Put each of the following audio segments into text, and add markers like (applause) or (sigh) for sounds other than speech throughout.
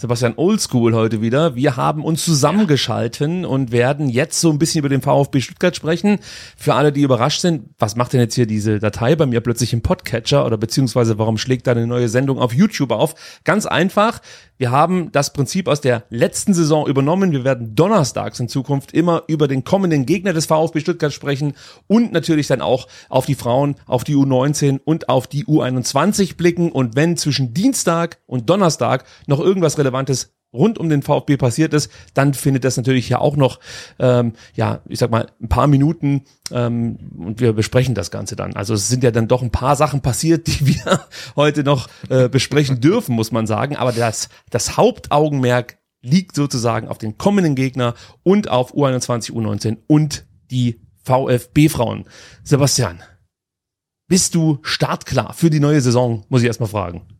Sebastian Oldschool heute wieder. Wir haben uns zusammengeschalten und werden jetzt so ein bisschen über den VfB Stuttgart sprechen. Für alle, die überrascht sind, was macht denn jetzt hier diese Datei bei mir plötzlich im Podcatcher oder beziehungsweise warum schlägt da eine neue Sendung auf YouTube auf? Ganz einfach. Wir haben das Prinzip aus der letzten Saison übernommen. Wir werden donnerstags in Zukunft immer über den kommenden Gegner des VfB Stuttgart sprechen und natürlich dann auch auf die Frauen, auf die U19 und auf die U21 blicken. Und wenn zwischen Dienstag und Donnerstag noch irgendwas Relevantes rund um den VfB passiert ist, dann findet das natürlich ja auch noch, ähm, ja, ich sag mal, ein paar Minuten ähm, und wir besprechen das Ganze dann. Also es sind ja dann doch ein paar Sachen passiert, die (laughs) wir heute noch äh, besprechen dürfen, muss man sagen. Aber das, das Hauptaugenmerk liegt sozusagen auf den kommenden Gegner und auf U21, U19 und die VfB-Frauen. Sebastian, bist du startklar für die neue Saison, muss ich erstmal fragen.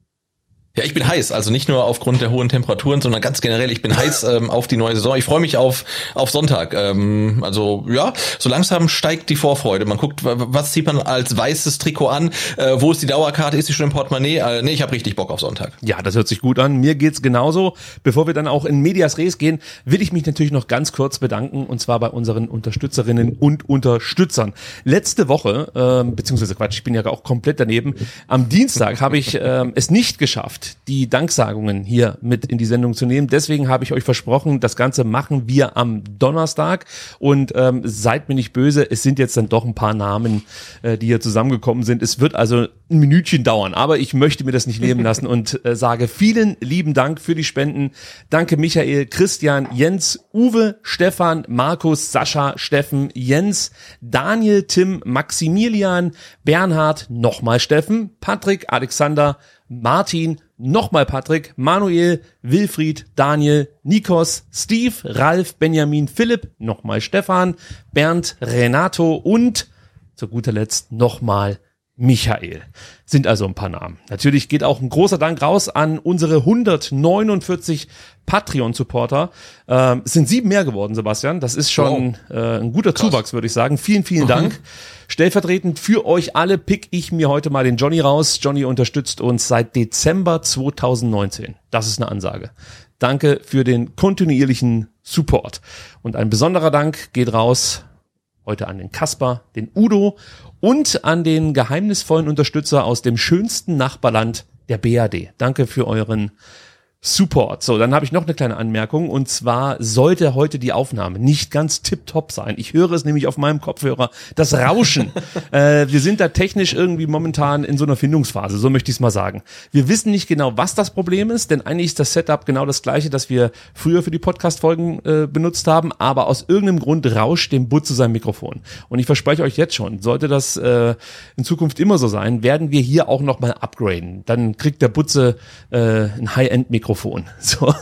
Ja, ich bin heiß, also nicht nur aufgrund der hohen Temperaturen, sondern ganz generell, ich bin heiß ähm, auf die neue Saison. Ich freue mich auf, auf Sonntag. Ähm, also ja, so langsam steigt die Vorfreude. Man guckt, was zieht man als weißes Trikot an, äh, wo ist die Dauerkarte, ist sie schon im Portemonnaie? Äh, nee, ich habe richtig Bock auf Sonntag. Ja, das hört sich gut an. Mir geht's genauso. Bevor wir dann auch in Medias Res gehen, will ich mich natürlich noch ganz kurz bedanken, und zwar bei unseren Unterstützerinnen und Unterstützern. Letzte Woche, ähm, beziehungsweise Quatsch, ich bin ja auch komplett daneben, am Dienstag habe ich ähm, es nicht geschafft, die Danksagungen hier mit in die Sendung zu nehmen. Deswegen habe ich euch versprochen, das Ganze machen wir am Donnerstag. Und ähm, seid mir nicht böse, es sind jetzt dann doch ein paar Namen, äh, die hier zusammengekommen sind. Es wird also ein Minütchen dauern, aber ich möchte mir das nicht nehmen lassen (laughs) und äh, sage vielen lieben Dank für die Spenden. Danke Michael, Christian, Jens, Uwe, Stefan, Markus, Sascha, Steffen, Jens, Daniel, Tim, Maximilian, Bernhard, nochmal Steffen, Patrick, Alexander, Martin, nochmal Patrick, Manuel, Wilfried, Daniel, Nikos, Steve, Ralf, Benjamin, Philipp, nochmal Stefan, Bernd, Renato und zu guter Letzt nochmal Michael. Sind also ein paar Namen. Natürlich geht auch ein großer Dank raus an unsere 149 Patreon-Supporter. Ähm, es sind sieben mehr geworden, Sebastian. Das ist schon wow. äh, ein guter Krass. Zuwachs, würde ich sagen. Vielen, vielen mhm. Dank. Stellvertretend für euch alle pick ich mir heute mal den Johnny raus. Johnny unterstützt uns seit Dezember 2019. Das ist eine Ansage. Danke für den kontinuierlichen Support. Und ein besonderer Dank geht raus heute an den Kasper, den Udo und an den geheimnisvollen Unterstützer aus dem schönsten Nachbarland der BAD. Danke für euren Support. So, dann habe ich noch eine kleine Anmerkung und zwar sollte heute die Aufnahme nicht ganz tipptopp sein. Ich höre es nämlich auf meinem Kopfhörer, das Rauschen. (laughs) äh, wir sind da technisch irgendwie momentan in so einer Findungsphase, so möchte ich es mal sagen. Wir wissen nicht genau, was das Problem ist, denn eigentlich ist das Setup genau das gleiche, das wir früher für die Podcast-Folgen äh, benutzt haben, aber aus irgendeinem Grund rauscht dem Butze sein Mikrofon. Und ich verspreche euch jetzt schon, sollte das äh, in Zukunft immer so sein, werden wir hier auch nochmal upgraden. Dann kriegt der Butze äh, ein High-End-Mikrofon. (laughs) So.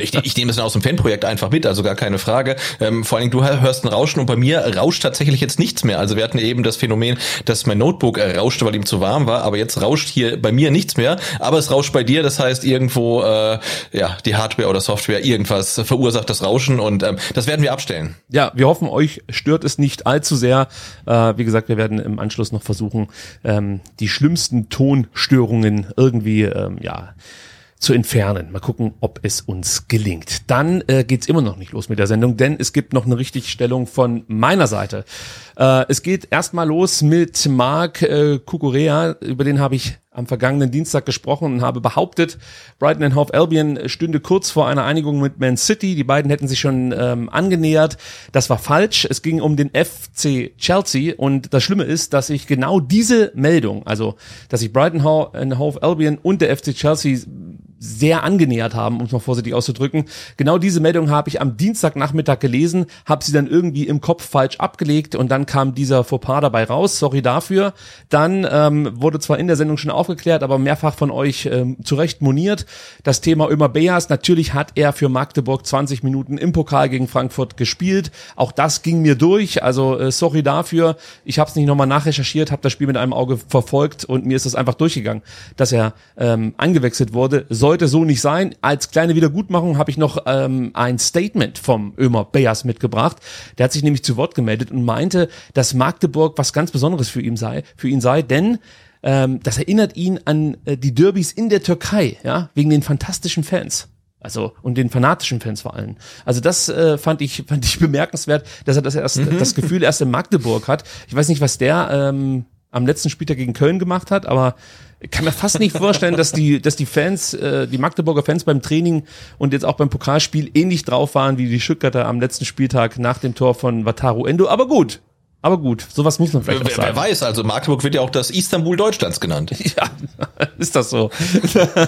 Ich, ich nehme es aus dem Fanprojekt einfach mit, also gar keine Frage. Ähm, vor allen Dingen, du hörst ein Rauschen und bei mir rauscht tatsächlich jetzt nichts mehr. Also wir hatten eben das Phänomen, dass mein Notebook rauschte, weil ihm zu warm war, aber jetzt rauscht hier bei mir nichts mehr. Aber es rauscht bei dir, das heißt irgendwo, äh, ja, die Hardware oder Software, irgendwas verursacht das Rauschen und ähm, das werden wir abstellen. Ja, wir hoffen, euch stört es nicht allzu sehr. Äh, wie gesagt, wir werden im Anschluss noch versuchen, ähm, die schlimmsten Tonstörungen irgendwie, ähm, ja, zu entfernen. Mal gucken, ob es uns gelingt. Dann äh, geht's immer noch nicht los mit der Sendung, denn es gibt noch eine Richtigstellung von meiner Seite. Äh, es geht erstmal los mit Marc äh, Kukurea, über den habe ich am vergangenen Dienstag gesprochen und habe behauptet, Brighton and Hove Albion stünde kurz vor einer Einigung mit Man City. Die beiden hätten sich schon ähm, angenähert. Das war falsch. Es ging um den FC Chelsea und das Schlimme ist, dass ich genau diese Meldung, also dass sich Brighton and Hove Albion und der FC Chelsea sehr angenähert haben, um es mal vorsichtig auszudrücken. Genau diese Meldung habe ich am Dienstagnachmittag gelesen, habe sie dann irgendwie im Kopf falsch abgelegt und dann kam dieser Fauxpas dabei raus. Sorry dafür. Dann ähm, wurde zwar in der Sendung schon aufgeklärt, aber mehrfach von euch ähm, zu Recht moniert. Das Thema Ömer Beas, natürlich hat er für Magdeburg 20 Minuten im Pokal gegen Frankfurt gespielt. Auch das ging mir durch. Also äh, sorry dafür. Ich habe es nicht nochmal nachrecherchiert, habe das Spiel mit einem Auge verfolgt und mir ist es einfach durchgegangen, dass er ähm, eingewechselt wurde. Soll sollte so nicht sein. Als kleine Wiedergutmachung habe ich noch ähm, ein Statement vom Ömer Beas mitgebracht. Der hat sich nämlich zu Wort gemeldet und meinte, dass Magdeburg was ganz Besonderes für ihn sei, für ihn sei, denn ähm, das erinnert ihn an äh, die Derbys in der Türkei, ja, wegen den fantastischen Fans. Also und den fanatischen Fans vor allem. Also das äh, fand ich fand ich (laughs) bemerkenswert, dass er das erst mhm. das Gefühl erst in Magdeburg hat. Ich weiß nicht, was der ähm, am letzten Spieltag gegen Köln gemacht hat, aber ich kann mir fast nicht vorstellen, dass die, dass die Fans, äh, die Magdeburger Fans beim Training und jetzt auch beim Pokalspiel ähnlich drauf waren wie die Stuttgarter am letzten Spieltag nach dem Tor von Wataru Endo. Aber gut, aber gut, sowas muss man vielleicht wer, auch sagen. Wer weiß, also Magdeburg wird ja auch das Istanbul Deutschlands genannt. (laughs) Ja, ist das so?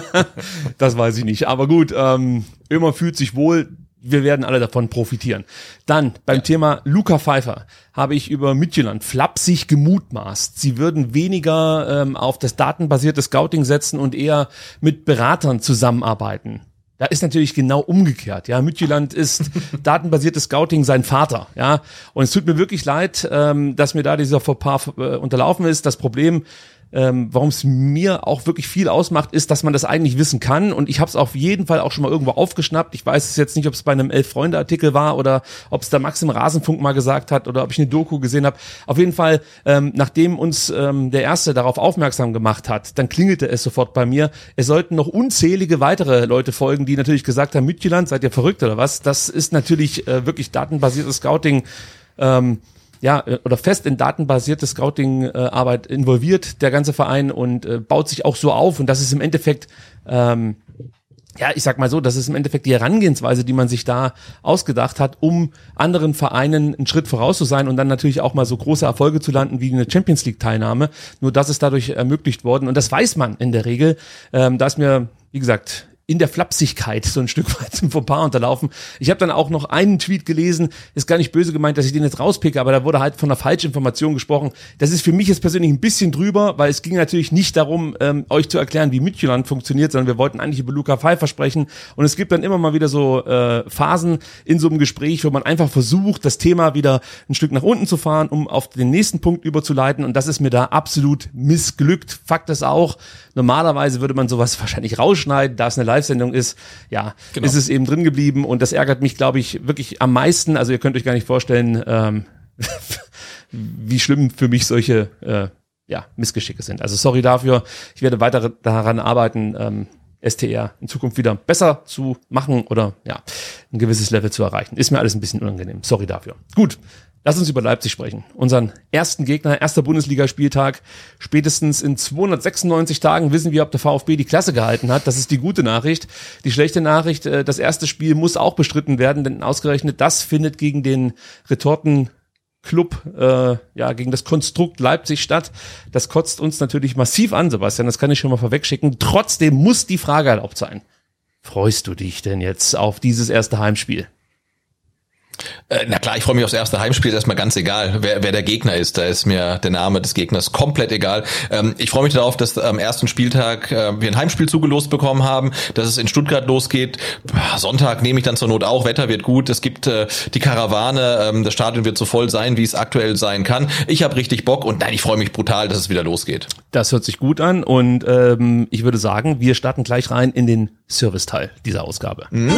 (laughs) das weiß ich nicht. Aber gut, ähm, immer fühlt sich wohl wir werden alle davon profitieren. Dann beim ja. Thema Luca Pfeiffer habe ich über Midtjylland flapsig gemutmaßt. Sie würden weniger ähm, auf das datenbasierte Scouting setzen und eher mit Beratern zusammenarbeiten. Da ist natürlich genau umgekehrt. Ja, Midtjylland ist (laughs) datenbasiertes Scouting sein Vater. Ja, und es tut mir wirklich leid, ähm, dass mir da dieser Fauxpas äh, unterlaufen ist. Das Problem ähm, warum es mir auch wirklich viel ausmacht, ist, dass man das eigentlich wissen kann. Und ich habe es auf jeden Fall auch schon mal irgendwo aufgeschnappt. Ich weiß es jetzt nicht, ob es bei einem Elf-Freunde-Artikel war oder ob es der Max im Rasenfunk mal gesagt hat oder ob ich eine Doku gesehen habe. Auf jeden Fall, ähm, nachdem uns ähm, der Erste darauf aufmerksam gemacht hat, dann klingelte es sofort bei mir. Es sollten noch unzählige weitere Leute folgen, die natürlich gesagt haben, Mütjeland, seid ihr verrückt oder was? Das ist natürlich äh, wirklich datenbasiertes Scouting. Ähm, ja, äh, oder fest in datenbasierte Scouting-Arbeit involviert, der ganze Verein, und äh, baut sich auch so auf. Und das ist im Endeffekt, ähm, ja, ich sag mal so, das ist im Endeffekt die Herangehensweise, die man sich da ausgedacht hat, um anderen Vereinen einen Schritt voraus zu sein und dann natürlich auch mal so große Erfolge zu landen wie eine Champions League Teilnahme. Nur das ist dadurch ermöglicht worden und das weiß man in der Regel. Ähm, da ist mir, wie gesagt, in der Flapsigkeit so ein Stück (laughs) weit zum Fauxpas unterlaufen. Ich habe dann auch noch einen Tweet gelesen, ist gar nicht böse gemeint, dass ich den jetzt rauspicke, aber da wurde halt von einer Falschinformation gesprochen. Das ist für mich jetzt persönlich ein bisschen drüber, weil es ging natürlich nicht darum, ähm, euch zu erklären, wie Midtjylland funktioniert, sondern wir wollten eigentlich über Luca Pfeiffer sprechen. Und es gibt dann immer mal wieder so äh, Phasen in so einem Gespräch, wo man einfach versucht, das Thema wieder ein Stück nach unten zu fahren, um auf den nächsten Punkt überzuleiten. Und das ist mir da absolut missglückt. Fakt ist auch, normalerweise würde man sowas wahrscheinlich rausschneiden, da es eine Live-Sendung ist, ja, genau. ist es eben drin geblieben und das ärgert mich, glaube ich, wirklich am meisten. Also ihr könnt euch gar nicht vorstellen, ähm, (laughs) wie schlimm für mich solche äh, ja, Missgeschicke sind. Also sorry dafür. Ich werde weiter daran arbeiten, ähm, STR in Zukunft wieder besser zu machen oder ja, ein gewisses Level zu erreichen. Ist mir alles ein bisschen unangenehm. Sorry dafür. Gut, Lass uns über Leipzig sprechen. Unseren ersten Gegner, erster Bundesligaspieltag. Spätestens in 296 Tagen wissen wir, ob der VfB die Klasse gehalten hat. Das ist die gute Nachricht. Die schlechte Nachricht, äh, das erste Spiel muss auch bestritten werden, denn ausgerechnet das findet gegen den Retorten Club, äh, ja, gegen das Konstrukt Leipzig statt. Das kotzt uns natürlich massiv an, Sebastian, das kann ich schon mal vorwegschicken. Trotzdem muss die Frage erlaubt sein. Freust du dich denn jetzt auf dieses erste Heimspiel? Äh, na klar, ich freue mich aufs erste Heimspiel, ist erstmal ganz egal, wer, wer der Gegner ist. Da ist mir der Name des Gegners komplett egal. Ähm, ich freue mich darauf, dass am ersten Spieltag äh, wir ein Heimspiel zugelost bekommen haben, dass es in Stuttgart losgeht. Sonntag nehme ich dann zur Not auch, Wetter wird gut, es gibt äh, die Karawane, ähm, das Stadion wird so voll sein, wie es aktuell sein kann. Ich habe richtig Bock und nein, ich freue mich brutal, dass es wieder losgeht. Das hört sich gut an und ähm, ich würde sagen, wir starten gleich rein in den Serviceteil dieser Ausgabe. Mm.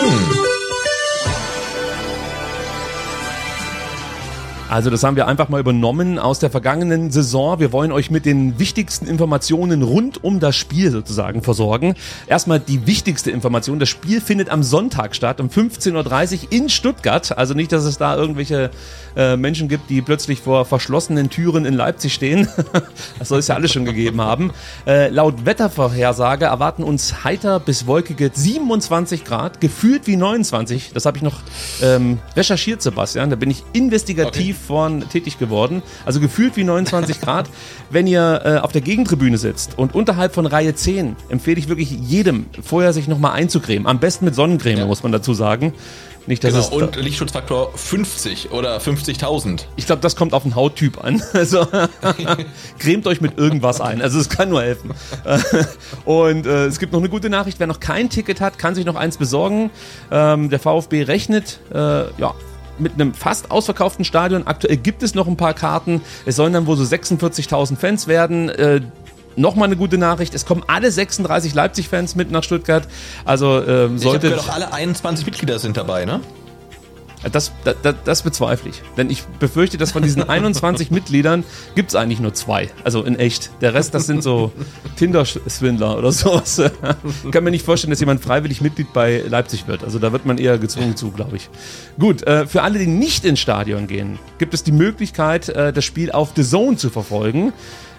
Also das haben wir einfach mal übernommen aus der vergangenen Saison. Wir wollen euch mit den wichtigsten Informationen rund um das Spiel sozusagen versorgen. Erstmal die wichtigste Information. Das Spiel findet am Sonntag statt, um 15.30 Uhr in Stuttgart. Also nicht, dass es da irgendwelche äh, Menschen gibt, die plötzlich vor verschlossenen Türen in Leipzig stehen. (laughs) das soll es ja alles schon gegeben haben. Äh, laut Wettervorhersage erwarten uns heiter bis wolkige 27 Grad, gefühlt wie 29. Das habe ich noch ähm, recherchiert, Sebastian. Da bin ich investigativ okay vorn tätig geworden. Also gefühlt wie 29 (laughs) Grad. Wenn ihr äh, auf der Gegentribüne sitzt und unterhalb von Reihe 10, empfehle ich wirklich jedem, vorher sich nochmal einzucremen. Am besten mit Sonnencreme, ja. muss man dazu sagen. Nicht, genau, und Lichtschutzfaktor 50 oder 50.000. Ich glaube, das kommt auf den Hauttyp an. (laughs) Also (laughs) cremt euch mit irgendwas ein. Also es kann nur helfen. und äh, es gibt noch eine gute Nachricht. Wer noch kein Ticket hat, kann sich noch eins besorgen. Ähm, der VfB rechnet äh, ja, mit einem fast ausverkauften Stadion. Aktuell gibt es noch ein paar Karten. Es sollen dann wohl so 46.000 Fans werden. Äh, Nochmal eine gute Nachricht, es kommen alle 36 Leipzig-Fans mit nach Stuttgart. Also ähm, sollte. Ich doch alle 21 Mitglieder sind dabei, ne? Das, das, das, bezweifle ich. Denn ich befürchte, dass von diesen (laughs) 21 Mitgliedern gibt es eigentlich nur zwei. Also in echt. Der Rest, das sind so Tinder-Swindler oder sowas. (laughs) Ich kann mir nicht vorstellen, dass jemand freiwillig Mitglied bei Leipzig wird. Also da wird man eher gezwungen zu, glaube ich. Gut, äh, für alle, die nicht ins Stadion gehen, gibt es die Möglichkeit, äh, das Spiel auf The Zone zu verfolgen.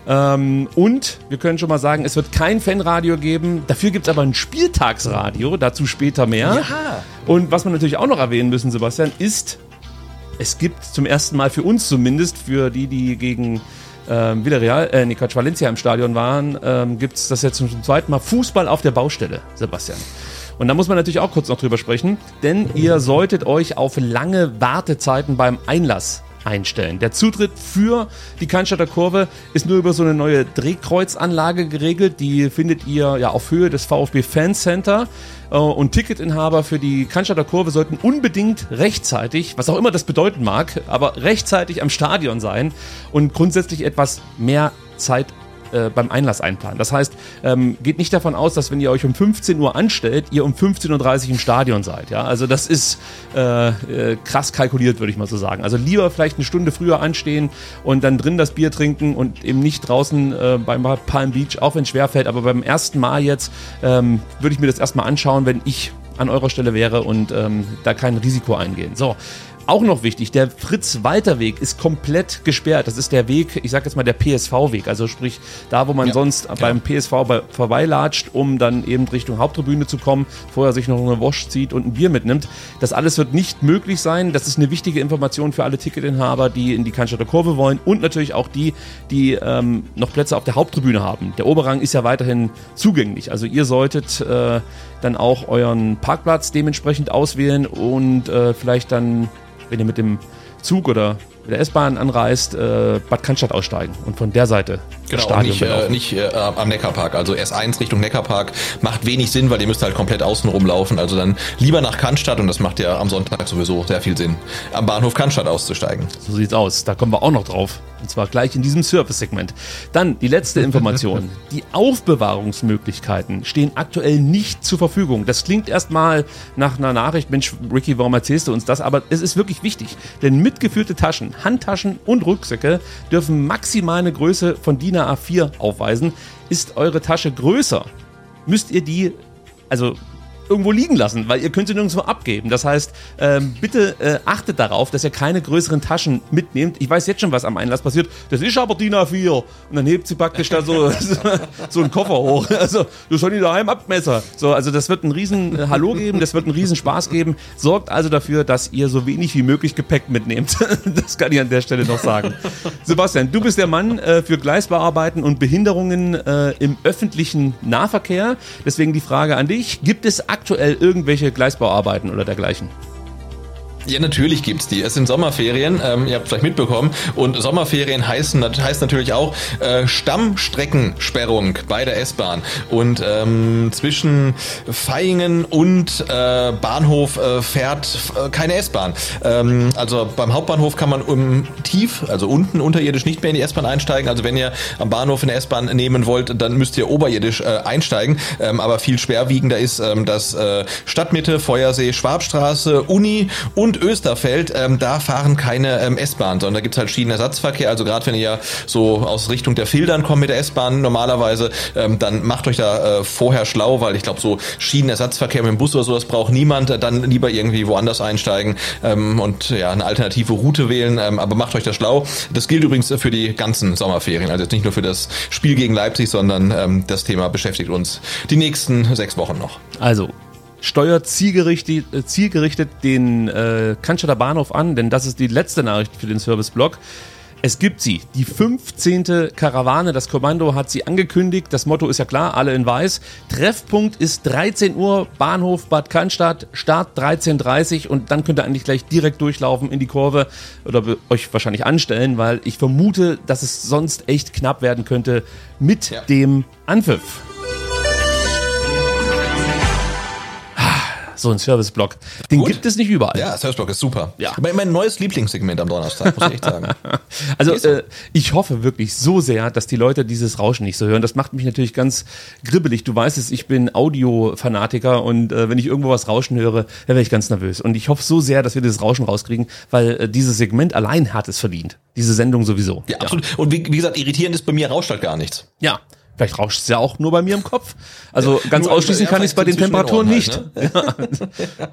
Ähm, und wir können schon mal sagen, es wird kein Fanradio geben. Dafür gibt es aber ein Spieltagsradio, dazu später mehr. Ja. Und was wir natürlich auch noch erwähnen müssen, Sebastian, ist, es gibt zum ersten Mal für uns zumindest, für die, die gegen ähm, Villarreal, äh, nee, Quatsch, Valencia im Stadion waren, ähm, gibt es das jetzt zum zweiten Mal Fußball auf der Baustelle, Sebastian. Und da muss man natürlich auch kurz noch drüber sprechen, denn ihr solltet euch auf lange Wartezeiten beim Einlass einstellen. Der Zutritt für die Cannstatter Kurve ist nur über so eine neue Drehkreuzanlage geregelt. Die findet ihr ja auf Höhe des VfB Fan Center. Äh, und Ticketinhaber für die Cannstatter Kurve sollten unbedingt rechtzeitig, was auch immer das bedeuten mag, aber rechtzeitig am Stadion sein und grundsätzlich etwas mehr Zeit äh, beim Einlass einplanen. Das heißt, ähm, geht nicht davon aus, dass wenn ihr euch um 15 Uhr anstellt, ihr um 15.30 Uhr im Stadion seid. Ja? Also das ist äh, äh, krass kalkuliert, würde ich mal so sagen. Also lieber vielleicht eine Stunde früher anstehen und dann drin das Bier trinken und eben nicht draußen äh, beim Palm Beach, auch wenn es schwerfällt. Aber beim ersten Mal jetzt ähm, würde ich mir das erstmal anschauen, wenn ich an eurer Stelle wäre und ähm, da kein Risiko eingehen. So, auch noch wichtig, der Fritz-Walter-Weg ist komplett gesperrt. Das ist der Weg, ich sag jetzt mal der PSV-Weg, also sprich da, wo man ja, sonst ja. beim PSV bei, vorbeilatscht, um dann eben Richtung Haupttribüne zu kommen, vorher sich noch eine Wasch zieht und ein Bier mitnimmt. Das alles wird nicht möglich sein. Das ist eine wichtige Information für alle Ticketinhaber, die in die Cannstatter Kurve wollen und natürlich auch die, die ähm, noch Plätze auf der Haupttribüne haben. Der Oberrang ist ja weiterhin zugänglich. Also ihr solltet äh, dann auch euren Parkplatz dementsprechend auswählen und äh, vielleicht dann wenn ihr mit dem Zug oder mit der S-Bahn anreist, äh, Bad Cannstatt aussteigen und von der Seite genau, Stadion nicht, äh, nicht äh, am Neckarpark. Also S1 Richtung Neckarpark macht wenig Sinn, weil ihr müsst halt komplett außen rumlaufen. Also dann lieber nach Cannstatt und das macht ja am Sonntag sowieso sehr viel Sinn, am Bahnhof Cannstatt auszusteigen. So sieht's aus. Da kommen wir auch noch drauf. Und zwar gleich in diesem Service-Segment. Dann die letzte Information. (laughs) die Aufbewahrungsmöglichkeiten stehen aktuell nicht zur Verfügung. Das klingt erstmal nach einer Nachricht, Mensch, Ricky, warum erzählst du uns das? Aber es ist wirklich wichtig. Denn mitgeführte Taschen, Handtaschen und Rucksäcke dürfen maximal eine Größe von DIN A4 aufweisen. Ist eure Tasche größer, müsst ihr die also irgendwo liegen lassen, weil ihr könnt sie nirgendwo abgeben. Das heißt, ähm, bitte äh, achtet darauf, dass ihr keine größeren Taschen mitnehmt. Ich weiß jetzt schon, was am Einlass passiert. Das ist aber DIN A4. Und dann hebt sie praktisch da so, (laughs) so einen Koffer hoch. Also, du soll die daheim abmesser. So, also das wird ein riesen äh, Hallo geben, das wird einen riesen Spaß geben. Sorgt also dafür, dass ihr so wenig wie möglich Gepäck mitnehmt. (laughs) das kann ich an der Stelle noch sagen. Sebastian, du bist der Mann äh, für Gleisbauarbeiten und Behinderungen äh, im öffentlichen Nahverkehr. Deswegen die Frage an dich. Gibt es aktuell irgendwelche Gleisbauarbeiten oder dergleichen? Ja, natürlich gibt's die. Es sind Sommerferien, ähm, ihr habt vielleicht mitbekommen. Und Sommerferien heißen, heißt natürlich auch äh, Stammstreckensperrung bei der S-Bahn. Und ähm, zwischen Vaihingen und äh, Bahnhof äh, fährt äh, keine S-Bahn. Ähm, also beim Hauptbahnhof kann man um tief, also unten unterirdisch nicht mehr in die S-Bahn einsteigen. Also wenn ihr am Bahnhof eine S-Bahn nehmen wollt, dann müsst ihr oberirdisch äh, einsteigen. Ähm, aber viel schwerwiegender ist, ähm, dass äh, Stadtmitte, Feuersee, Schwabstraße, Uni und Österfeld, ähm, da fahren keine ähm, S-Bahn, sondern da gibt's halt Schienenersatzverkehr. Also gerade wenn ihr ja so aus Richtung der Filtern kommt mit der S-Bahn normalerweise, ähm, dann macht euch da äh, vorher schlau, weil ich glaube, so Schienenersatzverkehr mit dem Bus oder so, das braucht niemand. Dann lieber irgendwie woanders einsteigen ähm, und ja eine alternative Route wählen. Ähm, aber macht euch da schlau. Das gilt übrigens für die ganzen Sommerferien, also jetzt nicht nur für das Spiel gegen Leipzig, sondern ähm, das Thema beschäftigt uns die nächsten sechs Wochen noch. Also, steuert zielgerichtet, äh, zielgerichtet den äh, Cannstatter Bahnhof an, denn das ist die letzte Nachricht für den Serviceblock. Es gibt sie, die 15. Karawane. Das Kommando hat sie angekündigt. Das Motto ist ja klar, alle in weiß. Treffpunkt ist 13 Uhr, Bahnhof Bad Cannstatt, Start 13.30 Uhr und dann könnt ihr eigentlich gleich direkt durchlaufen in die Kurve oder euch wahrscheinlich anstellen, weil ich vermute, dass es sonst echt knapp werden könnte mit Ja. dem Anpfiff. So ein Serviceblock. Den Gut. gibt es nicht überall. Ja, Serviceblock ist super. Ja. Mein, mein neues Lieblingssegment am Donnerstag, muss ich echt sagen. (laughs) Also äh, ich hoffe wirklich so sehr, dass die Leute dieses Rauschen nicht so hören. Das macht mich natürlich ganz gribbelig. Du weißt es, ich bin Audiofanatiker und äh, wenn ich irgendwo was rauschen höre, dann werde ich ganz nervös. Und ich hoffe so sehr, dass wir dieses Rauschen rauskriegen, weil äh, dieses Segment allein hat es verdient. Diese Sendung sowieso. Ja, absolut. Und wie, wie gesagt, irritierend ist bei mir rauscht halt gar nichts. Ja. Vielleicht rauscht es ja auch nur bei mir im Kopf. Also ganz nur- ausschließen ja, kann ich es bei den Temperaturen nicht. halt,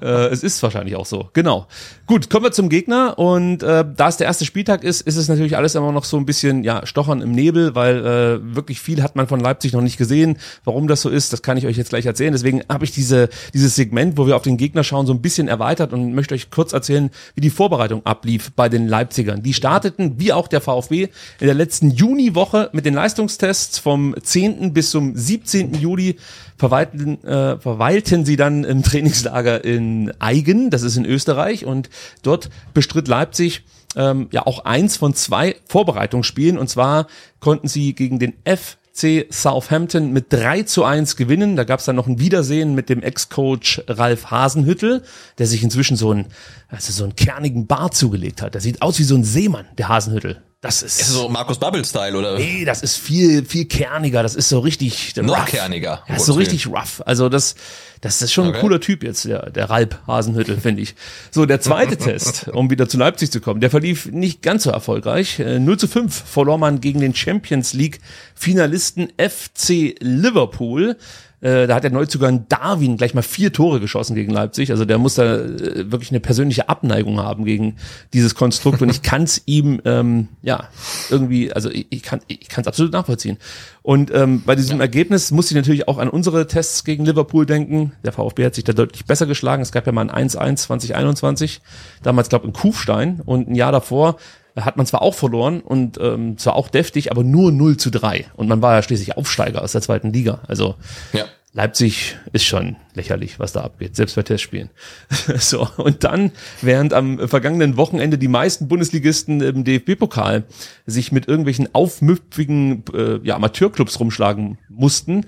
(laughs) äh, es ist wahrscheinlich auch so. Genau. Gut, kommen wir zum Gegner. Und äh, da es der erste Spieltag ist, ist es natürlich alles immer noch so ein bisschen ja stochern im Nebel, weil äh, wirklich viel hat man von Leipzig noch nicht gesehen. Warum das so ist, das kann ich euch jetzt gleich erzählen. Deswegen habe ich diese dieses Segment, wo wir auf den Gegner schauen, so ein bisschen erweitert und möchte euch kurz erzählen, wie die Vorbereitung ablief bei den Leipzigern. Die starteten, wie auch der VfB, in der letzten Juniwoche mit den Leistungstests vom 10. bis zum 17. Juli verweilten, äh, verweilten sie dann im Trainingslager in Eigen, das ist in Österreich, und dort bestritt Leipzig ähm, ja auch eins von zwei Vorbereitungsspielen, und zwar konnten sie gegen den FC Southampton mit 3 zu 1 gewinnen. Da gab es dann noch ein Wiedersehen mit dem Ex-Coach Ralf Hasenhüttel, der sich inzwischen so einen, also so einen kernigen Bart zugelegt hat. Der sieht aus wie so ein Seemann, der Hasenhüttel. Das ist, Ist so Markus Bubble-Style oder? Nee, das ist viel, viel kerniger. Das ist so richtig Noch rough. kerniger, Ja, ist so richtig rough. Also das, das ist schon Okay. ein cooler Typ jetzt, der, der Ralp Hasenhüttel, finde ich. So, der zweite (laughs) Test, um wieder zu Leipzig zu kommen, der verlief nicht ganz so erfolgreich. Äh, 0 zu 5 verlor man gegen den Champions League Finalisten FC Liverpool. Äh, Da hat der Neuzugang Darwin gleich mal vier Tore geschossen gegen Leipzig. Also der muss da äh, wirklich eine persönliche Abneigung haben gegen dieses Konstrukt. Und ich kann es (laughs) ihm ähm, ja irgendwie, also ich, ich kann ich kann es absolut nachvollziehen. Und ähm, bei diesem Ergebnis muss ich natürlich auch an unsere Tests gegen Liverpool denken. Der VfB hat sich da deutlich besser geschlagen. Es gab ja mal ein 1-1 2021, damals glaube in Kufstein und ein Jahr davor hat man zwar auch verloren und ähm, zwar auch deftig, aber nur 0 zu 3. Und man war ja schließlich Aufsteiger aus der zweiten Liga. Also Ja. Leipzig ist schon lächerlich, was da abgeht, selbst bei Testspielen. (laughs) so, und dann, während am vergangenen Wochenende die meisten Bundesligisten im DFB-Pokal sich mit irgendwelchen aufmüpfigen äh, ja, Amateurclubs rumschlagen mussten,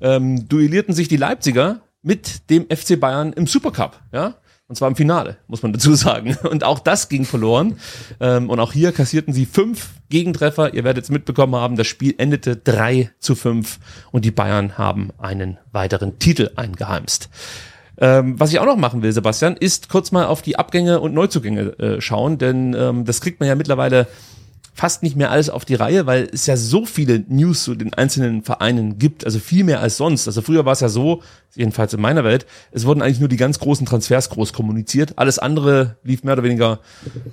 ähm, duellierten sich die Leipziger mit dem FC Bayern im Supercup, ja. Und zwar im Finale, muss man dazu sagen. (laughs) Und auch das ging verloren. Ähm, und auch hier kassierten sie fünf Gegentreffer. Ihr werdet es mitbekommen haben, das Spiel endete 3 zu 5 und die Bayern haben einen weiteren Titel eingeheimst. Ähm, was ich auch noch machen will, Sebastian, ist kurz mal auf die Abgänge und Neuzugänge äh, schauen, denn ähm, das kriegt man ja mittlerweile fast nicht mehr alles auf die Reihe, weil es ja so viele News zu den einzelnen Vereinen gibt, also viel mehr als sonst. Also früher war es ja so, jedenfalls in meiner Welt, es wurden eigentlich nur die ganz großen Transfers groß kommuniziert. Alles andere lief mehr oder weniger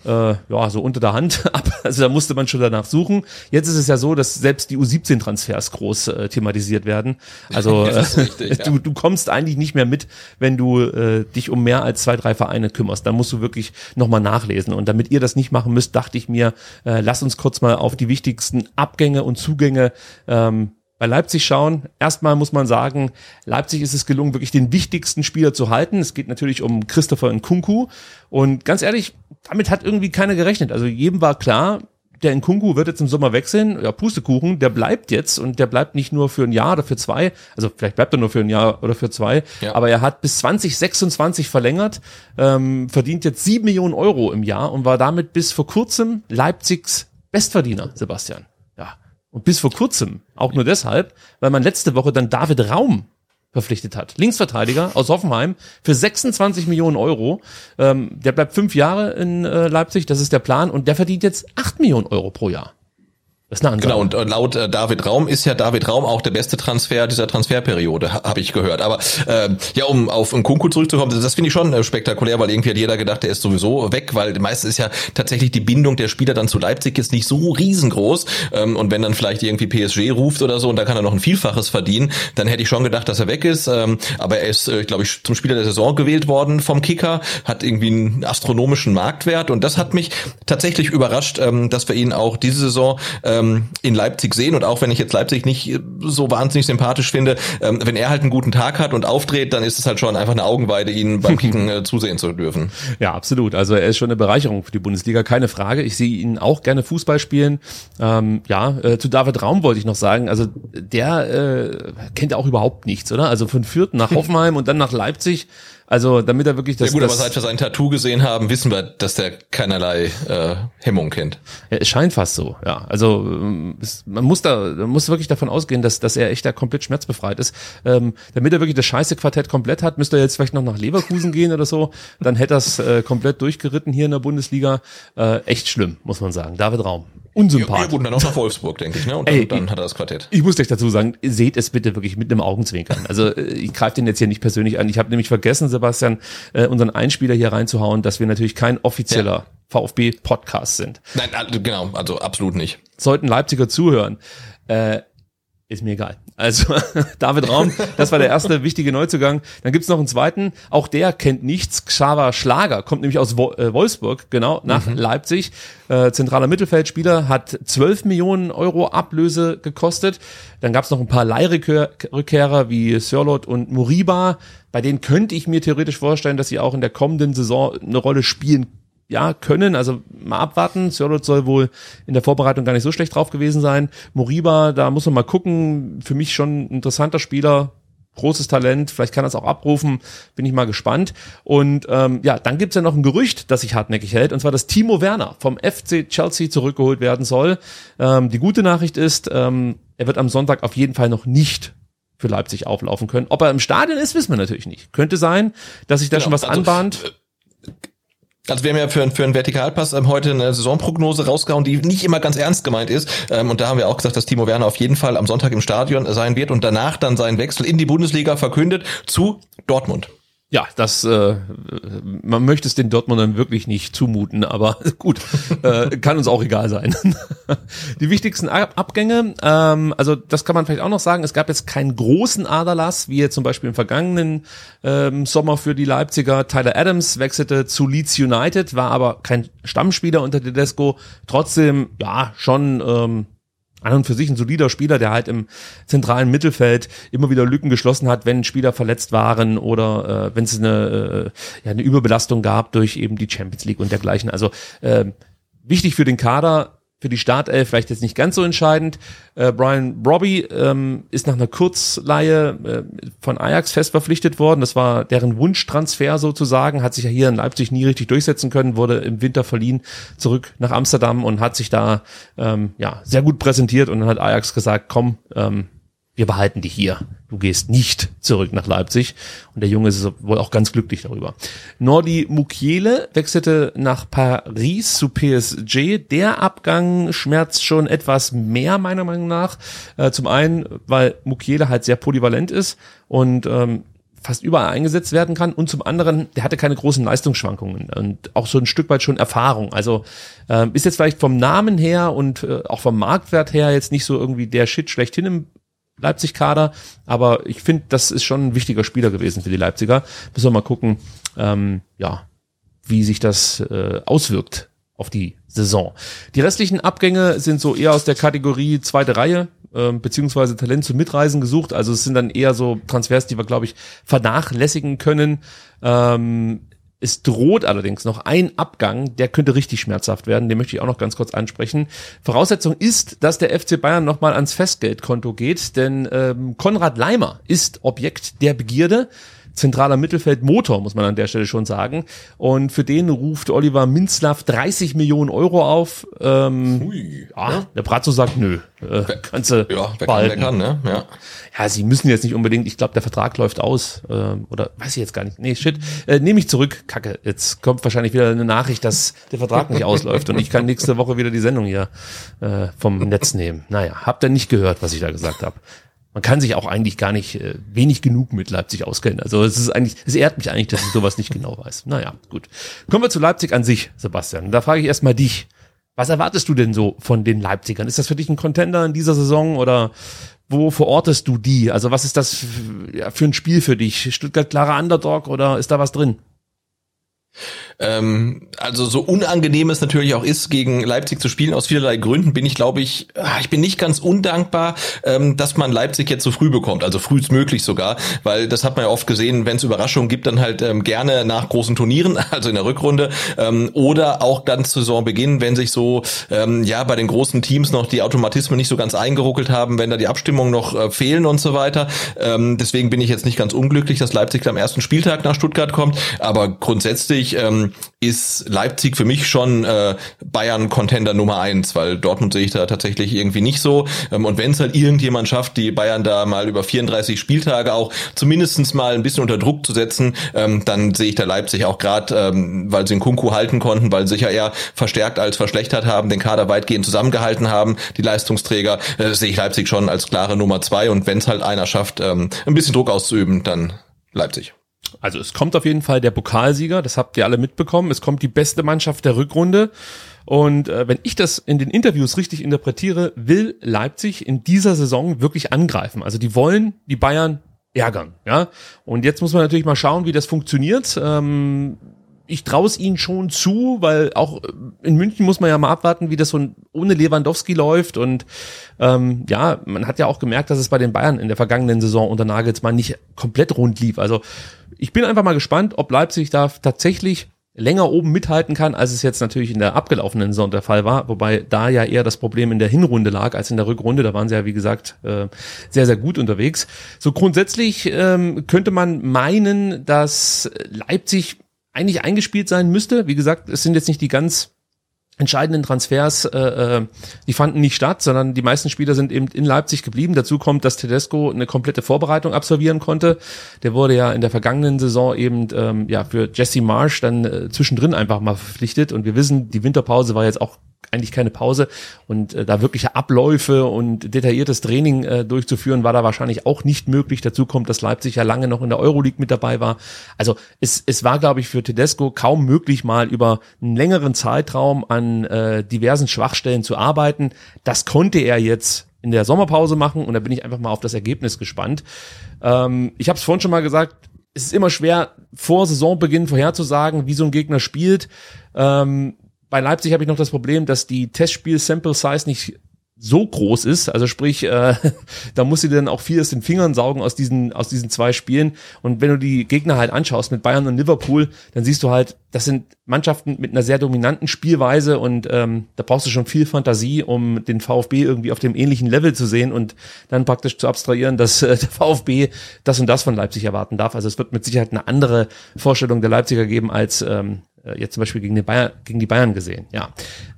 äh, ja so unter der Hand (laughs) ab. Also da musste man schon danach suchen. Jetzt ist es ja so, dass selbst die U17-Transfers groß äh, thematisiert werden. Also (laughs) äh, richtig, du, du kommst eigentlich nicht mehr mit, wenn du äh, dich um mehr als zwei, drei Vereine kümmerst. Dann musst du wirklich nochmal nachlesen. Und damit ihr das nicht machen müsst, dachte ich mir, äh, lass uns kurz mal auf die wichtigsten Abgänge und Zugänge ähm, bei Leipzig schauen. Erstmal muss man sagen, Leipzig ist es gelungen, wirklich den wichtigsten Spieler zu halten. Es geht natürlich um Christopher Nkunku. Und ganz ehrlich, damit hat irgendwie keiner gerechnet. Also jedem war klar, der Nkunku wird jetzt im Sommer wechseln, ja, Pustekuchen, der bleibt jetzt und der bleibt nicht nur für ein Jahr oder für zwei, also vielleicht bleibt er nur für ein Jahr oder für zwei, ja. aber er hat bis 2026 verlängert, ähm, verdient jetzt sieben Millionen Euro im Jahr und war damit bis vor kurzem Leipzigs Bestverdiener, Sebastian. Ja. Und bis vor kurzem, auch nur deshalb, weil man letzte Woche dann David Raum verpflichtet hat. Linksverteidiger aus Hoffenheim für 26 Millionen Euro. Ähm, der bleibt fünf Jahre in äh, Leipzig, das ist der Plan, und der verdient jetzt acht Millionen Euro pro Jahr. Das ist eine Genau, und laut äh, David Raum ist ja David Raum auch der beste Transfer dieser Transferperiode, ha, habe ich gehört. Aber äh, ja, um auf Nkunku zurückzukommen, das finde ich schon äh, spektakulär, weil irgendwie hat jeder gedacht, der ist sowieso weg, weil meistens ist ja tatsächlich die Bindung der Spieler dann zu Leipzig jetzt nicht so riesengroß. Ähm, und wenn dann vielleicht irgendwie PSG ruft oder so und da kann er noch ein Vielfaches verdienen, dann hätte ich schon gedacht, dass er weg ist. Ähm, aber er ist, äh, glaube ich, zum Spieler der Saison gewählt worden vom Kicker, hat irgendwie einen astronomischen Marktwert und das hat mich tatsächlich überrascht, ähm, dass wir ihn auch diese Saison äh, ähm, in Leipzig sehen. Und auch wenn ich jetzt Leipzig nicht so wahnsinnig sympathisch finde, ähm, wenn er halt einen guten Tag hat und aufdreht, dann ist es halt schon einfach eine Augenweide, ihn beim (laughs) Kicken äh, zusehen zu dürfen. Ja, absolut. Also er ist schon eine Bereicherung für die Bundesliga, keine Frage. Ich sehe ihn auch gerne Fußball spielen. Ähm, ja, äh, zu David Raum wollte ich noch sagen, also der äh, kennt ja auch überhaupt nichts, oder? Also von Fürth nach (laughs) Hoffenheim und dann nach Leipzig. Also damit er wirklich das. Ja gut, das, aber seit wir sein Tattoo gesehen haben, wissen wir, dass der keinerlei äh, Hemmung kennt. Ja, es scheint fast so, ja. Also ähm, es, man muss da man muss wirklich davon ausgehen, dass, dass er echt da komplett schmerzbefreit ist. Ähm, damit er wirklich das scheiße Quartett komplett hat, müsste er jetzt vielleicht noch nach Leverkusen gehen oder so. Dann hätte er es äh, komplett durchgeritten hier in der Bundesliga. Äh, echt schlimm, muss man sagen. David Raum unsympathisch. Ja, gut, und dann auch nach Wolfsburg, denke ich, ne? Und dann, Ey, dann hat er das Quartett. Ich muss euch dazu sagen, seht es bitte wirklich mit einem Augenzwinkern. Also äh, ich greife den jetzt hier nicht persönlich an. Ich habe nämlich vergessen, Sebastian, äh, unseren Einspieler hier reinzuhauen, dass wir natürlich kein offizieller ja. VfB-Podcast sind. Nein, genau, also absolut nicht. Sollten Leipziger zuhören. Äh, ist mir egal. Also (laughs) David Raum, das war der erste wichtige Neuzugang. Dann gibt's noch einen zweiten, auch der kennt nichts. Xaver Schlager, kommt nämlich aus äh, Wolfsburg, genau, nach mhm. Leipzig. Äh, zentraler Mittelfeldspieler, hat 12 Millionen Euro Ablöse gekostet. Dann gab's noch ein paar Leihrückkehrer wie Sörlot und Muriba. Bei denen könnte ich mir theoretisch vorstellen, dass sie auch in der kommenden Saison eine Rolle spielen ja, können, also mal abwarten. Sörlot soll wohl in der Vorbereitung gar nicht so schlecht drauf gewesen sein. Moriba, da muss man mal gucken. Für mich schon ein interessanter Spieler, großes Talent, vielleicht kann er es auch abrufen, bin ich mal gespannt. Und ähm, ja, dann gibt's ja noch ein Gerücht, das sich hartnäckig hält, und zwar, dass Timo Werner vom FC Chelsea zurückgeholt werden soll. Ähm, die gute Nachricht ist, ähm, er wird am Sonntag auf jeden Fall noch nicht für Leipzig auflaufen können. Ob er im Stadion ist, wissen wir natürlich nicht. Könnte sein, dass sich da genau, schon was also, anbahnt. Äh, also wir haben ja für, für einen Vertikalpass ähm, heute eine Saisonprognose rausgehauen, die nicht immer ganz ernst gemeint ist. Ähm, und da haben wir auch gesagt, dass Timo Werner auf jeden Fall am Sonntag im Stadion sein wird und danach dann seinen Wechsel in die Bundesliga verkündet zu Dortmund. Ja, das äh, man möchte es den Dortmundern wirklich nicht zumuten, aber (laughs) gut, äh, kann uns auch egal sein. (laughs) Die wichtigsten Abgänge, ähm, also das kann man vielleicht auch noch sagen, es gab jetzt keinen großen Aderlass, wie jetzt zum Beispiel im vergangenen ähm, Sommer für die Leipziger. Tyler Adams wechselte zu Leeds United, war aber kein Stammspieler unter Tedesco, trotzdem ja schon ähm, an und für sich ein solider Spieler, der halt im zentralen Mittelfeld immer wieder Lücken geschlossen hat, wenn Spieler verletzt waren oder äh, wenn es eine, äh, ja, eine Überbelastung gab durch eben die Champions League und dergleichen. Also äh, wichtig für den Kader, für die Startelf vielleicht jetzt nicht ganz so entscheidend. Äh, Brian Robbie ähm, ist nach einer Kurzleihe äh, von Ajax fest verpflichtet worden. Das war deren Wunschtransfer sozusagen, hat sich ja hier in Leipzig nie richtig durchsetzen können, wurde im Winter verliehen zurück nach Amsterdam und hat sich da ähm, ja sehr gut präsentiert und dann hat Ajax gesagt, komm, ähm, wir behalten dich hier. Du gehst nicht zurück nach Leipzig. Und der Junge ist wohl auch ganz glücklich darüber. Nordi Mukiele wechselte nach Paris zu PSG. Der Abgang schmerzt schon etwas mehr, meiner Meinung nach. Äh, zum einen, weil Mukiele halt sehr polyvalent ist und ähm, fast überall eingesetzt werden kann und zum anderen, der hatte keine großen Leistungsschwankungen und auch so ein Stück weit schon Erfahrung. Also ähm, ist jetzt vielleicht vom Namen her und äh, auch vom Marktwert her jetzt nicht so irgendwie der Shit schlechthin im Leipzig-Kader, aber ich finde, das ist schon ein wichtiger Spieler gewesen für die Leipziger. Müssen wir mal gucken, ähm, ja, wie sich das äh, auswirkt auf die Saison. Die restlichen Abgänge sind so eher aus der Kategorie zweite Reihe. ähm, beziehungsweise Talent zum Mitreisen gesucht. Also es sind dann eher so Transfers, die wir, glaube ich, vernachlässigen können. Ähm, es droht allerdings noch ein Abgang, der könnte richtig schmerzhaft werden. Den möchte ich auch noch ganz kurz ansprechen. Voraussetzung ist, dass der FC Bayern nochmal ans Festgeldkonto geht, denn ähm, Konrad Leimer ist Objekt der Begierde zentraler Mittelfeldmotor, muss man an der Stelle schon sagen. Und für den ruft Oliver Minzlaff 30 Millionen Euro auf. Ähm, Ui, ja, der Brazzo sagt, nö, äh, kannst du ja, wer kann, wer kann, ne? Ja. ja, sie müssen jetzt nicht unbedingt, ich glaube, der Vertrag läuft aus. Äh, oder weiß ich jetzt gar nicht. Nee, shit. Äh, Nehme ich zurück. Kacke, jetzt kommt wahrscheinlich wieder eine Nachricht, dass der Vertrag nicht ausläuft und ich kann nächste Woche wieder die Sendung hier äh, vom Netz nehmen. Naja, habt ihr nicht gehört, was ich da gesagt habe man kann sich auch eigentlich gar nicht äh, wenig genug mit Leipzig auskennen. Also es ist eigentlich, es ehrt mich eigentlich, dass ich sowas nicht genau weiß. Naja, gut. Kommen wir zu Leipzig an sich, Sebastian. Da frage ich erstmal dich. Was erwartest du denn so von den Leipzigern? Ist das für dich ein Contender in dieser Saison oder wo verortest du die? Also was ist das für ein Spiel für dich? Stuttgart klarer Underdog oder ist da was drin? Ähm, also so unangenehm es natürlich auch ist, gegen Leipzig zu spielen, aus vielerlei Gründen bin ich, glaube ich, ah, ich bin nicht ganz undankbar, ähm, dass man Leipzig jetzt so früh bekommt, also frühestmöglich sogar, weil das hat man ja oft gesehen, wenn es Überraschungen gibt, dann halt ähm, gerne nach großen Turnieren, (laughs) also in der Rückrunde, ähm, oder auch ganz Saisonbeginn, wenn sich so ähm, ja bei den großen Teams noch die Automatismen nicht so ganz eingeruckelt haben, wenn da die Abstimmungen noch äh, fehlen und so weiter. Ähm, deswegen bin ich jetzt nicht ganz unglücklich, dass Leipzig am ersten Spieltag nach Stuttgart kommt, aber grundsätzlich ähm, ist Leipzig für mich schon äh, Bayern-Contender Nummer eins, weil Dortmund sehe ich da tatsächlich irgendwie nicht so. Ähm, und wenn es halt irgendjemand schafft, die Bayern da mal über 34 Spieltage auch zumindestens mal ein bisschen unter Druck zu setzen, ähm, dann sehe ich da Leipzig auch gerade, ähm, weil sie den Kunku halten konnten, weil sie sich ja eher verstärkt als verschlechtert haben, den Kader weitgehend zusammengehalten haben, die Leistungsträger, äh, sehe ich Leipzig schon als klare Nummer zwei. Und wenn es halt einer schafft, ähm, ein bisschen Druck auszuüben, dann Leipzig. Also es kommt auf jeden Fall der Pokalsieger, das habt ihr alle mitbekommen. Es kommt die beste Mannschaft der Rückrunde. Und äh, wenn ich das in den Interviews richtig interpretiere, will Leipzig in dieser Saison wirklich angreifen. Also die wollen die Bayern ärgern, ja. Und jetzt muss man natürlich mal schauen, wie das funktioniert. Ähm, ich traue es ihnen schon zu, weil auch in München muss man ja mal abwarten, wie das so ohne Lewandowski läuft. Und ähm, ja, man hat ja auch gemerkt, dass es bei den Bayern in der vergangenen Saison unter Nagelsmann nicht komplett rund lief. Also ich bin einfach mal gespannt, ob Leipzig da tatsächlich länger oben mithalten kann, als es jetzt natürlich in der abgelaufenen Saison der Fall war, wobei da ja eher das Problem in der Hinrunde lag als in der Rückrunde. Da waren sie ja, wie gesagt, äh, sehr, sehr gut unterwegs. So grundsätzlich ähm, könnte man meinen, dass Leipzig eigentlich eingespielt sein müsste. Wie gesagt, es sind jetzt nicht die ganz entscheidenden Transfers, äh, äh, die fanden nicht statt, sondern die meisten Spieler sind eben in Leipzig geblieben. Dazu kommt, dass Tedesco eine komplette Vorbereitung absolvieren konnte. Der wurde ja in der vergangenen Saison eben ähm, ja für Jesse Marsh dann äh, zwischendrin einfach mal verpflichtet. Und wir wissen, die Winterpause war jetzt auch eigentlich keine Pause und äh, da wirkliche Abläufe und detailliertes Training äh, durchzuführen war da wahrscheinlich auch nicht möglich. Dazu kommt, dass Leipzig ja lange noch in der Euroleague mit dabei war. Also es, es war, glaube ich, für Tedesco kaum möglich, mal über einen längeren Zeitraum an äh, diversen Schwachstellen zu arbeiten. Das konnte er jetzt in der Sommerpause machen und da bin ich einfach mal auf das Ergebnis gespannt. Ähm, ich habe es vorhin schon mal gesagt, es ist immer schwer, vor Saisonbeginn vorherzusagen, wie so ein Gegner spielt. Ähm, bei Leipzig habe ich noch das Problem, dass die Testspiel-Sample-Size nicht so groß ist, also sprich, äh, (laughs) da muss sie dann auch viel aus den Fingern saugen aus diesen aus diesen zwei Spielen. Und wenn du die Gegner halt anschaust mit Bayern und Liverpool, dann siehst du halt, das sind Mannschaften mit einer sehr dominanten Spielweise und ähm, da brauchst du schon viel Fantasie, um den VfB irgendwie auf dem ähnlichen Level zu sehen und dann praktisch zu abstrahieren, dass äh, (laughs) der VfB das und das von Leipzig erwarten darf. Also es wird mit Sicherheit eine andere Vorstellung der Leipziger geben als ähm, äh, jetzt zum Beispiel gegen, den Bayern, gegen die Bayern gesehen. Ja,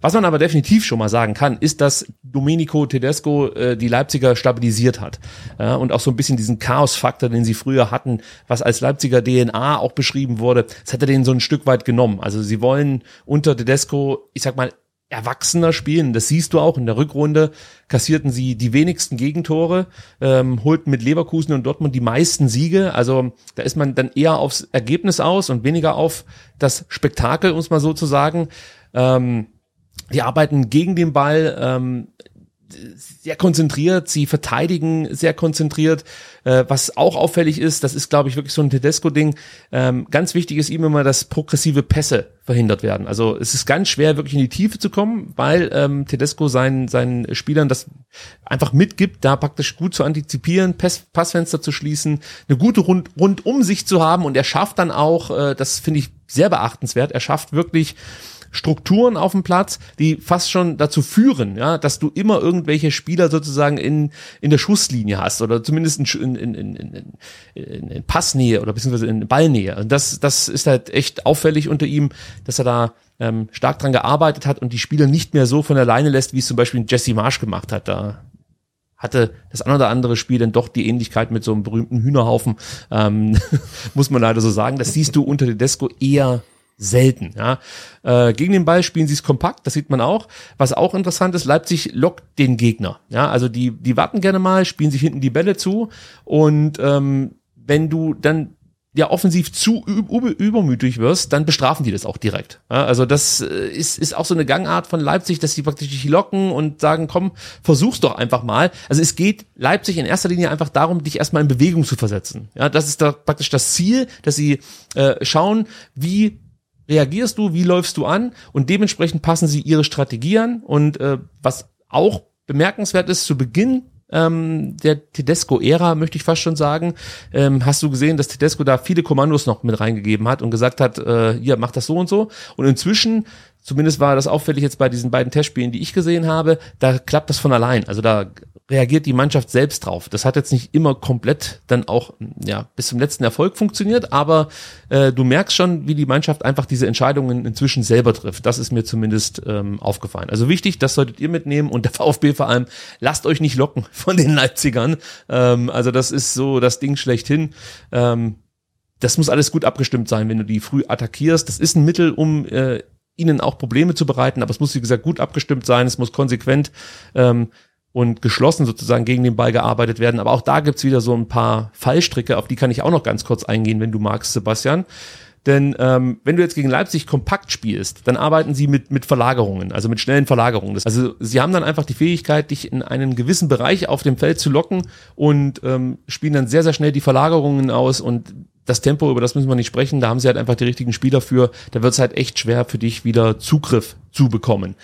was man aber definitiv schon mal sagen kann, ist, dass Domenico Tedesco äh, die Leipziger stabilisiert hat ja, und auch so ein bisschen diesen Chaos-Faktor, den sie früher hatten, was als Leipziger DNA auch beschrieben wurde, das hat er denen so ein Stück weit genommen. Also sie wollen unter Tedesco, ich sag mal erwachsener spielen. Das siehst du auch in der Rückrunde. Kassierten sie die wenigsten Gegentore, ähm, holten mit Leverkusen und Dortmund die meisten Siege. Also da ist man dann eher aufs Ergebnis aus und weniger auf das Spektakel, um es mal so zu sagen. Ähm, die arbeiten gegen den Ball. Ähm, sehr konzentriert, sie verteidigen sehr konzentriert. Äh, was auch auffällig ist, das ist, glaube ich, wirklich so ein Tedesco-Ding. Ähm, ganz wichtig ist ihm immer, dass progressive Pässe verhindert werden. Also es ist ganz schwer, wirklich in die Tiefe zu kommen, weil ähm, Tedesco seinen, seinen Spielern das einfach mitgibt, da praktisch gut zu antizipieren, Pass, Passfenster zu schließen, eine gute Rund Rundumsicht zu haben und er schafft dann auch, äh, das finde ich sehr beachtenswert, er schafft wirklich Strukturen auf dem Platz, die fast schon dazu führen, ja, dass du immer irgendwelche Spieler sozusagen in, in der Schusslinie hast oder zumindest in, in, in, in, in, Passnähe oder beziehungsweise in Ballnähe. Und das, das ist halt echt auffällig unter ihm, dass er da ähm, stark dran gearbeitet hat und die Spieler nicht mehr so von alleine lässt, wie es zum Beispiel Jesse Marsch gemacht hat. Da hatte das ein oder andere Spiel dann doch die Ähnlichkeit mit so einem berühmten Hühnerhaufen, ähm, (laughs) muss man leider so sagen. Das siehst du unter Tedesco eher selten. Ja. Äh, gegen den Ball spielen sie es kompakt, das sieht man auch. Was auch interessant ist, Leipzig lockt den Gegner. Ja, also die, die warten gerne mal, spielen sich hinten die Bälle zu und ähm, wenn du dann ja offensiv zu übermütig wirst, dann bestrafen die das auch direkt. Ja, also das äh, ist, ist auch so eine Gangart von Leipzig, dass sie praktisch dich locken und sagen, komm, versuch's doch einfach mal. Also es geht Leipzig in erster Linie einfach darum, dich erstmal in Bewegung zu versetzen. Ja, das ist da praktisch das Ziel, dass sie äh, schauen, wie reagierst du, wie läufst du an und dementsprechend passen sie ihre Strategie an und äh, was auch bemerkenswert ist, zu Beginn ähm, der Tedesco-Ära, möchte ich fast schon sagen, ähm, hast du gesehen, dass Tedesco da viele Kommandos noch mit reingegeben hat und gesagt hat, äh, hier, mach das so und so. Und inzwischen, zumindest war das auffällig jetzt bei diesen beiden Testspielen, die ich gesehen habe, da klappt das von allein. Also da reagiert die Mannschaft selbst drauf. Das hat jetzt nicht immer komplett dann auch ja bis zum letzten Erfolg funktioniert, aber äh, du merkst schon, wie die Mannschaft einfach diese Entscheidungen inzwischen selber trifft. Das ist mir zumindest ähm, aufgefallen. Also wichtig, das solltet ihr mitnehmen und der (laughs) VfB vor allem, lasst euch nicht locken (laughs) von den Leipzigern. Ähm, also das ist so das Ding schlechthin. Ähm, das muss alles gut abgestimmt sein, wenn du die früh attackierst. Das ist ein Mittel, um äh, ihnen auch Probleme zu bereiten, aber es muss, wie gesagt, gut abgestimmt sein, es muss konsequent ähm, und geschlossen sozusagen gegen den Ball gearbeitet werden. Aber auch da gibt's wieder so ein paar Fallstricke, auf die kann ich auch noch ganz kurz eingehen, wenn du magst, Sebastian. Denn ähm, wenn du jetzt gegen Leipzig kompakt spielst, dann arbeiten sie mit, mit Verlagerungen, also mit schnellen Verlagerungen. Das, also sie haben dann einfach die Fähigkeit, dich in einen gewissen Bereich auf dem Feld zu locken und ähm, spielen dann sehr, sehr schnell die Verlagerungen aus und das Tempo, über das müssen wir nicht sprechen, da haben sie halt einfach die richtigen Spieler für, da wird es halt echt schwer für dich wieder Zugriff zu bekommen.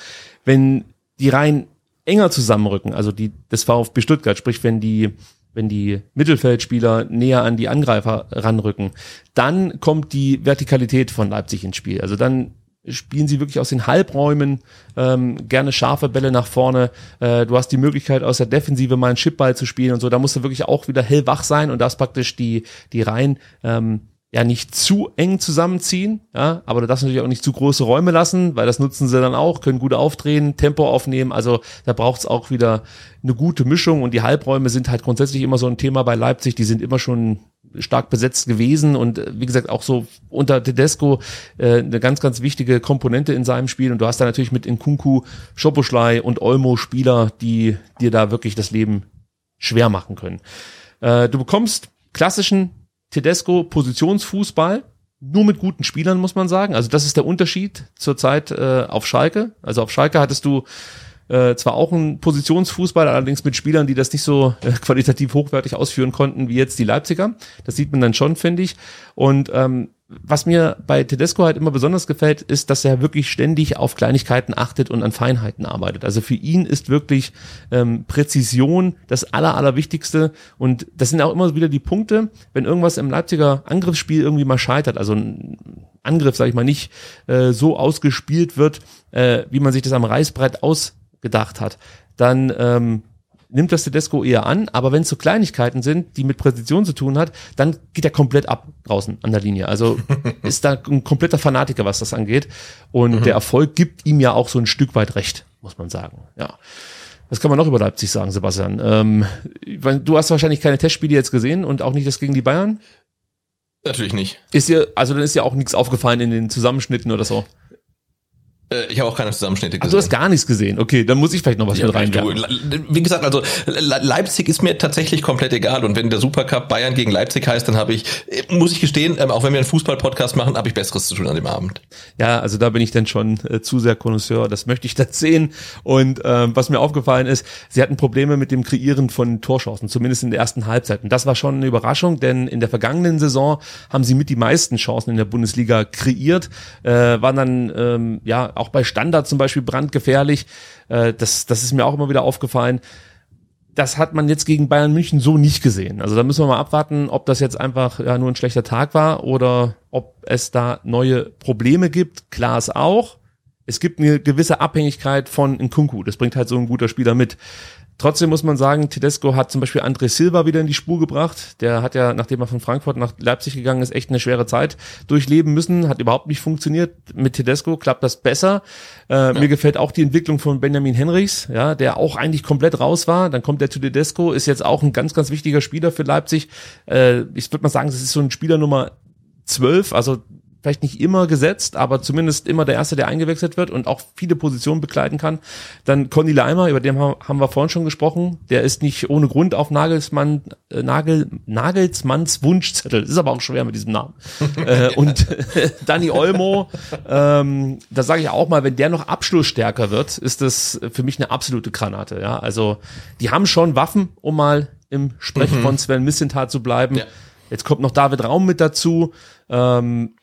Wenn die rein enger zusammenrücken, also die des VfB Stuttgart, sprich wenn die wenn die Mittelfeldspieler näher an die Angreifer ranrücken, dann kommt die Vertikalität von Leipzig ins Spiel. Also dann spielen sie wirklich aus den Halbräumen ähm, gerne scharfe Bälle nach vorne. Äh, du hast die Möglichkeit aus der Defensive mal einen Chipball zu spielen und so. Da musst du wirklich auch wieder hellwach sein und das praktisch die die Reihen ähm, ja nicht zu eng zusammenziehen, ja, aber du darfst natürlich auch nicht zu große Räume lassen, weil das nutzen sie dann auch, können gut aufdrehen, Tempo aufnehmen, also da braucht's auch wieder eine gute Mischung und die Halbräume sind halt grundsätzlich immer so ein Thema bei Leipzig, die sind immer schon stark besetzt gewesen und äh, wie gesagt auch so unter Tedesco äh, eine ganz, ganz wichtige Komponente in seinem Spiel. Und du hast da natürlich mit Nkunku, Schoposchlei und Olmo Spieler, die dir da wirklich das Leben schwer machen können. Äh, du bekommst klassischen Tedesco Positionsfußball, nur mit guten Spielern, muss man sagen. Also das ist der Unterschied zurzeit äh, auf Schalke. Also auf Schalke hattest du äh, zwar auch einen Positionsfußball, allerdings mit Spielern, die das nicht so äh, (laughs) qualitativ hochwertig ausführen konnten wie jetzt die Leipziger. Das sieht man dann schon, finde ich. Und ähm, was mir bei Tedesco halt immer besonders gefällt, ist, dass er wirklich ständig auf Kleinigkeiten achtet und an Feinheiten arbeitet. Also für ihn ist wirklich ähm, Präzision das Aller, Allerwichtigste. Und das sind auch immer wieder die Punkte, wenn irgendwas im Leipziger Angriffsspiel irgendwie mal scheitert, also ein Angriff, sage ich mal, nicht äh, so ausgespielt wird, äh, wie man sich das am Reißbrett ausgedacht hat, dann ähm, nimmt das Tedesco eher an, aber wenn es so Kleinigkeiten sind, die mit Präzision zu tun hat, dann geht er komplett ab draußen an der Linie. Also (laughs) ist da ein kompletter Fanatiker, was das angeht. Und mhm. der Erfolg gibt ihm ja auch so ein Stück weit recht, muss man sagen. Ja. Was kann man noch über Leipzig sagen, Sebastian? Ähm, du hast wahrscheinlich keine Testspiele jetzt gesehen und auch nicht das gegen die Bayern? Natürlich nicht. Ist dir, also dann ist dir auch nichts aufgefallen in den Zusammenschnitten oder so? Äh, ich habe auch keine Zusammenschnitte gesehen. Ach, du hast gar nichts gesehen. Okay, dann muss ich vielleicht noch was ja, mit reinwerfen. Wie gesagt, also Leipzig ist mir tatsächlich komplett egal. Und wenn der Supercup Bayern gegen Leipzig heißt, dann habe ich, äh, muss ich gestehen, ähm, auch wenn wir einen Fußball-Podcast machen, habe ich Besseres zu tun an dem Abend. Ja, also da bin ich dann schon äh, zu sehr Connoisseur. Das möchte ich dann sehen. Und ähm, was mir aufgefallen ist, sie hatten Probleme mit dem Kreieren von Torchancen, zumindest in der ersten Halbzeit. Und das war schon eine Überraschung, denn in der vergangenen Saison haben sie mit die meisten Chancen in der Bundesliga kreiert, äh, waren dann ähm, ja auch bei Standard zum Beispiel brandgefährlich. Äh, das, das ist mir auch immer wieder aufgefallen. Das hat man jetzt gegen Bayern München so nicht gesehen. Also da müssen wir mal abwarten, ob das jetzt einfach ja, nur ein schlechter Tag war oder ob es da neue Probleme gibt. Klar ist auch, es gibt eine gewisse Abhängigkeit von Nkunku. Das bringt halt so ein guter Spieler mit. Trotzdem muss man sagen, Tedesco hat zum Beispiel André Silva wieder in die Spur gebracht. Der hat ja, nachdem er von Frankfurt nach Leipzig gegangen ist, echt eine schwere Zeit durchleben müssen. Hat überhaupt nicht funktioniert. Mit Tedesco klappt das besser. Äh, ja. Mir gefällt auch die Entwicklung von Benjamin Henrichs, ja, der auch eigentlich komplett raus war. Dann kommt der zu Tedesco, ist jetzt auch ein ganz, ganz wichtiger Spieler für Leipzig. Äh, ich würde mal sagen, das ist so ein Spieler Nummer 12, also vielleicht nicht immer gesetzt, aber zumindest immer der Erste, der eingewechselt wird und auch viele Positionen bekleiden kann. Dann Conny Leimer, über den haben wir vorhin schon gesprochen, der ist nicht ohne Grund auf Nagelsmann, äh, Nagel, Nagelsmanns Wunschzettel, ist aber auch schwer mit diesem Namen. (laughs) äh, und (laughs) äh, Danny Olmo, ähm, da sage ich auch mal, wenn der noch abschlussstärker wird, ist das für mich eine absolute Granate. Ja, also die haben schon Waffen, um mal im Sprech mhm. von Sven Missentat zu bleiben. Ja. Jetzt kommt noch David Raum mit dazu. Ähm,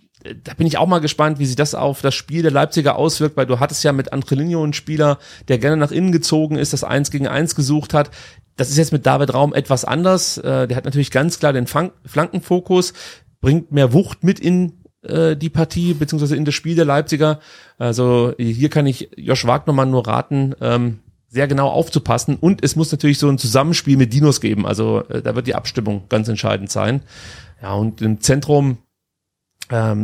da bin ich auch mal gespannt, wie sich das auf das Spiel der Leipziger auswirkt, weil du hattest ja mit Angelino einen Spieler, der gerne nach innen gezogen ist, das Eins gegen Eins gesucht hat. Das ist jetzt mit David Raum etwas anders. Äh, der hat natürlich ganz klar den Flankenfokus, bringt mehr Wucht mit in äh, die Partie, beziehungsweise in das Spiel der Leipziger. Also hier kann ich Josh Wagnermann nur raten, ähm, sehr genau aufzupassen. Und es muss natürlich so ein Zusammenspiel mit Dinos geben. Also äh, da wird die Abstimmung ganz entscheidend sein. Ja, und im Zentrum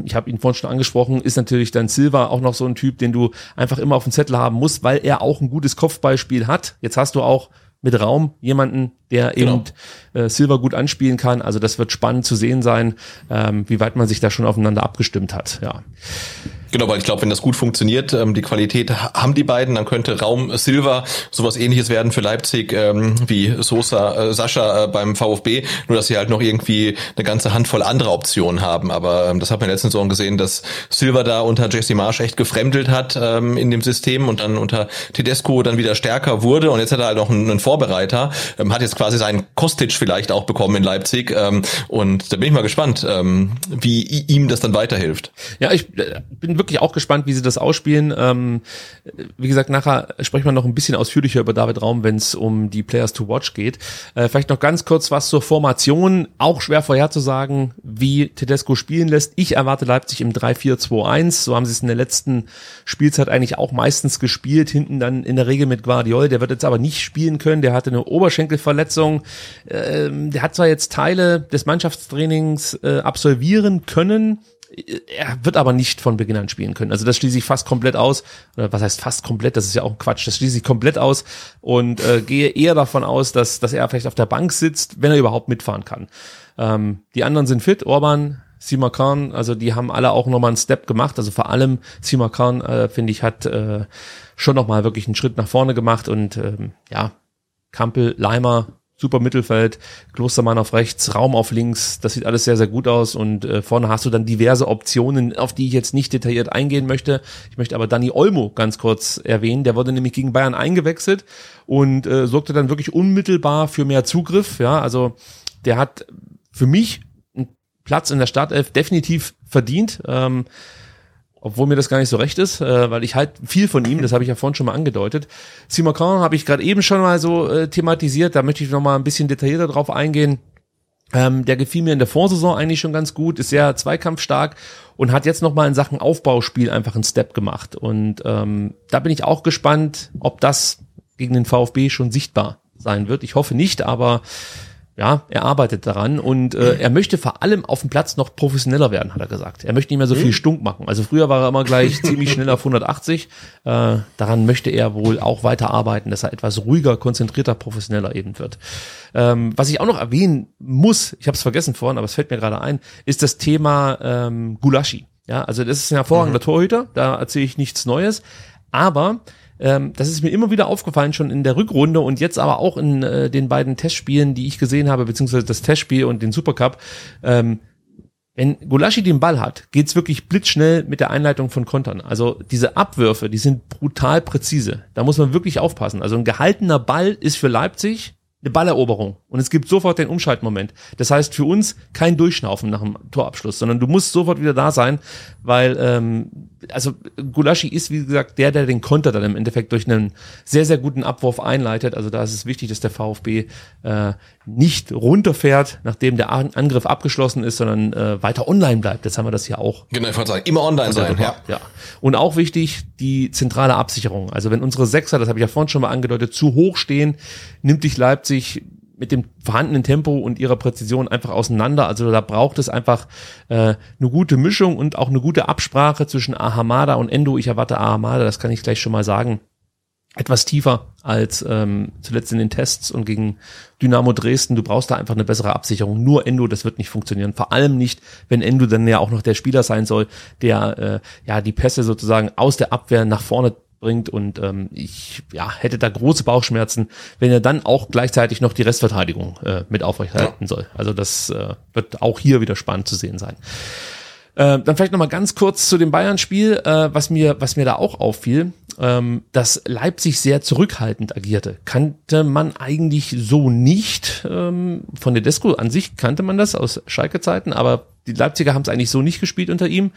ich habe ihn vorhin schon angesprochen, ist natürlich dann Silva auch noch so ein Typ, den du einfach immer auf dem Zettel haben musst, weil er auch ein gutes Kopfballspiel hat. Jetzt hast du auch mit Raum jemanden, der genau. eben äh, Silva gut anspielen kann. Also das wird spannend zu sehen sein, ähm, wie weit man sich da schon aufeinander abgestimmt hat. Ja. Genau, weil ich glaube, wenn das gut funktioniert, ähm, die Qualität haben die beiden, dann könnte Raum Silva sowas ähnliches werden für Leipzig ähm, wie Sosa, äh, Sascha äh, beim VfB, nur dass sie halt noch irgendwie eine ganze Handvoll anderer Optionen haben. Aber ähm, das hat man in der gesehen, dass Silva da unter Jesse Marsch echt gefremdelt hat ähm, in dem System und dann unter Tedesco dann wieder stärker wurde und jetzt hat er halt noch einen, einen Vorbereiter, ähm, hat jetzt quasi seinen Kostic vielleicht auch bekommen in Leipzig ähm, und da bin ich mal gespannt, ähm, wie ihm das dann weiterhilft. Ja, ich äh, bin wirklich auch gespannt, wie sie das ausspielen. Ähm, wie gesagt, nachher sprechen wir noch ein bisschen ausführlicher über David Raum, wenn es um die Players to Watch geht. Äh, vielleicht noch ganz kurz was zur Formation. Auch schwer vorherzusagen, wie Tedesco spielen lässt. Ich erwarte Leipzig im 3-4-2-1. So haben sie es in der letzten Spielzeit eigentlich auch meistens gespielt. Hinten dann in der Regel mit Guardiol. Der wird jetzt aber nicht spielen können. Der hatte eine Oberschenkelverletzung. Ähm, der hat zwar jetzt Teile des Mannschaftstrainings äh, absolvieren können, er wird aber nicht von Beginn an spielen können. Also das schließe ich fast komplett aus. Oder was heißt fast komplett? Das ist ja auch Quatsch. Das schließe ich komplett aus und äh, gehe eher davon aus, dass, dass er vielleicht auf der Bank sitzt, wenn er überhaupt mitfahren kann. Ähm, die anderen sind fit. Orban, Simakan, also die haben alle auch nochmal einen Step gemacht. Also vor allem Simakan, äh, finde ich, hat äh, schon nochmal wirklich einen Schritt nach vorne gemacht und ähm, ja, Kampel, Leimer, super Mittelfeld, Klostermann auf rechts, Raum auf links, das sieht alles sehr, sehr gut aus und äh, vorne hast du dann diverse Optionen, auf die ich jetzt nicht detailliert eingehen möchte. Ich möchte aber Dani Olmo ganz kurz erwähnen, der wurde nämlich gegen Bayern eingewechselt und äh, sorgte dann wirklich unmittelbar für mehr Zugriff, ja, also der hat für mich einen Platz in der Startelf definitiv verdient. Ähm, obwohl mir das gar nicht so recht ist, äh, weil ich halt viel von ihm, das habe ich ja vorhin schon mal angedeutet. Simakan habe ich gerade eben schon mal so äh, thematisiert, da möchte ich noch mal ein bisschen detaillierter drauf eingehen. Ähm, der gefiel mir in der Vorsaison eigentlich schon ganz gut, ist sehr zweikampfstark und hat jetzt noch mal in Sachen Aufbauspiel einfach einen Step gemacht. Und ähm, da bin ich auch gespannt, ob das gegen den VfB schon sichtbar sein wird. Ich hoffe nicht, aber ja, er arbeitet daran und äh, er möchte vor allem auf dem Platz noch professioneller werden, hat er gesagt. Er möchte nicht mehr so viel Stunk machen. Also früher war er immer gleich (laughs) ziemlich schnell auf 180. Äh, daran möchte er wohl auch weiter arbeiten, dass er etwas ruhiger, konzentrierter, professioneller eben wird. Ähm, was ich auch noch erwähnen muss, ich habe es vergessen vorhin, aber es fällt mir gerade ein, ist das Thema ähm, Gulaschi. Ja, also das ist ein hervorragender mhm. Torhüter, da erzähle ich nichts Neues. Aber ähm, das ist mir immer wieder aufgefallen, schon in der Rückrunde und jetzt aber auch in äh, den beiden Testspielen, die ich gesehen habe, beziehungsweise das Testspiel und den Supercup. Ähm, wenn Gulaschi den Ball hat, geht's wirklich blitzschnell mit der Einleitung von Kontern. Also diese Abwürfe, die sind brutal präzise. Da muss man wirklich aufpassen. Also ein gehaltener Ball ist für Leipzig eine Balleroberung und es gibt sofort den Umschaltmoment. Das heißt für uns kein Durchschnaufen nach dem Torabschluss, sondern du musst sofort wieder da sein, weil ähm, also Gulaschi ist wie gesagt der, der den Konter dann im Endeffekt durch einen sehr sehr guten Abwurf einleitet. Also da ist es wichtig, dass der VfB äh, nicht runterfährt, nachdem der Angriff abgeschlossen ist, sondern äh, weiter online bleibt. Jetzt haben wir das hier auch. Genau, ich wollte sagen, immer online sein. Ja. ja. Und auch wichtig die zentrale Absicherung. Also wenn unsere Sechser, das habe ich ja vorhin schon mal angedeutet, zu hoch stehen, nimmt dich Leipzig mit dem vorhandenen Tempo und ihrer Präzision einfach auseinander. Also da braucht es einfach äh, eine gute Mischung und auch eine gute Absprache zwischen Ahamada und Endo. Ich erwarte Ahamada, das kann ich gleich schon mal sagen, etwas tiefer als ähm, zuletzt in den Tests und gegen Dynamo Dresden. Du brauchst da einfach eine bessere Absicherung. Nur Endo, das wird nicht funktionieren. Vor allem nicht, wenn Endo dann ja auch noch der Spieler sein soll, der äh, ja die Pässe sozusagen aus der Abwehr nach vorne bringt und ähm, ich ja, hätte da große Bauchschmerzen, wenn er dann auch gleichzeitig noch die Restverteidigung äh, mit aufrechterhalten ja. soll. Also das äh, wird auch hier wieder spannend zu sehen sein. Äh, dann vielleicht noch mal ganz kurz zu dem Bayern-Spiel, äh, was mir was mir da auch auffiel, ähm, dass Leipzig sehr zurückhaltend agierte. Kannte man eigentlich so nicht ähm, von Tedesco an sich kannte man das aus Schalke-Zeiten, aber die Leipziger haben es eigentlich so nicht gespielt unter ihm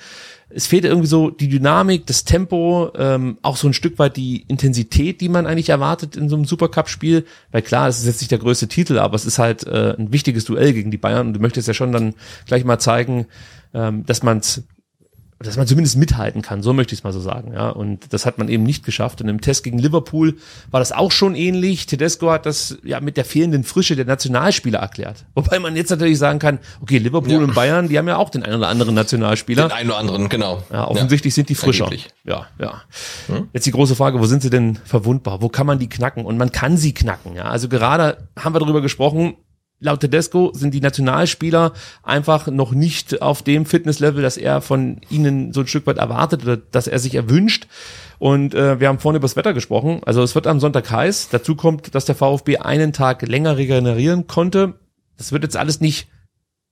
es fehlt irgendwie so die Dynamik, das Tempo, ähm, auch so ein Stück weit die Intensität, die man eigentlich erwartet in so einem Supercup-Spiel. Weil klar, es ist jetzt nicht der größte Titel, aber es ist halt äh, ein wichtiges Duell gegen die Bayern und du möchtest ja schon dann gleich mal zeigen, ähm, dass man es dass man zumindest mithalten kann, so möchte ich es mal so sagen, ja. Und das hat man eben nicht geschafft. Und im Test gegen Liverpool war das auch schon ähnlich. Tedesco hat das ja mit der fehlenden Frische der Nationalspieler erklärt. (laughs) Wobei man jetzt natürlich sagen kann, okay, Liverpool ja. und Bayern, die haben ja auch den einen oder anderen Nationalspieler. Den einen oder anderen, genau. Ja, offensichtlich ja. sind die frischer. Angeblich. Ja, ja. Hm? Jetzt die große Frage, wo sind sie denn verwundbar? Wo kann man die knacken? Und man kann sie knacken, ja. Also gerade haben wir darüber gesprochen, laut Tedesco sind die Nationalspieler einfach noch nicht auf dem Fitnesslevel, das er von ihnen so ein Stück weit erwartet oder das er sich erwünscht. Und äh, wir haben vorhin über das Wetter gesprochen. Also es wird am Sonntag heiß. Dazu kommt, dass der VfB einen Tag länger regenerieren konnte. Das wird jetzt alles nicht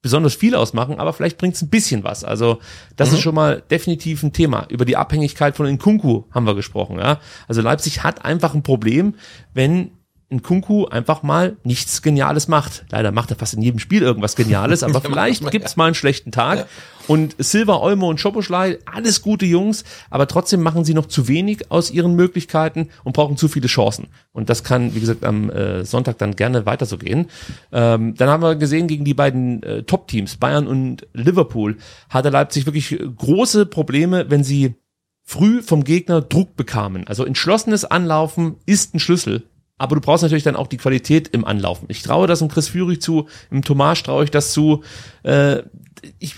besonders viel ausmachen, aber vielleicht bringt es ein bisschen was. Also das mhm. ist schon mal definitiv ein Thema. Über die Abhängigkeit von Nkunku haben wir gesprochen. Ja? Also Leipzig hat einfach ein Problem, wenn in Kunku einfach mal nichts Geniales macht. Leider macht er fast in jedem Spiel irgendwas Geniales, aber (laughs) vielleicht gibt's mal einen schlechten Tag. Ja. Und Silva, Olmo und Schoboschlei, alles gute Jungs, aber trotzdem machen sie noch zu wenig aus ihren Möglichkeiten und brauchen zu viele Chancen. Und das kann, wie gesagt, am äh, Sonntag dann gerne weiter so gehen. Ähm, dann haben wir gesehen, gegen die beiden äh, Top-Teams, Bayern und Liverpool, hatte Leipzig wirklich große Probleme, wenn sie früh vom Gegner Druck bekamen. Also entschlossenes Anlaufen ist ein Schlüssel aber du brauchst natürlich dann auch die Qualität im Anlaufen. Ich traue das im Chris Führig zu, im Tomasz traue ich das zu. Äh, ich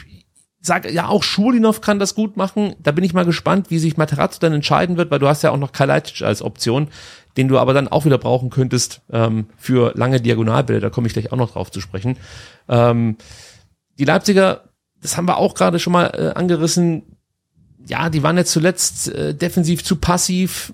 sage, ja, auch Schulinov kann das gut machen. Da bin ich mal gespannt, wie sich Materazzo dann entscheiden wird, weil du hast ja auch noch Kalajdzic als Option, den du aber dann auch wieder brauchen könntest ähm, für lange Diagonalbilder. Da komme ich gleich auch noch drauf zu sprechen. Ähm, die Leipziger, das haben wir auch gerade schon mal äh, angerissen, ja, die waren jetzt zuletzt äh, defensiv zu passiv,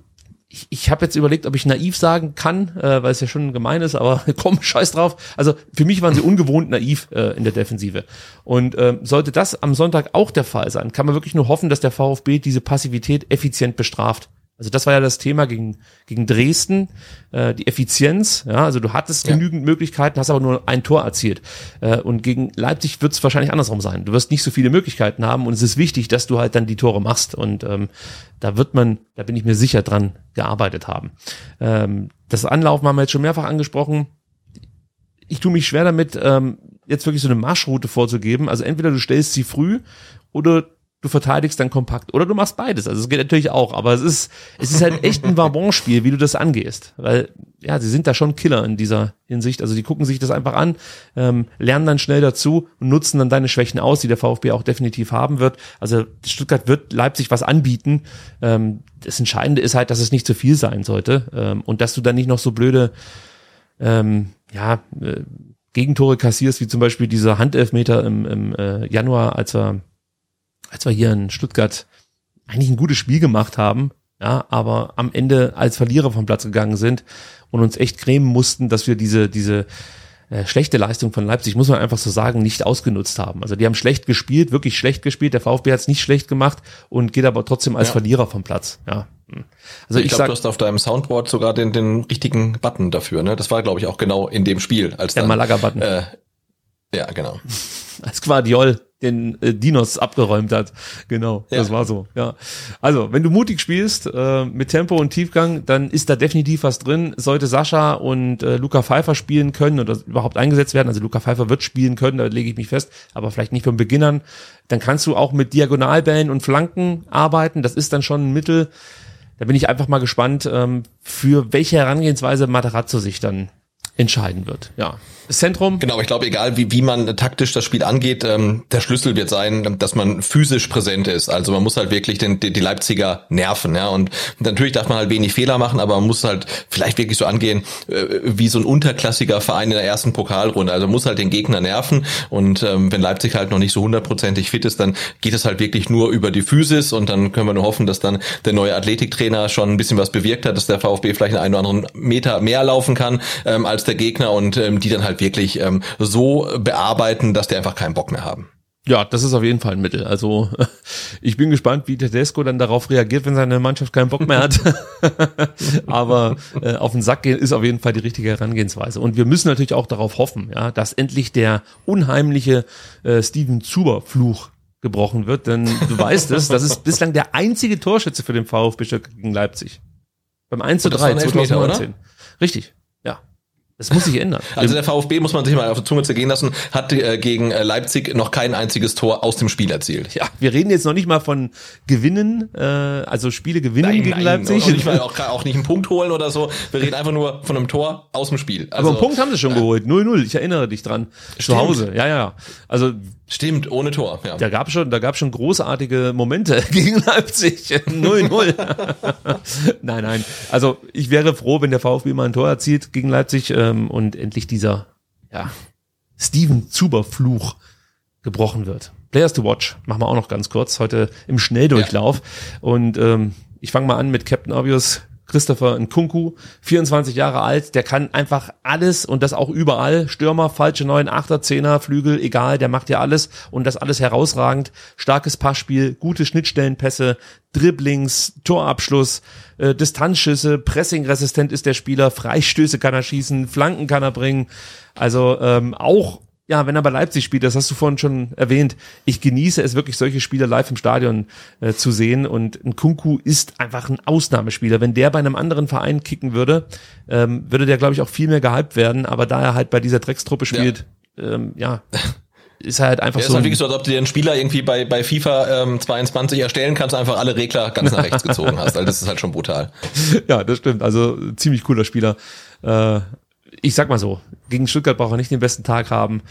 ich, ich habe jetzt überlegt, ob ich naiv sagen kann, äh, weil es ja schon gemein ist, aber (laughs) komm, scheiß drauf. Also für mich waren sie ungewohnt naiv äh, in der Defensive. Und ähm, sollte das am Sonntag auch der Fall sein, kann man wirklich nur hoffen, dass der VfB diese Passivität effizient bestraft. Also das war ja das Thema gegen, gegen Dresden, äh, die Effizienz. Ja, also du hattest ja. genügend Möglichkeiten, hast aber nur ein Tor erzielt. Äh, und gegen Leipzig wird es wahrscheinlich andersrum sein. Du wirst nicht so viele Möglichkeiten haben und es ist wichtig, dass du halt dann die Tore machst. Und ähm, da wird man, da bin ich mir sicher dran gearbeitet haben. Ähm, das Anlaufen haben wir jetzt schon mehrfach angesprochen. Ich tue mich schwer damit, ähm, jetzt wirklich so eine Marschroute vorzugeben. Also entweder du stellst sie früh oder du verteidigst dann kompakt. Oder du machst beides. Also es geht natürlich auch, aber es ist, es ist halt echt ein Vabon-Spiel, wie du das angehst. Weil, ja, sie sind da schon Killer in dieser Hinsicht. Also die gucken sich das einfach an, ähm, lernen dann schnell dazu und nutzen dann deine Schwächen aus, die der VfB auch definitiv haben wird. Also Stuttgart wird Leipzig was anbieten. Ähm, das Entscheidende ist halt, dass es nicht zu viel sein sollte. Ähm, und dass du dann nicht noch so blöde, ähm, ja, äh, Gegentore kassierst, wie zum Beispiel dieser Handelfmeter im, im äh, Januar, als er als wir hier in Stuttgart eigentlich ein gutes Spiel gemacht haben, ja, aber am Ende als Verlierer vom Platz gegangen sind und uns echt cremen mussten, dass wir diese, diese äh, schlechte Leistung von Leipzig, muss man einfach so sagen, nicht ausgenutzt haben. Also die haben schlecht gespielt, wirklich schlecht gespielt. Der VfB hat es nicht schlecht gemacht und geht aber trotzdem als ja. Verlierer vom Platz. Ja. Also ich, ich glaube, du hast auf deinem Soundboard sogar den, den richtigen Button dafür. Ne? Das war, glaube ich, auch genau in dem Spiel. Als der Malaga-Button. Äh, ja, genau. (laughs) als Quadiol den äh, Dinos abgeräumt hat. Genau, ja. das war so. Ja. Also, wenn du mutig spielst äh, mit Tempo und Tiefgang, dann ist da definitiv was drin. Sollte Sascha und äh, Luca Pfeiffer spielen können oder überhaupt eingesetzt werden, also Luca Pfeiffer wird spielen können, da lege ich mich fest, aber vielleicht nicht von Beginnern, dann kannst du auch mit Diagonalbällen und Flanken arbeiten. Das ist dann schon ein Mittel. Da bin ich einfach mal gespannt, ähm, für welche Herangehensweise Materazzo sich dann entscheiden wird. Ja. Zentrum. Genau, ich glaube, egal wie, wie man taktisch das Spiel angeht, ähm, der Schlüssel wird sein, dass man physisch präsent ist. Also man muss halt wirklich den, die, die Leipziger nerven. Ja? Und natürlich darf man halt wenig Fehler machen, aber man muss halt vielleicht wirklich so angehen, äh, wie so ein unterklassiger Verein in der ersten Pokalrunde. Also muss halt den Gegner nerven. Und ähm, wenn Leipzig halt noch nicht so hundertprozentig fit ist, dann geht es halt wirklich nur über die Physis und dann können wir nur hoffen, dass dann der neue Athletiktrainer schon ein bisschen was bewirkt hat, dass der VfB vielleicht einen oder anderen Meter mehr laufen kann ähm, als der Gegner und ähm, die dann halt wirklich ähm, so bearbeiten, dass die einfach keinen Bock mehr haben. Ja, das ist auf jeden Fall ein Mittel. Also (laughs) ich bin gespannt, wie Tedesco dann darauf reagiert, wenn seine Mannschaft keinen Bock mehr hat. (laughs) Aber äh, auf den Sack gehen ist auf jeden Fall die richtige Herangehensweise. Und wir müssen natürlich auch darauf hoffen, ja, dass endlich der unheimliche äh, Steven Zuber-Fluch gebrochen wird. Denn du (laughs) weißt es, das ist bislang der einzige Torschütze für den VfB gegen Leipzig. Beim 1 zu 3 2019. Richtig. Das muss sich ändern. Also der VfB, muss man sich mal auf die Zunge zergehen lassen, hat äh, gegen äh, Leipzig noch kein einziges Tor aus dem Spiel erzielt. Ja, wir reden jetzt noch nicht mal von Gewinnen, äh, also Spiele gewinnen nein, gegen nein, Leipzig. Und nicht mal auch, auch nicht einen Punkt holen oder so. Wir reden einfach nur von einem Tor aus dem Spiel. Also, Aber einen Punkt haben sie schon äh, geholt. 0-0, ich erinnere dich dran. Stimmt. Zu Hause, ja, ja. Also Stimmt, ohne Tor. Ja. Da gab schon, da gab schon großartige Momente (laughs) gegen Leipzig. 0-0. (laughs) nein, nein. Also ich wäre froh, wenn der VfB mal ein Tor erzielt gegen Leipzig ähm, und endlich dieser ja, Steven Zuber-Fluch gebrochen wird. Players to Watch machen wir auch noch ganz kurz heute im Schnelldurchlauf. Ja. Und ähm, ich fange mal an mit Captain Obvious Christopher Nkunku, 24 Jahre alt, der kann einfach alles und das auch überall. Stürmer, falsche Neun, Achter, Zehner, Flügel, egal, der macht ja alles und das alles herausragend. Starkes Passspiel, gute Schnittstellenpässe, Dribblings, Torabschluss, äh, Distanzschüsse, Pressingresistent ist der Spieler, Freistöße kann er schießen, Flanken kann er bringen. Also ähm, auch ja, wenn er bei Leipzig spielt, das hast du vorhin schon erwähnt, ich genieße es wirklich, solche Spiele live im Stadion äh, zu sehen und ein Kunku ist einfach ein Ausnahmespieler. Wenn der bei einem anderen Verein kicken würde, ähm, würde der, glaube ich, auch viel mehr gehypt werden, aber da er halt bei dieser Dreckstruppe spielt, ja, ähm, ja (laughs) ist halt einfach ja, so. Ist halt wirklich so, als ob du dir einen Spieler irgendwie bei, bei FIFA ähm, 22 erstellen kannst, einfach alle Regler ganz nach rechts gezogen hast. Also das ist halt schon brutal. (laughs) Ja, das stimmt. Also ziemlich cooler Spieler. Äh, ich sag mal so, gegen Stuttgart braucht er nicht den besten Tag haben.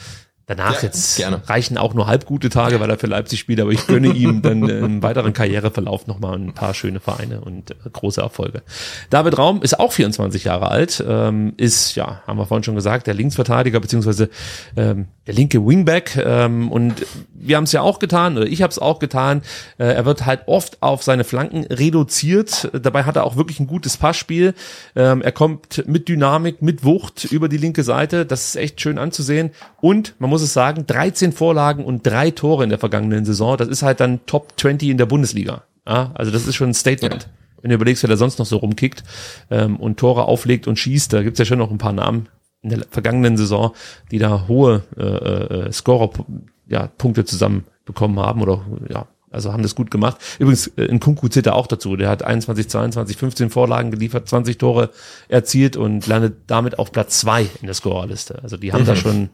Danach ja, jetzt gerne. reichen auch nur halb gute Tage, weil er für Leipzig spielt, aber ich gönne ihm dann (laughs) im weiteren Karriereverlauf nochmal ein paar schöne Vereine und äh, große Erfolge. David Raum ist auch 24 Jahre alt, ähm, ist, ja, haben wir vorhin schon gesagt, der Linksverteidiger beziehungsweise ähm, der linke Wingback ähm, und wir haben es ja auch getan, oder ich habe es auch getan, äh, er wird halt oft auf seine Flanken reduziert, dabei hat er auch wirklich ein gutes Passspiel, ähm, er kommt mit Dynamik, mit Wucht über die linke Seite, das ist echt schön anzusehen. Und man muss es sagen, 13 Vorlagen und drei Tore in der vergangenen Saison. Das ist halt dann Top 20 in der Bundesliga. Ja, also das ist schon ein Statement. Ja. Wenn du überlegst, wer da sonst noch so rumkickt ähm, und Tore auflegt und schießt, da gibt's ja schon noch ein paar Namen in der vergangenen Saison, die da hohe äh, äh, Scorer-Punkte ja, Punkte zusammen bekommen haben oder ja, also haben das gut gemacht. Übrigens, äh, in Kunku zählt er auch dazu. Der hat 21, 22, 15 Vorlagen geliefert, 20 Tore erzielt und landet damit auf Platz zwei in der Scorerliste. Also die haben mhm. da schon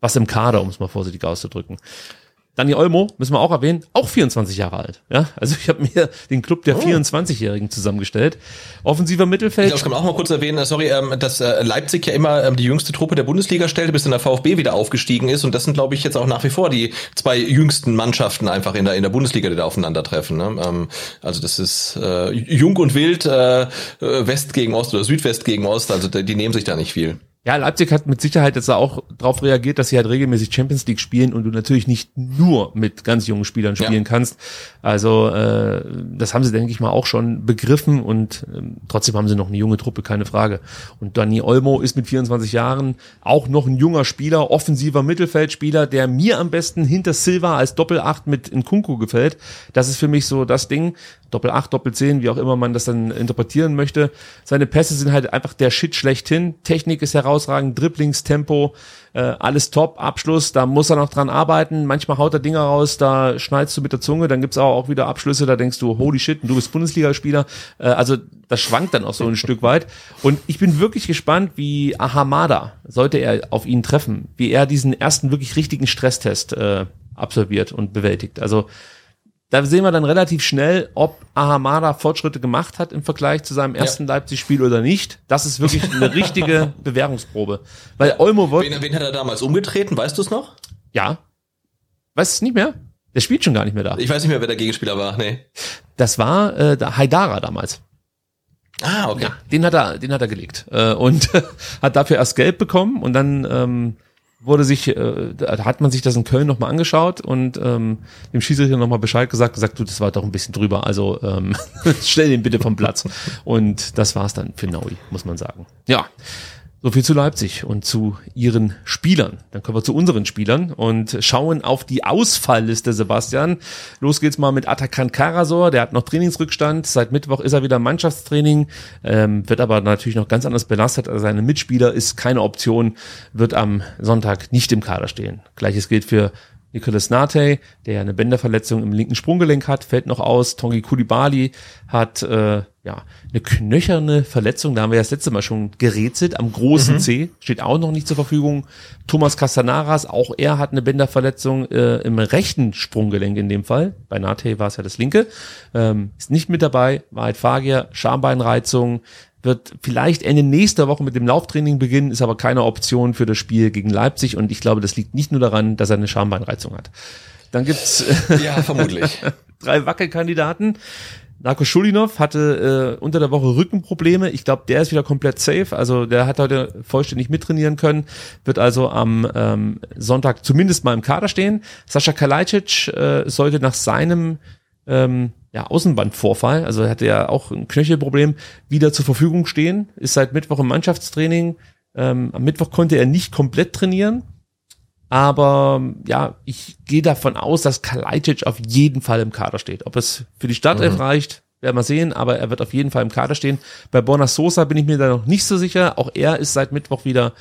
was im Kader, um es mal vorsichtig auszudrücken. Dani Olmo, müssen wir auch erwähnen, auch 24 Jahre alt. Ja, also ich habe mir den Club der oh. 24-Jährigen zusammengestellt. Offensiver Mittelfeld. Ich kann auch mal kurz erwähnen, äh, sorry, ähm, dass äh, Leipzig ja immer ähm, die jüngste Truppe der Bundesliga stellte, bis in der VfB wieder aufgestiegen ist. Und das sind, glaube ich, jetzt auch nach wie vor die zwei jüngsten Mannschaften einfach in der in der Bundesliga, die da aufeinandertreffen. Ne? Ähm, also das ist äh, jung und wild, äh, West gegen Ost oder Südwest gegen Ost. Also die nehmen sich da nicht viel. Ja, Leipzig hat mit Sicherheit jetzt auch darauf reagiert, dass sie halt regelmäßig Champions League spielen und du natürlich nicht nur mit ganz jungen Spielern spielen ja. kannst. Also äh, das haben sie, denke ich mal, auch schon begriffen und äh, trotzdem haben sie noch eine junge Truppe, keine Frage. Und Dani Olmo ist mit 24 Jahren auch noch ein junger Spieler, offensiver Mittelfeldspieler, der mir am besten hinter Silva als Doppelacht mit Nkunku gefällt. Das ist für mich so das Ding. Doppel 8, Doppel 10, wie auch immer man das dann interpretieren möchte. Seine Pässe sind halt einfach der Shit schlechthin. Technik ist herausragend, Dribblings, Tempo, äh, alles top, Abschluss, da muss er noch dran arbeiten. Manchmal haut er Dinger raus, da schneidest du mit der Zunge, dann gibt's auch, auch wieder Abschlüsse, da denkst du, holy shit, du bist Bundesligaspieler. Äh, also das schwankt dann auch so ein (laughs) Stück weit. Und ich bin wirklich gespannt, wie Ahamada, sollte er auf ihn treffen, wie er diesen ersten wirklich richtigen Stresstest äh, absolviert und bewältigt. Also da sehen wir dann relativ schnell, ob Ahamada Fortschritte gemacht hat im Vergleich zu seinem ersten ja. Leipzig-Spiel oder nicht. Das ist wirklich eine (laughs) richtige Bewährungsprobe. Weil Olmo wird. Wen, wen hat er damals umgetreten? Weißt du es noch? Ja. Weißt du es nicht mehr? Der spielt schon gar nicht mehr da. Ich weiß nicht mehr, wer der Gegenspieler war. Nee. Das war äh, der Haidara damals. Ah, okay. Ja, den hat er, den hat er gelegt äh, und (laughs) hat dafür erst Geld bekommen und dann ähm, wurde sich, äh, hat man sich das in Köln nochmal angeschaut und ähm, dem Schiedsrichter nochmal Bescheid gesagt, gesagt, du, das war doch ein bisschen drüber, also ähm, (laughs) stell den bitte vom Platz. Und das war's dann für Naui, muss man sagen. Ja, so viel zu Leipzig und zu ihren Spielern. Dann kommen wir zu unseren Spielern und schauen auf die Ausfallliste, Sebastian. Los geht's mal mit Atakan Karasor, der hat noch Trainingsrückstand. Seit Mittwoch ist er wieder im Mannschaftstraining, ähm, wird aber natürlich noch ganz anders belastet. Also seine Mitspieler ist keine Option, wird am Sonntag nicht im Kader stehen. Gleiches gilt für Nicolas Nate, der ja eine Bänderverletzung im linken Sprunggelenk hat, fällt noch aus. Tongi Kulibali hat äh, ja eine knöcherne Verletzung, da haben wir ja das letzte Mal schon gerätselt, am großen mhm. C, steht auch noch nicht zur Verfügung. Thomas Castanaras, auch er hat eine Bänderverletzung äh, im rechten Sprunggelenk in dem Fall. Bei Nate war es ja das linke. Ähm, ist nicht mit dabei. Wahrheit Fagier, Schambeinreizung, wird vielleicht Ende nächster Woche mit dem Lauftraining beginnen, ist aber keine Option für das Spiel gegen Leipzig und ich glaube, das liegt nicht nur daran, dass er eine Schambeinreizung hat. Dann gibt's (laughs) ja vermutlich (laughs) drei Wackelkandidaten. Narko Schulinov hatte äh, unter der Woche Rückenprobleme. Ich glaube, der ist wieder komplett safe. Also der hat heute vollständig mittrainieren können, wird also am ähm, Sonntag zumindest mal im Kader stehen. Sascha Kalajdzic äh, sollte nach seinem ähm, ja, Außenbandvorfall, also er hatte ja auch ein Knöchelproblem, wieder zur Verfügung stehen, ist seit Mittwoch im Mannschaftstraining. Ähm, am Mittwoch konnte er nicht komplett trainieren, aber ja, ich gehe davon aus, dass Kalajdzic auf jeden Fall im Kader steht. Ob es für die Startelf mhm. reicht, werden wir sehen, aber er wird auf jeden Fall im Kader stehen. Bei Borna Sosa bin ich mir da noch nicht so sicher. Auch er ist seit Mittwoch wieder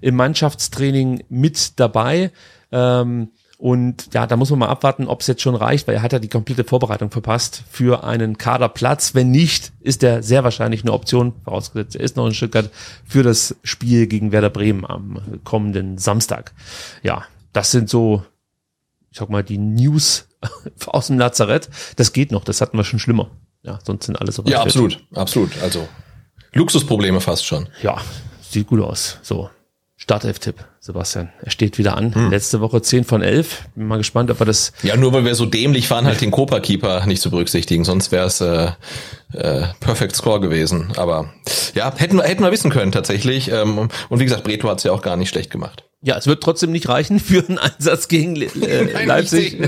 im Mannschaftstraining mit dabei. Ähm, und ja, da muss man mal abwarten, ob es jetzt schon reicht, weil er hat ja die komplette Vorbereitung verpasst für einen Kaderplatz. Wenn nicht, ist er sehr wahrscheinlich eine Option, vorausgesetzt er ist noch in Stuttgart, für das Spiel gegen Werder Bremen am kommenden Samstag. Ja, das sind so, ich sag mal, die News (laughs) aus dem Lazarett. Das geht noch, das hatten wir schon schlimmer. Ja, sonst sind alles so. Ja, absolut, absolut. Also Luxusprobleme fast schon. Ja, sieht gut aus. So, Startelf-Tipp. Sebastian. Er steht wieder an. Hm. Letzte Woche 10 von 11. Bin mal gespannt, ob er das. Ja, nur weil wir so dämlich waren, halt den Cobra-Keeper nicht zu berücksichtigen. Sonst wäre es äh, äh, Perfect Score gewesen. Aber ja, hätten wir, hätten wir wissen können tatsächlich. Ähm, und wie gesagt, Breto hat es ja auch gar nicht schlecht gemacht. Ja, es wird trotzdem nicht reichen für einen Einsatz gegen äh, (laughs) Nein, Leipzig. (laughs)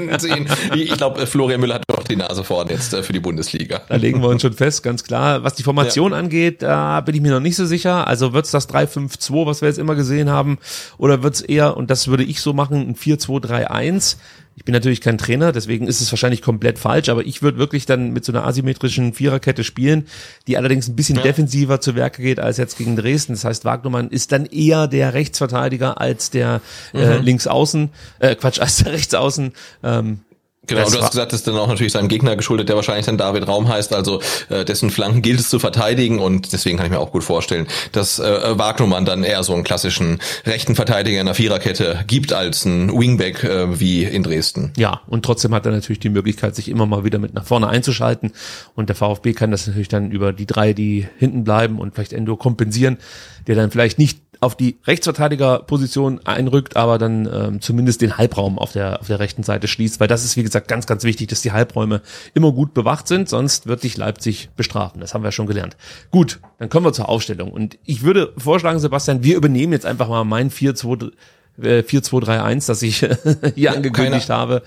Ich glaube, Florian Müller hat doch die Nase vorn jetzt äh, für die Bundesliga. Da legen wir uns schon fest, ganz klar. Was die Formation ja. angeht, da bin ich mir noch nicht so sicher. Also wird's das 3-5-2, was wir jetzt immer gesehen haben, oder wird's eher, und das würde ich so machen, ein 4-2-3-1? Ich bin natürlich kein Trainer, deswegen ist es wahrscheinlich komplett falsch, aber ich würde wirklich dann mit so einer asymmetrischen Viererkette spielen, die allerdings ein bisschen ja. defensiver zu Werke geht als jetzt gegen Dresden. Das heißt, Wagnermann ist dann eher der Rechtsverteidiger als der äh, mhm. äh, Linksaußen, äh, Quatsch, (laughs) als der Rechtsaußen. Ähm, Genau, das du hast gesagt, das ist dann auch natürlich seinem Gegner geschuldet, der wahrscheinlich dann David Raum heißt, also äh, dessen Flanken gilt es zu verteidigen und deswegen kann ich mir auch gut vorstellen, dass äh, Wagnumann dann eher so einen klassischen rechten Verteidiger in der Viererkette gibt als ein Wingback äh, wie in Dresden. Ja, und trotzdem hat er natürlich die Möglichkeit, sich immer mal wieder mit nach vorne einzuschalten und der VfB kann das natürlich dann über die drei, die hinten bleiben und vielleicht Endo kompensieren, der dann vielleicht nicht auf die Rechtsverteidigerposition einrückt, aber dann ähm, zumindest den Halbraum auf der, auf der rechten Seite schließt, weil das ist, wie gesagt, ganz, ganz wichtig, dass die Halbräume immer gut bewacht sind, sonst wird dich Leipzig bestrafen. Das haben wir schon gelernt. Gut, dann kommen wir zur Aufstellung. Und ich würde vorschlagen, Sebastian, wir übernehmen jetzt einfach mal mein 4-2, äh, 4-2-3-1, das ich (laughs) hier ja, angekündigt keiner. habe.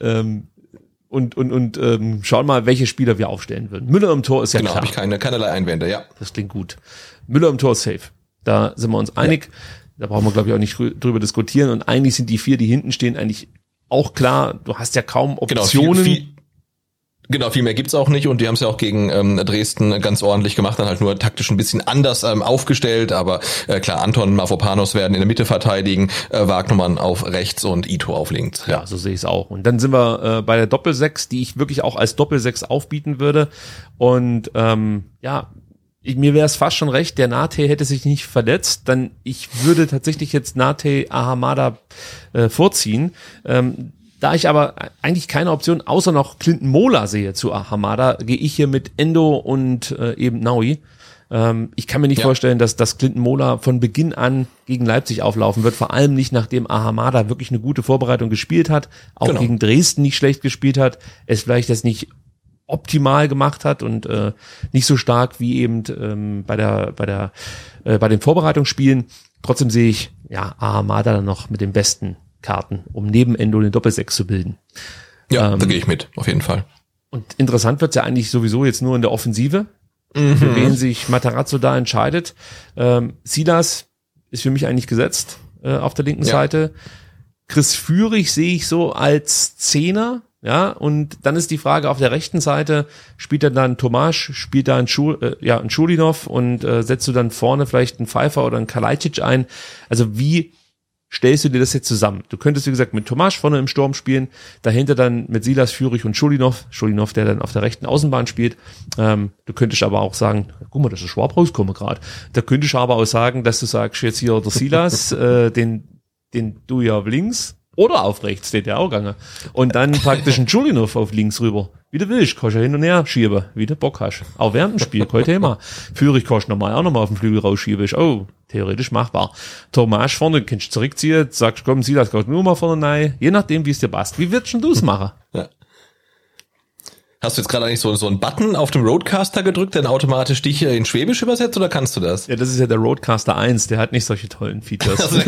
Ähm, und, und, und ähm, schauen mal, welche Spieler wir aufstellen würden. Müller im Tor ist ja genau, klar. Genau, habe ich keine, keinerlei Einwände, ja. Das klingt gut. Müller im Tor ist safe. Da sind wir uns einig. Ja. Da brauchen wir, glaube ich, auch nicht drüber diskutieren. Und eigentlich sind die vier, die hinten stehen, eigentlich auch klar. Du hast ja kaum Optionen. Genau, viel, viel, Genau, viel mehr gibt's auch nicht und die haben es ja auch gegen ähm, Dresden ganz ordentlich gemacht, dann halt nur taktisch ein bisschen anders ähm, aufgestellt, aber äh, klar, Anton Mafropanos werden in der Mitte verteidigen, äh, Wagnermann auf rechts und Ito auf links. Ja, ja so sehe ich es auch. Und dann sind wir äh, bei der Doppelsechs, die ich wirklich auch als Doppelsechs aufbieten würde und ähm, ja, ich, mir wäre es fast schon recht, der Nate hätte sich nicht verletzt, dann ich würde tatsächlich jetzt Nate Ahamada äh, vorziehen. Ähm, da ich aber eigentlich keine Option außer noch Clinton Mola sehe zu Hamada, gehe ich hier mit Endo und äh, eben Naui. Ähm, ich kann mir nicht ja. vorstellen, dass, dass Clinton Mola von Beginn an gegen Leipzig auflaufen wird, vor allem nicht nachdem Ahamada wirklich eine gute Vorbereitung gespielt hat, auch genau. gegen Dresden nicht schlecht gespielt hat, es vielleicht jetzt nicht optimal gemacht hat und äh, nicht so stark wie eben ähm, bei der bei der äh, bei den Vorbereitungsspielen. Trotzdem sehe ich ja Ahamada dann noch mit dem besten Karten, um neben Endo den Doppelsechs zu bilden. Ja, ähm, da gehe ich mit, auf jeden Fall. Und interessant wird's ja eigentlich sowieso jetzt nur in der Offensive, mhm. für wen sich Matarazzo da entscheidet. Ähm, Silas ist für mich eigentlich gesetzt äh, auf der linken ja. Seite. Chris Führig sehe ich so als Zehner, ja, und dann ist die Frage auf der rechten Seite, spielt er dann Tomasz, spielt da ein, Schul, äh, ja, ein Schulinov und äh, setzt du dann vorne vielleicht einen Pfeiffer oder einen Kalajdzic ein? Also wie stellst du dir das jetzt zusammen? Du könntest, wie gesagt, mit Tomasz vorne im Sturm spielen, dahinter dann mit Silas Führig und Schulinov, Schulinov, der dann auf der rechten Außenbahn spielt. Ähm, du könntest aber auch sagen, guck mal, das ist Schwab rauskomme gerade. Da könntest du aber auch sagen, dass du sagst, jetzt hier der Silas, (laughs) äh, den, den du ja links oder auf rechts, steht der auch gegangen. Und dann praktisch ein Schulinov auf links rüber. Wie du willst, kannst du hin und her schieben, wie du Bock hast. Auch während dem Spiel, kein Thema. Führig kannst du nochmal auch nochmal auf den Flügel rausschieben. Ist, oh, theoretisch machbar. Thomas vorne kannst du zurückziehen, sagst, komm, sieh das gerade nur mal vorne rein. Je nachdem, wie es dir passt. Wie würdest du es machen? Ja. Hast du jetzt gerade eigentlich so, so einen Button auf dem Roadcaster gedrückt, der automatisch dich in Schwäbisch übersetzt oder kannst du das? Ja, das ist ja der Roadcaster 1, der hat nicht solche tollen Features. (laughs) also,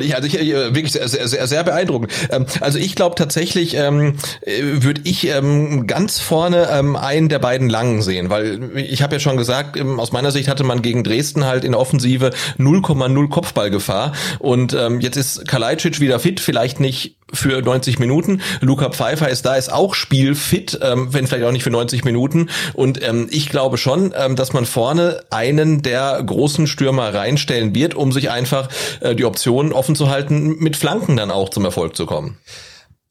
ich, also ich, äh, wirklich sehr, sehr, sehr beeindruckend. Ähm, also ich glaube tatsächlich, ähm, äh, würde ich ähm, ganz vorne ähm, einen der beiden Langen sehen, weil ich habe ja schon gesagt, ähm, aus meiner Sicht hatte man gegen Dresden halt in der Offensive 0,0 Kopfballgefahr und ähm, jetzt ist Kalajdzic wieder fit, vielleicht nicht für 90 Minuten. Luca Pfeiffer ist da, ist auch spielfit, ähm, wenn vielleicht auch nicht für 90 Minuten. Und ähm, ich glaube schon, ähm, dass man vorne einen der großen Stürmer reinstellen wird, um sich einfach äh, die Option offen zu halten, mit Flanken dann auch zum Erfolg zu kommen.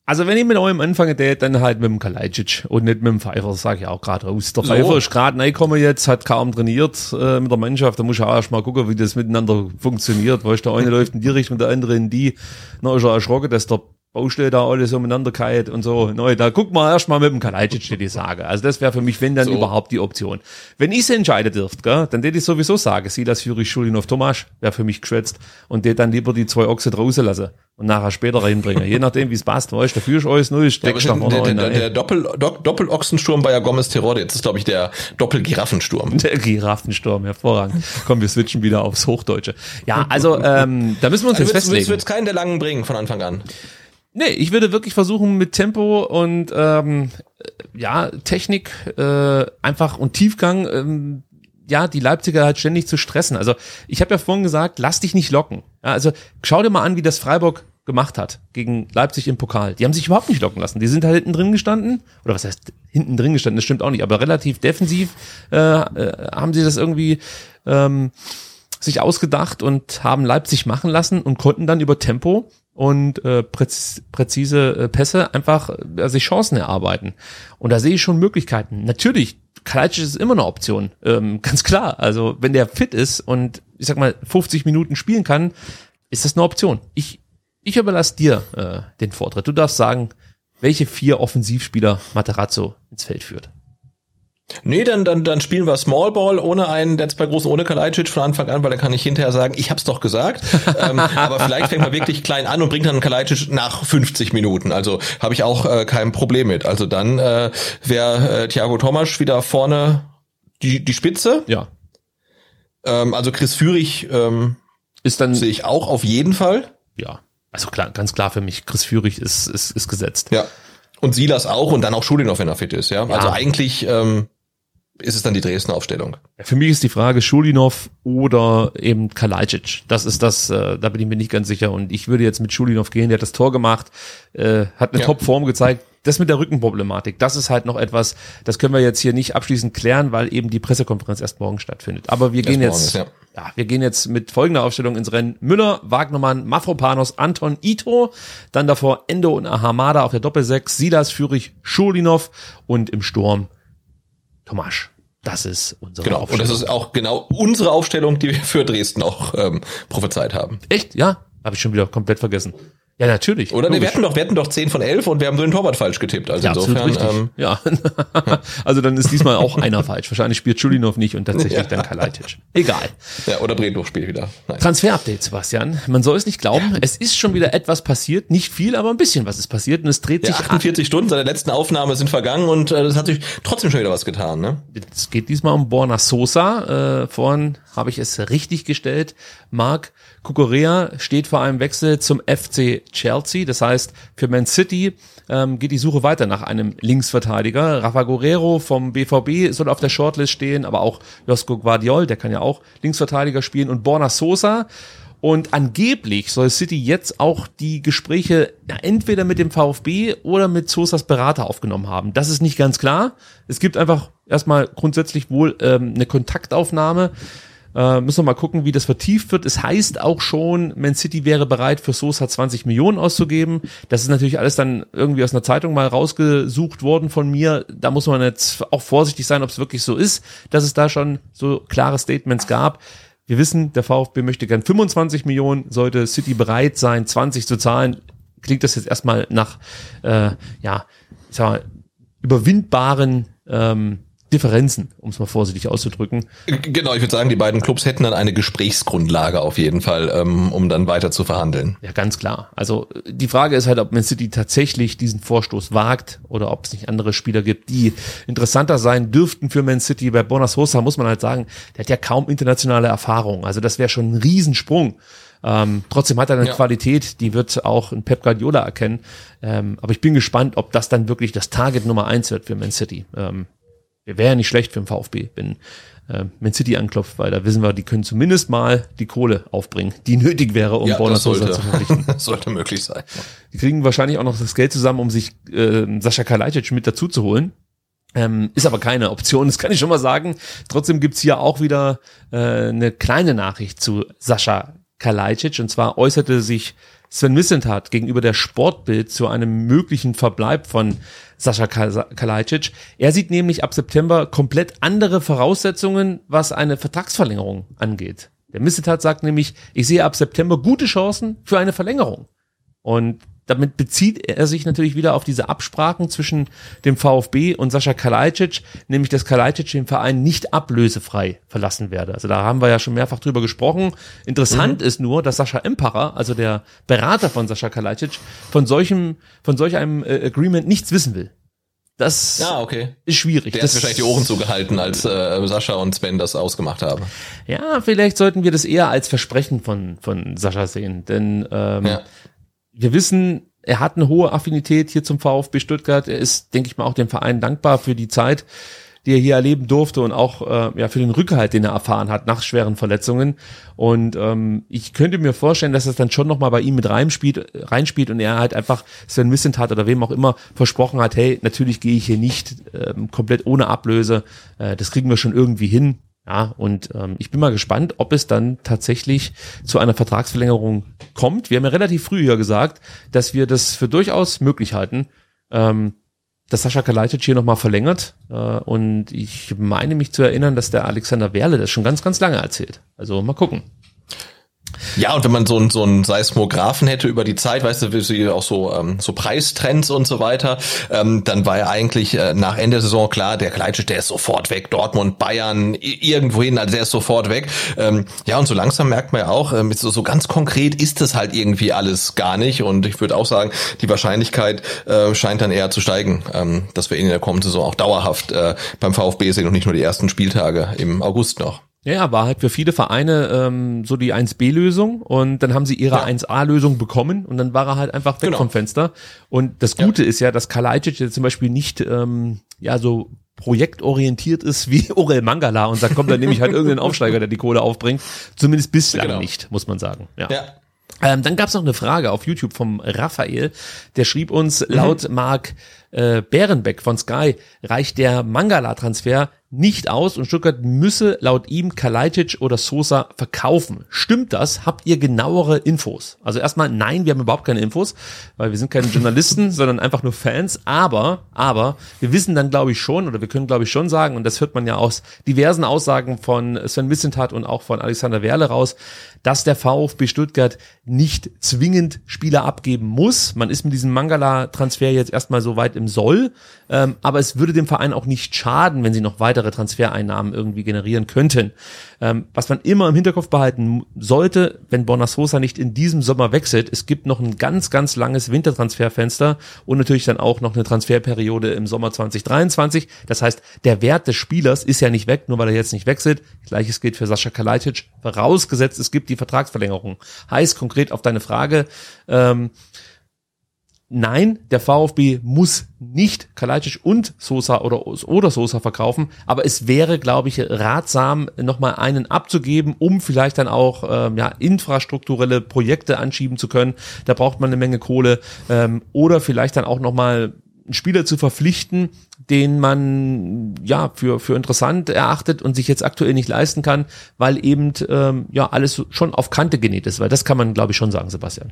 Also wenn ich mit eurem anfange, der dann halt mit dem Kalajdzic und nicht mit dem Pfeiffer, sage ich auch gerade raus. Der Pfeiffer so. ist gerade reingekommen jetzt, hat kaum trainiert äh, mit der Mannschaft, da muss ich auch erst mal gucken, wie das miteinander funktioniert, weil der eine (laughs) läuft in die Richtung, der andere in die. Dann ist er erschrocken, dass der Baustelle da alles umeinander kalt und so. Neu, da guck mal erst mal mit dem Kalajdzic, die Sage. Also das wäre für mich, wenn dann so. überhaupt die Option. Wenn ich es entscheiden dürfte, gell, dann hätte ich sowieso sagen, sie das Juri Schulin auf Tomasch, wäre für mich geschwätzt und der dann lieber die zwei Ochse draußen lassen und nachher später reinbringen. Je nachdem, wie es passt, weißt du, dafür ist alles null, steckst ja, der, der, der, der Doppel, Doppel-Ochsensturm bei Gomez Terror, jetzt ist, glaube ich, der Doppel-Giraffensturm. (laughs) Der Giraffensturm, hervorragend. Komm, wir switchen wieder aufs Hochdeutsche. Ja, also, ähm, da müssen wir uns also jetzt festlegen. Du willst keinen der Langen bringen von Anfang an. Nee, ich würde wirklich versuchen mit Tempo und ähm, ja, Technik äh, einfach und Tiefgang ähm, ja, die Leipziger halt ständig zu stressen. Also ich habe ja vorhin gesagt, lass dich nicht locken. Ja, also schau dir mal an, wie das Freiburg gemacht hat gegen Leipzig im Pokal. Die haben sich überhaupt nicht locken lassen. Die sind halt hinten drin gestanden. Oder was heißt hinten drin gestanden? Das stimmt auch nicht. Aber relativ defensiv äh, äh, haben sie das irgendwie ähm, sich ausgedacht und haben Leipzig machen lassen und konnten dann über Tempo und äh, präz präzise äh, Pässe einfach äh, sich Chancen erarbeiten. Und da sehe ich schon Möglichkeiten. Natürlich, Kalajdzic ist immer eine Option, ähm, (laughs) ganz klar. Also wenn der fit ist und ich sag mal 50 Minuten spielen kann, ist das eine Option. Ich ich überlasse dir äh, den Vortritt. Du darfst sagen, welche vier Offensivspieler Materazzo ins Feld führt. Nee, dann, dann, dann spielen wir Small Ball ohne einen der zwei großen, ohne Kalajdzic von Anfang an, weil dann kann ich hinterher sagen, ich hab's doch gesagt. (laughs) ähm, aber vielleicht fängt man wirklich klein an und bringt dann Kalajdzic nach 50 Minuten. Also habe ich auch äh, kein Problem mit. Also dann äh, wäre äh, Thiago Thomas wieder vorne die, die Spitze. Ja. Ähm, also Chris Führig ähm, Ist dann, sehe ich auch auf jeden Fall. ja, also klar, ganz klar für mich, Chris Führig ist, ist, ist gesetzt. Ja. Und Silas auch und dann auch Schulinov, wenn er fit ist. Ja. Also eigentlich ähm, ist es dann die Dresdner Aufstellung. Für mich ist die Frage Schulinov oder eben Kalajdzic. Das ist das, äh, da bin ich mir nicht ganz sicher. Und ich würde jetzt mit Schulinov gehen, der hat das Tor gemacht, äh, hat eine Ja. Top-Form gezeigt. Das mit der Rückenproblematik, das ist halt noch etwas, das können wir jetzt hier nicht abschließend klären, weil eben die Pressekonferenz erst morgen stattfindet. Aber wir gehen morgen jetzt, ist, ja. Ja, wir gehen jetzt mit folgender Aufstellung ins Rennen. Müller, Wagnermann, Mafropanos, Anton, Ito, dann davor Endo und Ahamada auf der Doppelsechs, Silas, Führig, Schulinov und im Sturm Tomasch. Das ist unsere Genau. Und das ist auch genau unsere Aufstellung, die wir für Dresden auch ähm, prophezeit haben. Echt? Ja? Habe ich schon wieder komplett vergessen. Ja, natürlich. Oder? Nee, wir hatten doch, wir hatten doch 10 von 11 und wir haben so den Torwart falsch getippt. Also ja, insofern, richtig. ähm, ja. (laughs) also dann ist diesmal auch einer falsch. Wahrscheinlich spielt Schulinov nicht und tatsächlich dann Kalajdzic. Egal. ja, oder Bredlow spielt wieder. Transfer-Update, Sebastian. Man soll es nicht glauben. Es ist schon wieder etwas passiert. Nicht viel, aber ein bisschen was ist passiert. Und es dreht Ja, sich 48 Stunden seit der letzten Aufnahme sind vergangen und äh, es hat sich trotzdem schon wieder was getan, ne? Es geht diesmal um Borna Sosa. Äh, vorhin habe ich es richtig gestellt. Marc Cucurella steht vor einem Wechsel zum FC Chelsea. Das heißt, für Man City ähm, geht die Suche weiter nach einem Linksverteidiger. Rafa Guerrero vom BVB soll auf der Shortlist stehen, aber auch Josko Guardiol, der kann ja auch Linksverteidiger spielen und Borna Sosa. Und angeblich soll City jetzt auch die Gespräche ja, entweder mit dem VfB oder mit Sosas Berater aufgenommen haben. Das ist nicht ganz klar. Es gibt einfach erstmal grundsätzlich wohl ähm, eine Kontaktaufnahme. Äh, müssen wir mal gucken, wie das vertieft wird. Es heißt auch schon, Man City wäre bereit, für Sosa 20 Millionen auszugeben. Das ist natürlich alles dann irgendwie aus einer Zeitung mal rausgesucht worden von mir. Da muss man jetzt auch vorsichtig sein, ob es wirklich so ist, dass es da schon so klare Statements gab. Wir wissen, der VfB möchte gern 25 Millionen, sollte City bereit sein, 20 zu zahlen. Klingt das jetzt erstmal nach, äh, ja, ich sag mal, überwindbaren ähm, Differenzen, um es mal vorsichtig auszudrücken. Genau, ich würde sagen, die beiden Clubs hätten dann eine Gesprächsgrundlage auf jeden Fall, ähm, um dann weiter zu verhandeln. Ja, ganz klar. Also die Frage ist halt, ob Man City tatsächlich diesen Vorstoß wagt oder ob es nicht andere Spieler gibt, die interessanter sein dürften für Man City. Bei Bonas Sosa muss man halt sagen, der hat ja kaum internationale Erfahrung. Also das wäre schon ein Riesensprung. Ähm, trotzdem hat er eine Ja. Qualität, die wird auch ein Pep Guardiola erkennen. Ähm, aber ich bin gespannt, ob das dann wirklich das Target Nummer eins wird für Man City. Ähm, wäre ja nicht schlecht für den VfB, wenn äh, Man City anklopft, weil da wissen wir, die können zumindest mal die Kohle aufbringen, die nötig wäre, um Ja, Borna sollte, zu verpflichten. (laughs) sollte möglich sein. Die kriegen wahrscheinlich auch noch das Geld zusammen, um sich äh, Sascha Kalajdzic mit dazu zu holen. Ähm, ist aber keine Option, das kann ich schon mal sagen. Trotzdem gibt's hier auch wieder äh, eine kleine Nachricht zu Sascha Kalajdzic. Und zwar äußerte sich Sven Missentat gegenüber der Sportbild zu einem möglichen Verbleib von Sascha Kal- Kalajdzic. Er sieht nämlich ab September komplett andere Voraussetzungen, was eine Vertragsverlängerung angeht. Der Missentat sagt nämlich, ich sehe ab September gute Chancen für eine Verlängerung. Und damit bezieht er sich natürlich wieder auf diese Absprachen zwischen dem VfB und Sascha Kalajdzic, nämlich dass Kalajdzic den Verein nicht ablösefrei verlassen werde. Also da haben wir ja schon mehrfach drüber gesprochen. Interessant ist nur, dass Sascha Empacher, also der Berater von Sascha Kalajdzic, von solchem, von solch einem äh, Agreement nichts wissen will. Das Ja, okay. ist schwierig. Der das hat wahrscheinlich die Ohren zugehalten, als äh, Sascha und Sven das ausgemacht haben. Ja, vielleicht sollten wir das eher als Versprechen von, von Sascha sehen, denn ähm, Ja. Wir wissen, er hat eine hohe Affinität hier zum VfB Stuttgart. Er ist, denke ich mal, auch dem Verein dankbar für die Zeit, die er hier erleben durfte und auch äh, ja für den Rückhalt, den er erfahren hat nach schweren Verletzungen. Und ähm, ich könnte mir vorstellen, dass das dann schon noch mal bei ihm mit reinspielt, reinspielt und er halt einfach Sven Missentat oder wem auch immer versprochen hat, hey, natürlich gehe ich hier nicht ähm, komplett ohne Ablöse. Äh, das kriegen wir schon irgendwie hin. Ja, und ähm, ich bin mal gespannt, ob es dann tatsächlich zu einer Vertragsverlängerung kommt. Wir haben ja relativ früh hier gesagt, dass wir das für durchaus möglich halten, ähm, dass Sascha Kalajdzic hier nochmal verlängert. Äh, und ich meine mich zu erinnern, dass der Alexander Werle das schon ganz, ganz lange erzählt. Also mal gucken. Ja, und wenn man so einen so einen Seismographen hätte über die Zeit, weißt du, auch so ähm, so Preistrends und so weiter, ähm, dann war ja eigentlich äh, nach Ende der Saison klar, der Kleitsch, der ist sofort weg, Dortmund, Bayern, irgendwohin, also der ist sofort weg. Ähm, ja, und so langsam merkt man ja auch, ähm, so, so ganz konkret ist es halt irgendwie alles gar nicht. Und ich würde auch sagen, die Wahrscheinlichkeit äh, scheint dann eher zu steigen, ähm, dass wir ihn in der kommenden Saison auch dauerhaft äh, beim VfB sehen und nicht nur die ersten Spieltage im August noch. Ja, war halt für viele Vereine ähm, so die 1B-Lösung und dann haben sie ihre ja. 1A-Lösung bekommen und dann war er halt einfach weg genau. vom Fenster. Und das Gute ja. ist ja, dass Kalajdzic jetzt zum Beispiel nicht ähm, ja so projektorientiert ist wie (laughs) Orel Mangala und sagt, komm, dann nehme ich halt irgendeinen Aufsteiger, der die Kohle aufbringt. Zumindest bislang genau. nicht, muss man sagen. Ja. ja. Ähm, dann gab es noch eine Frage auf YouTube vom Raphael, der schrieb uns, mhm. laut Mark äh, Bärenbeck von Sky reicht der Mangala-Transfer nicht aus und Stuttgart müsse laut ihm Kalajdzic oder Sosa verkaufen. Stimmt das? Habt ihr genauere Infos? Also erstmal nein, wir haben überhaupt keine Infos, weil wir sind keine Journalisten, (laughs) sondern einfach nur Fans. Aber, aber wir wissen dann glaube ich schon oder wir können glaube ich schon sagen und das hört man ja aus diversen Aussagen von Sven Missentat und auch von Alexander Werle raus, dass der VfB Stuttgart nicht zwingend Spieler abgeben muss. Man ist mit diesem Mangala-Transfer jetzt erstmal so weit im Soll, ähm, aber es würde dem Verein auch nicht schaden, wenn sie noch weitere Transfereinnahmen irgendwie generieren könnten. Ähm, was man immer im Hinterkopf behalten sollte, wenn Bonasosa nicht in diesem Sommer wechselt, es gibt noch ein ganz, ganz langes Wintertransferfenster und natürlich dann auch noch eine Transferperiode im Sommer 2023. Das heißt, der Wert des Spielers ist ja nicht weg, nur weil er jetzt nicht wechselt. Gleiches gilt für Sascha Kalajdzic, vorausgesetzt es gibt die Vertragsverlängerung. Heißt konkret auf deine Frage, ähm, Nein, der VfB muss nicht Kalajdzic und Sosa oder, oder Sosa verkaufen, aber es wäre, glaube ich, ratsam, nochmal einen abzugeben, um vielleicht dann auch ähm, ja, infrastrukturelle Projekte anschieben zu können. Da braucht man eine Menge Kohle ähm, oder vielleicht dann auch nochmal einen Spieler zu verpflichten, den man ja für für interessant erachtet und sich jetzt aktuell nicht leisten kann, weil eben ähm, ja alles schon auf Kante genäht ist, weil das kann man glaube ich schon sagen, Sebastian.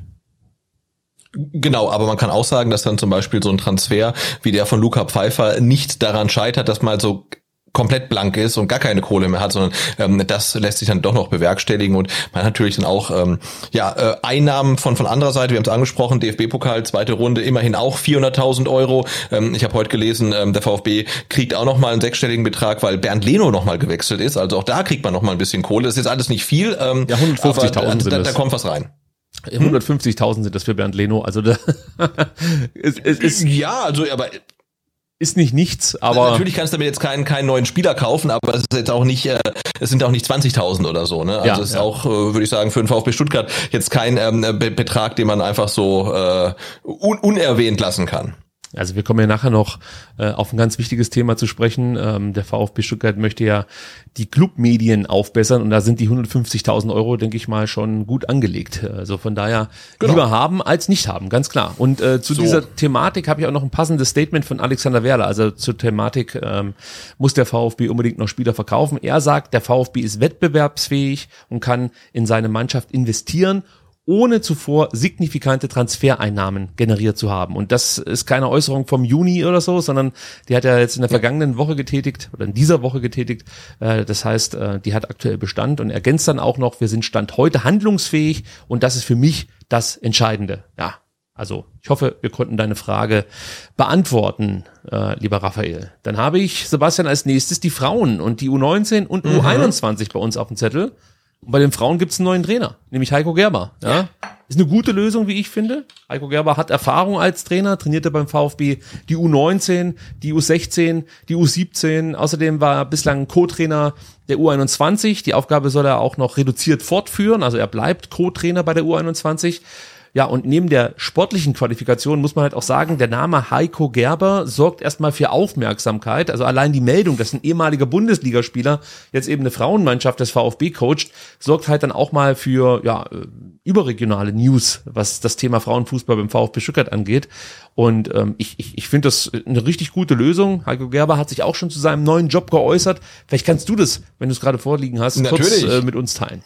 Genau, aber man kann auch sagen, dass dann zum Beispiel so ein Transfer wie der von Luca Pfeiffer nicht daran scheitert, dass mal so komplett blank ist und gar keine Kohle mehr hat, sondern ähm, das lässt sich dann doch noch bewerkstelligen und man hat natürlich dann auch ähm, ja äh, Einnahmen von von anderer Seite. Wir haben es angesprochen, DFB-Pokal zweite Runde immerhin auch 400.000 Euro. Ähm, ich habe heute gelesen, ähm, der VfB kriegt auch noch mal einen sechsstelligen Betrag, weil Bernd Leno noch mal gewechselt ist. Also auch da kriegt man noch mal ein bisschen Kohle. Das ist jetzt alles nicht viel. Ähm, ja, 150.000 da, da kommt was rein. 150.000 sind das für Bernd Leno. Also da, (laughs) es, es ist ja, also aber ist nicht nichts, aber natürlich kannst du damit jetzt keinen keinen neuen Spieler kaufen, aber es ist jetzt auch nicht, äh, es sind auch nicht 20.000 oder so, ne? Also ja, es ist ja. auch, äh, würde ich sagen, für den VfB Stuttgart jetzt kein ähm, Be Betrag, den man einfach so äh, un unerwähnt lassen kann. Also wir kommen ja nachher noch äh, auf ein ganz wichtiges Thema zu sprechen. Ähm, der VfB Stuttgart möchte ja die Clubmedien aufbessern und da sind die 150.000 Euro, denke ich mal, schon gut angelegt. Also von daher genau. lieber haben als nicht haben, ganz klar. Und äh, zu so. dieser Thematik habe ich auch noch ein passendes Statement von Alexander Werler. Also zur Thematik ähm, muss der VfB unbedingt noch Spieler verkaufen. Er sagt, der VfB ist wettbewerbsfähig und kann in seine Mannschaft investieren ohne zuvor signifikante Transfereinnahmen generiert zu haben. Und das ist keine Äußerung vom Juni oder so, sondern die hat er jetzt in der vergangenen Woche getätigt oder in dieser Woche getätigt. Äh, das heißt, äh, die hat aktuell Bestand und ergänzt dann auch noch, wir sind Stand heute handlungsfähig und das ist für mich das Entscheidende. Ja, also ich hoffe, wir konnten deine Frage beantworten, äh, lieber Raphael. Dann habe ich, Sebastian, als nächstes die Frauen und die U19 und mhm. U21 bei uns auf dem Zettel. Und bei den Frauen gibt es einen neuen Trainer, nämlich Heiko Gerber. Ja? Ist eine gute Lösung, wie ich finde. Heiko Gerber hat Erfahrung als Trainer, trainierte beim VfB die U19, die U16, die U17. Außerdem war er bislang Co-Trainer der U21. Die Aufgabe soll er auch noch reduziert fortführen. Also er bleibt Co-Trainer bei der U21. Ja, und neben der sportlichen Qualifikation muss man halt auch sagen, der Name Heiko Gerber sorgt erstmal für Aufmerksamkeit. Also allein die Meldung, dass ein ehemaliger Bundesligaspieler jetzt eben eine Frauenmannschaft des VfB coacht, sorgt halt dann auch mal für, ja, äh, überregionale News, was das Thema Frauenfußball beim VfB Stuttgart angeht. Und ähm, ich, ich, ich finde das eine richtig gute Lösung. Heiko Gerber hat sich auch schon zu seinem neuen Job geäußert. Vielleicht kannst du das, wenn du es gerade vorliegen hast, Natürlich. kurz äh, mit uns teilen.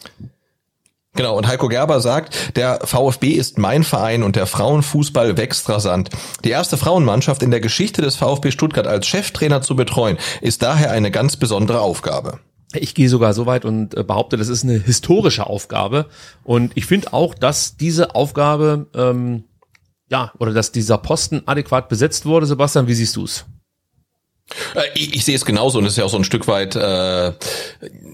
Genau, und Heiko Gerber sagt, der VfB ist mein Verein und der Frauenfußball wächst rasant. Die erste Frauenmannschaft in der Geschichte des VfB Stuttgart als Cheftrainer zu betreuen, ist daher eine ganz besondere Aufgabe. Ich gehe sogar so weit und äh, behaupte, das ist eine historische Aufgabe. Und ich finde auch, dass diese Aufgabe, ähm, ja, oder dass dieser Posten adäquat besetzt wurde. Sebastian, wie siehst du's? Äh, ich, ich sehe es genauso und es ist ja auch so ein Stück weit, äh,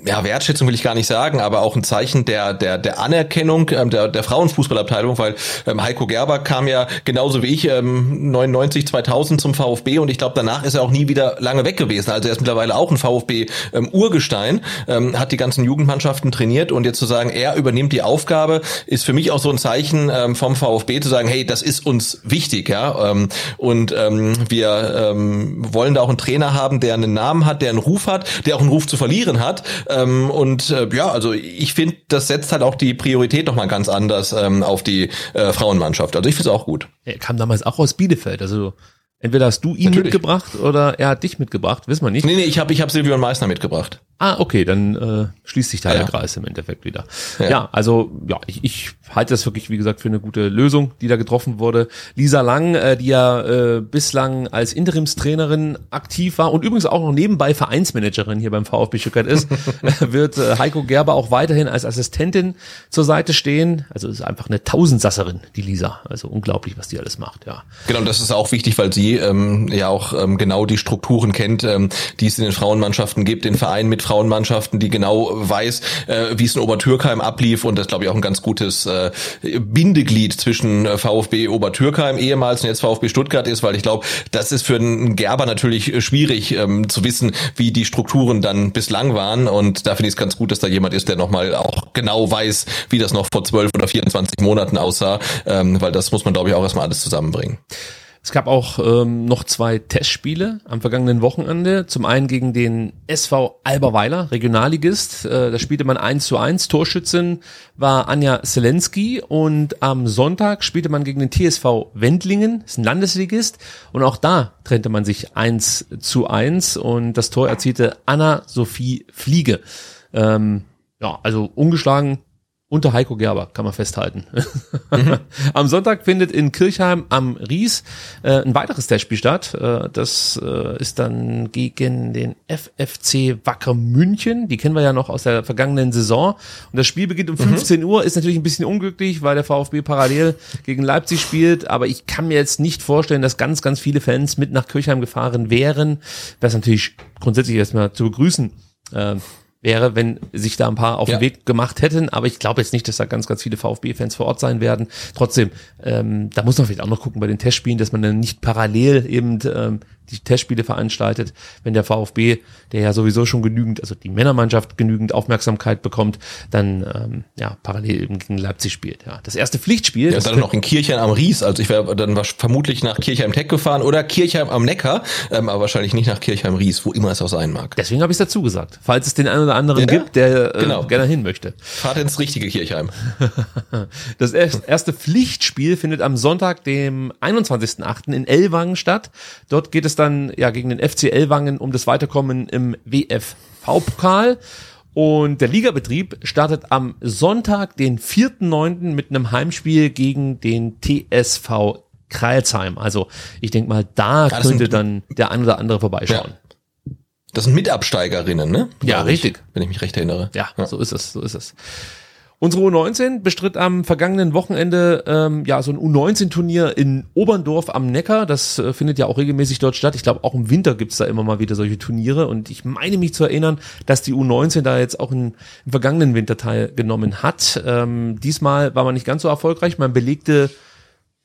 ja, Wertschätzung will ich gar nicht sagen, aber auch ein Zeichen der, der, der Anerkennung ähm, der, der Frauenfußballabteilung, weil ähm, Heiko Gerber kam ja genauso wie ich ähm, 99, 2000 zum VfB und ich glaube, danach ist er auch nie wieder lange weg gewesen. Also er ist mittlerweile auch ein VfB-Urgestein, ähm, ähm, hat die ganzen Jugendmannschaften trainiert und jetzt zu sagen, er übernimmt die Aufgabe, ist für mich auch so ein Zeichen ähm, vom VfB zu sagen, hey, das ist uns wichtig, ja, ähm, und ähm, wir ähm, wollen da auch ein Trainer haben, der einen Namen hat, der einen Ruf hat, der auch einen Ruf zu verlieren hat. Ähm, und äh, ja, also ich finde, das setzt halt auch die Priorität nochmal ganz anders ähm, auf die äh, Frauenmannschaft. Also ich finde es auch gut. Er kam damals auch aus Bielefeld, also Entweder hast du ihn Natürlich. mitgebracht oder er hat dich mitgebracht, wissen wir nicht. Nee, nee, ich habe ich hab Silvio Meissner mitgebracht. Ah, okay, dann äh, schließt sich da Ja, der. Kreis im Endeffekt wieder. Ja. Ja, also ja, ich, ich halte das wirklich, wie gesagt, für eine gute Lösung, die da getroffen wurde. Lisa Lang, äh, die ja äh, bislang als Interimstrainerin aktiv war und übrigens auch noch nebenbei Vereinsmanagerin hier beim VfB Stuttgart ist, (laughs) (laughs) wird äh, Heiko Gerber auch weiterhin als Assistentin zur Seite stehen. Also ist einfach eine Tausendsasserin, die Lisa. Also unglaublich, was die alles macht, ja. Genau, und das ist auch wichtig, weil sie ähm, ja auch ähm, genau die Strukturen kennt, ähm, die es in den Frauenmannschaften gibt, den Verein mit Frauenmannschaften, die genau weiß, äh, wie es in Obertürkheim ablief und das glaube ich auch ein ganz gutes äh, Bindeglied zwischen äh, VfB Obertürkheim ehemals und jetzt VfB Stuttgart ist, weil ich glaube, das ist für einen Gerber natürlich schwierig ähm, zu wissen, wie die Strukturen dann bislang waren und da finde ich es ganz gut, dass da jemand ist, der nochmal auch genau weiß, wie das noch vor 12 oder 24 Monaten aussah, ähm, weil das muss man glaube ich auch erstmal alles zusammenbringen. Es gab auch ähm, noch zwei Testspiele am vergangenen Wochenende. Zum einen gegen den SV Alberweiler, Regionalligist. Äh, da spielte man 1 zu 1. Torschützin war Anja Selensky. Und am Sonntag spielte man gegen den TSV Wendlingen, ist ein Landesligist. Und auch da trennte man sich 1 zu 1. Und das Tor erzielte Anna-Sophie Fliege. Ähm, ja, also ungeschlagen unter Heiko Gerber, kann man festhalten. (laughs) am Sonntag findet in Kirchheim am Ries äh, ein weiteres Testspiel statt. Äh, das äh, ist dann gegen den FFC Wacker München. Die kennen wir ja noch aus der vergangenen Saison. Und das Spiel beginnt um 15 Uhr. Ist natürlich ein bisschen unglücklich, weil der VfB parallel gegen Leipzig spielt. Aber ich kann mir jetzt nicht vorstellen, dass ganz, ganz viele Fans mit nach Kirchheim gefahren wären. Das ist natürlich grundsätzlich erstmal zu begrüßen. Äh, wäre, wenn sich da ein paar auf Ja. den Weg gemacht hätten. Aber ich glaube jetzt nicht, dass da ganz, ganz viele VfB-Fans vor Ort sein werden. Trotzdem, ähm, da muss man vielleicht auch noch gucken bei den Testspielen, dass man dann nicht parallel eben ähm, die Testspiele veranstaltet, wenn der VfB, der ja sowieso schon genügend, also die Männermannschaft genügend Aufmerksamkeit bekommt, dann ähm, ja parallel eben gegen Leipzig spielt. Ja, das erste Pflichtspiel. Ja, das dann noch in Kirchheim am Ries. Also ich wäre dann wasch- vermutlich nach Kirchheim Tech gefahren oder Kirchheim am Neckar, ähm, aber wahrscheinlich nicht nach Kirchheim Ries, wo immer es auch sein mag. Deswegen habe ich es dazu gesagt. Falls es den einen oder anderen Ja, gibt, der äh, genau. gerne hin möchte. Fahrt ins richtige Kirchheim. (laughs) Das erst- erste Pflichtspiel findet am Sonntag, dem 21.08. in Ellwangen statt. Dort geht es dann ja gegen den FC Ellwangen um das Weiterkommen im WFV-Pokal. Und der Ligabetrieb startet am Sonntag, den 4.9. mit einem Heimspiel gegen den TSV Kreilsheim. Also ich denke mal, da das könnte sind- dann der ein oder andere vorbeischauen. Das sind Mitabsteigerinnen, ne? Ja, Glaub ich, richtig. Wenn ich mich recht erinnere. Ja, so ist es, so ist es. Unsere U19 bestritt am vergangenen Wochenende ähm, ja so ein U19-Turnier in Oberndorf am Neckar. Das äh, findet ja auch regelmäßig dort statt. Ich glaube, auch im Winter gibt's da immer mal wieder solche Turniere. Und ich meine mich zu erinnern, dass die U19 da jetzt auch in, im vergangenen Winter teilgenommen hat. Ähm, diesmal war man nicht ganz so erfolgreich. Man belegte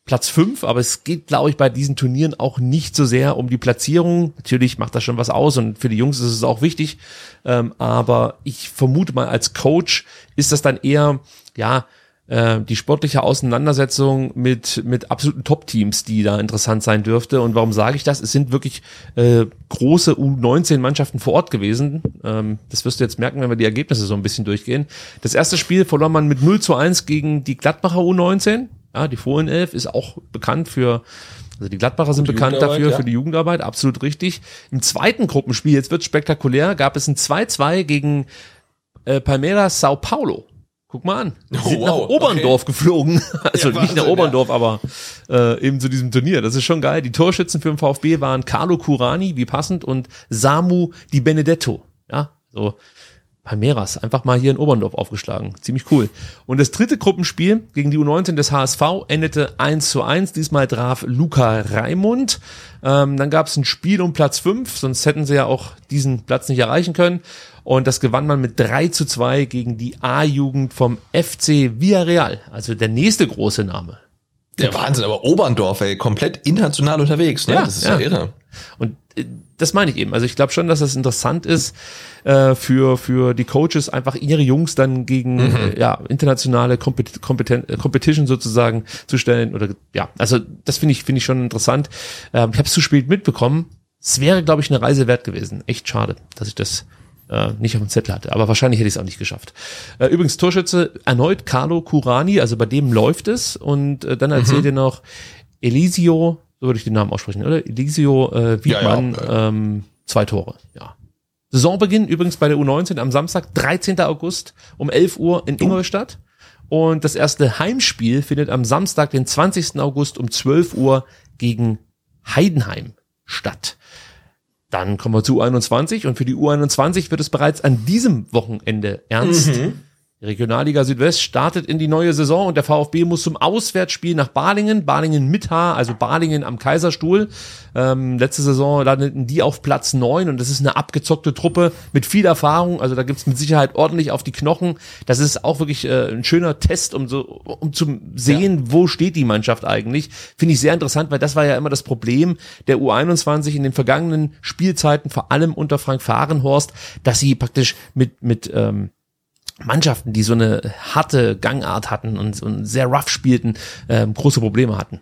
Platz fünf, aber es geht, glaube ich, bei diesen Turnieren auch nicht so sehr um die Platzierung. Natürlich macht das schon was aus und für die Jungs ist es auch wichtig. Ähm, aber ich vermute mal, als Coach ist das dann eher, ja, äh, die sportliche Auseinandersetzung mit, mit absoluten Top-Teams, die da interessant sein dürfte. Und warum sage ich das? Es sind wirklich äh, große U19-Mannschaften vor Ort gewesen. Ähm, das wirst du jetzt merken, wenn wir die Ergebnisse so ein bisschen durchgehen. Das erste Spiel verlor man mit 0 zu 1 gegen die Gladbacher U19. Ja, die Fohlenelf ist auch bekannt für, also die Gladbacher sind die bekannt dafür, ja. für die Jugendarbeit, absolut richtig. Im zweiten Gruppenspiel, jetzt wird spektakulär, gab es ein 2-2 gegen äh, Palmeiras Sao Paulo. Guck mal an. Die Oh, sind nach wow, Oberndorf geflogen. (laughs) Also Ja, nicht nach Wahnsinn, Oberndorf, aber äh, eben zu diesem Turnier. Das ist schon geil. Die Torschützen für den VfB waren Carlo Curani, wie passend, und Samu Di Benedetto. Ja, so Palmeiras, einfach mal hier in Oberndorf aufgeschlagen. Ziemlich cool. Und das dritte Gruppenspiel gegen die U19 des HSV endete 1 zu 1. Diesmal traf Luca Raimund. Ähm, dann gab es ein Spiel um Platz 5, sonst hätten sie ja auch diesen Platz nicht erreichen können. Und das gewann man mit 3 zu 2 gegen die A-Jugend vom FC Villarreal. Also der nächste große Name. Der Wahnsinn, aber Oberndorf, ey, komplett international unterwegs, ne? Ja, das ist ja. ja, irre. Und das meine ich eben. Also ich glaube schon, dass das interessant ist äh, für für die Coaches einfach ihre Jungs dann gegen äh, ja internationale Kompet Kompeten Competition sozusagen zu stellen oder ja also das finde ich finde ich schon interessant. Ähm, ich habe es zu spät mitbekommen. Es wäre glaube ich eine Reise wert gewesen. Echt schade, dass ich das äh, nicht auf dem Zettel hatte. Aber wahrscheinlich hätte ich es auch nicht geschafft. Äh, übrigens Torschütze erneut Carlo Curani, also bei dem läuft es und äh, dann erzählt ihr noch Elisio, so würde ich den Namen aussprechen, oder? Elisio äh, Wiedmann, Ja, ja, Ähm, zwei Tore, ja. Saisonbeginn übrigens bei der U19 am Samstag, 13. August um 11 Uhr in Ingolstadt. Und das erste Heimspiel findet am Samstag, den 20. August um 12 Uhr gegen Heidenheim statt. Dann kommen wir zu U21 und für die U21 wird es bereits an diesem Wochenende ernst. Die Regionalliga Südwest startet in die neue Saison und der VfB muss zum Auswärtsspiel nach Balingen, Balingen mit H, also Balingen am Kaiserstuhl. Ähm, letzte Saison landeten die auf Platz neun und das ist eine abgezockte Truppe mit viel Erfahrung. Also da gibt's mit Sicherheit ordentlich auf die Knochen. Das ist auch wirklich äh, ein schöner Test, um so um zu sehen, wo steht die Mannschaft eigentlich. Finde ich sehr interessant, weil das war ja immer das Problem der U21 in den vergangenen Spielzeiten, vor allem unter Frank Fahrenhorst, dass sie praktisch mit mit ähm, Mannschaften, die so eine harte Gangart hatten und, und sehr rough spielten, ähm, große Probleme hatten.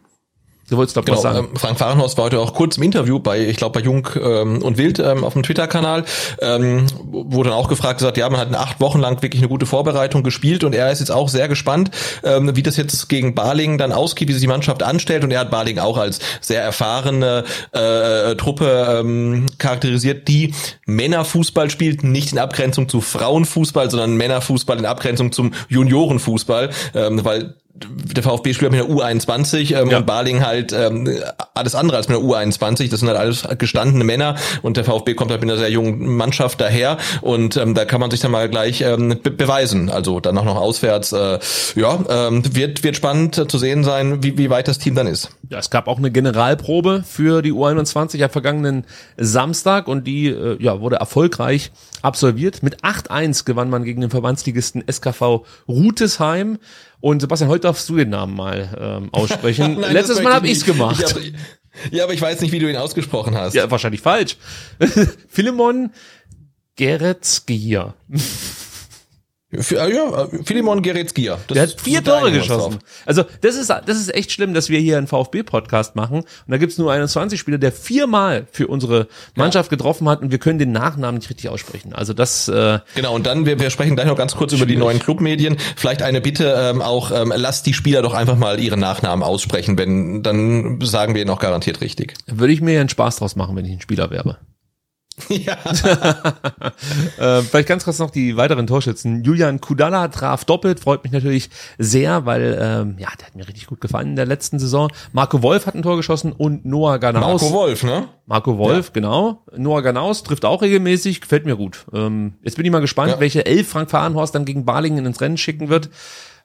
Du wolltest doch Genau, was sagen. ähm, Frank Fahrenhorst war heute auch kurz im Interview bei, ich glaube, bei Jung ähm, und Wild ähm, auf dem Twitter-Kanal, ähm, wurde dann auch gefragt, gesagt, ja, man hat acht Wochen lang wirklich eine gute Vorbereitung gespielt und er ist jetzt auch sehr gespannt, ähm, wie das jetzt gegen Balingen dann ausgeht, wie sich die Mannschaft anstellt und er hat Balingen auch als sehr erfahrene äh, Truppe ähm, charakterisiert, die Männerfußball spielt, nicht in Abgrenzung zu Frauenfußball, sondern Männerfußball in Abgrenzung zum Juniorenfußball, ähm, weil der VfB spielt mit einer U21 ähm, Ja. und Baling halt ähm, alles andere als mit einer U21. Das sind halt alles gestandene Männer und der VfB kommt halt mit einer sehr jungen Mannschaft daher und ähm, da kann man sich dann mal gleich ähm, be beweisen. Also dann auch noch auswärts. Äh, ja, ähm, wird wird spannend äh, zu sehen sein, wie, wie weit das Team dann ist. Ja, es gab auch eine Generalprobe für die U21 am vergangenen Samstag und die äh, ja, wurde erfolgreich absolviert. Mit 8-1 gewann man gegen den Verbandsligisten SKV Rutesheim. Und Sebastian, heute darfst du den Namen mal ähm, (laughs) aussprechen. Nein, Letztes Mal habe ich ich's gemacht. Ich hab, ja, aber ich weiß nicht, wie du ihn ausgesprochen hast. ja, wahrscheinlich falsch. (laughs) Philemon Geretzgier. F äh, ja, äh, Philemon Geretzgia. Das Der hat vier Tore geschossen. Also das ist das ist echt schlimm, dass wir hier einen VfB-Podcast machen und da gibt's nur 21 Spieler, der viermal für unsere Mannschaft getroffen hat und wir können den Nachnamen nicht richtig aussprechen. Also das äh, Genau, und dann, wir, wir sprechen gleich noch ganz kurz über die Schwierig. neuen Clubmedien. Vielleicht eine Bitte ähm, auch, ähm, lasst die Spieler doch einfach mal ihre Nachnamen aussprechen, wenn dann sagen wir ihn auch garantiert richtig. würde ich mir ja einen Spaß draus machen, wenn ich ein Spieler wäre. (laughs) ja. Äh, vielleicht ganz kurz noch die weiteren Torschützen. Julian Kudala traf doppelt, freut mich natürlich sehr, weil ähm, ja, der hat mir richtig gut gefallen in der letzten Saison. Marco Wolf hat ein Tor geschossen und Noah Ganaus. Marco Wolf, ne? Marco Wolf, genau. Noah Ganaus trifft auch regelmäßig, gefällt mir gut. Ähm, jetzt bin ich mal gespannt, Ja. welche elf Frank Fahrenhorst dann gegen Balingen ins Rennen schicken wird.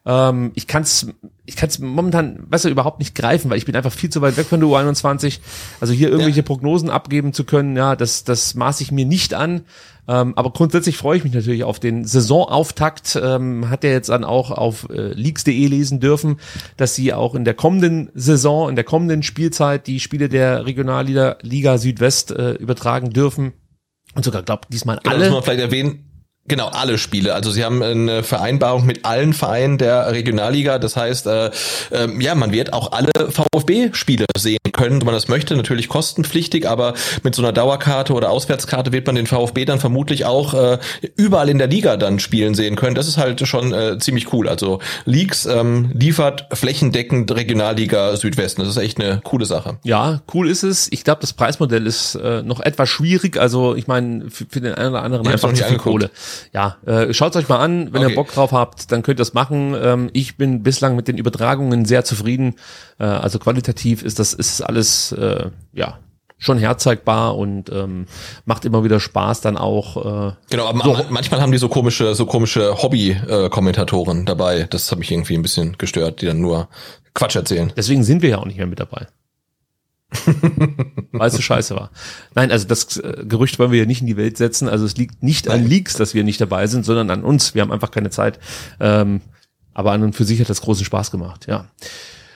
Ähm, ich kann es ich kann's momentan, weißt du, überhaupt nicht greifen, weil ich bin einfach viel zu weit weg von der U21. Also hier irgendwelche Prognosen abgeben zu können, ja, das, das maße ich mir nicht an. Ähm, aber grundsätzlich freue ich mich natürlich auf den Saisonauftakt. Ähm, hat er jetzt dann auch auf äh, leaks.de lesen dürfen, dass sie auch in der kommenden Saison, in der kommenden Spielzeit die Spiele der Regionalliga Liga Südwest äh, übertragen dürfen. Und sogar, glaube diesmal Genau, alle. man vielleicht erwähnen. Genau, alle Spiele. Also sie haben eine Vereinbarung mit allen Vereinen der Regionalliga. Das heißt, äh, äh, ja, man wird auch alle VfB-Spiele sehen können, wenn man das möchte. Natürlich kostenpflichtig, aber mit so einer Dauerkarte oder Auswärtskarte wird man den VfB dann vermutlich auch äh, überall in der Liga dann spielen sehen können. Das ist halt schon äh, ziemlich cool. Also Leaks ähm, liefert flächendeckend Regionalliga Südwesten. Das ist echt eine coole Sache. Ja, cool ist es. Ich glaube, das Preismodell ist äh, noch etwas schwierig. Also ich meine, für, für den einen oder anderen Ich einfach zu nicht viel. Kohle. Ja, äh, schaut euch mal an, wenn ihr Okay. Bock drauf habt, dann könnt ihr das machen. Ähm, ich bin bislang mit den Übertragungen sehr zufrieden. Äh, also qualitativ ist das ist alles äh, ja schon herzeigbar und ähm, macht immer wieder Spaß dann auch. Äh, genau, aber so, manchmal haben die so komische, so komische Hobby-Kommentatoren dabei. Das hat mich irgendwie ein bisschen gestört, die dann nur Quatsch erzählen. Deswegen sind wir ja auch nicht mehr mit dabei. (laughs) Weil es so scheiße war. Nein, also das äh, Gerücht wollen wir ja nicht in die Welt setzen. Also es liegt nicht an Leaks, dass wir nicht dabei sind, sondern an uns. Wir haben einfach keine Zeit. Ähm, aber an und für sich hat das großen Spaß gemacht, ja.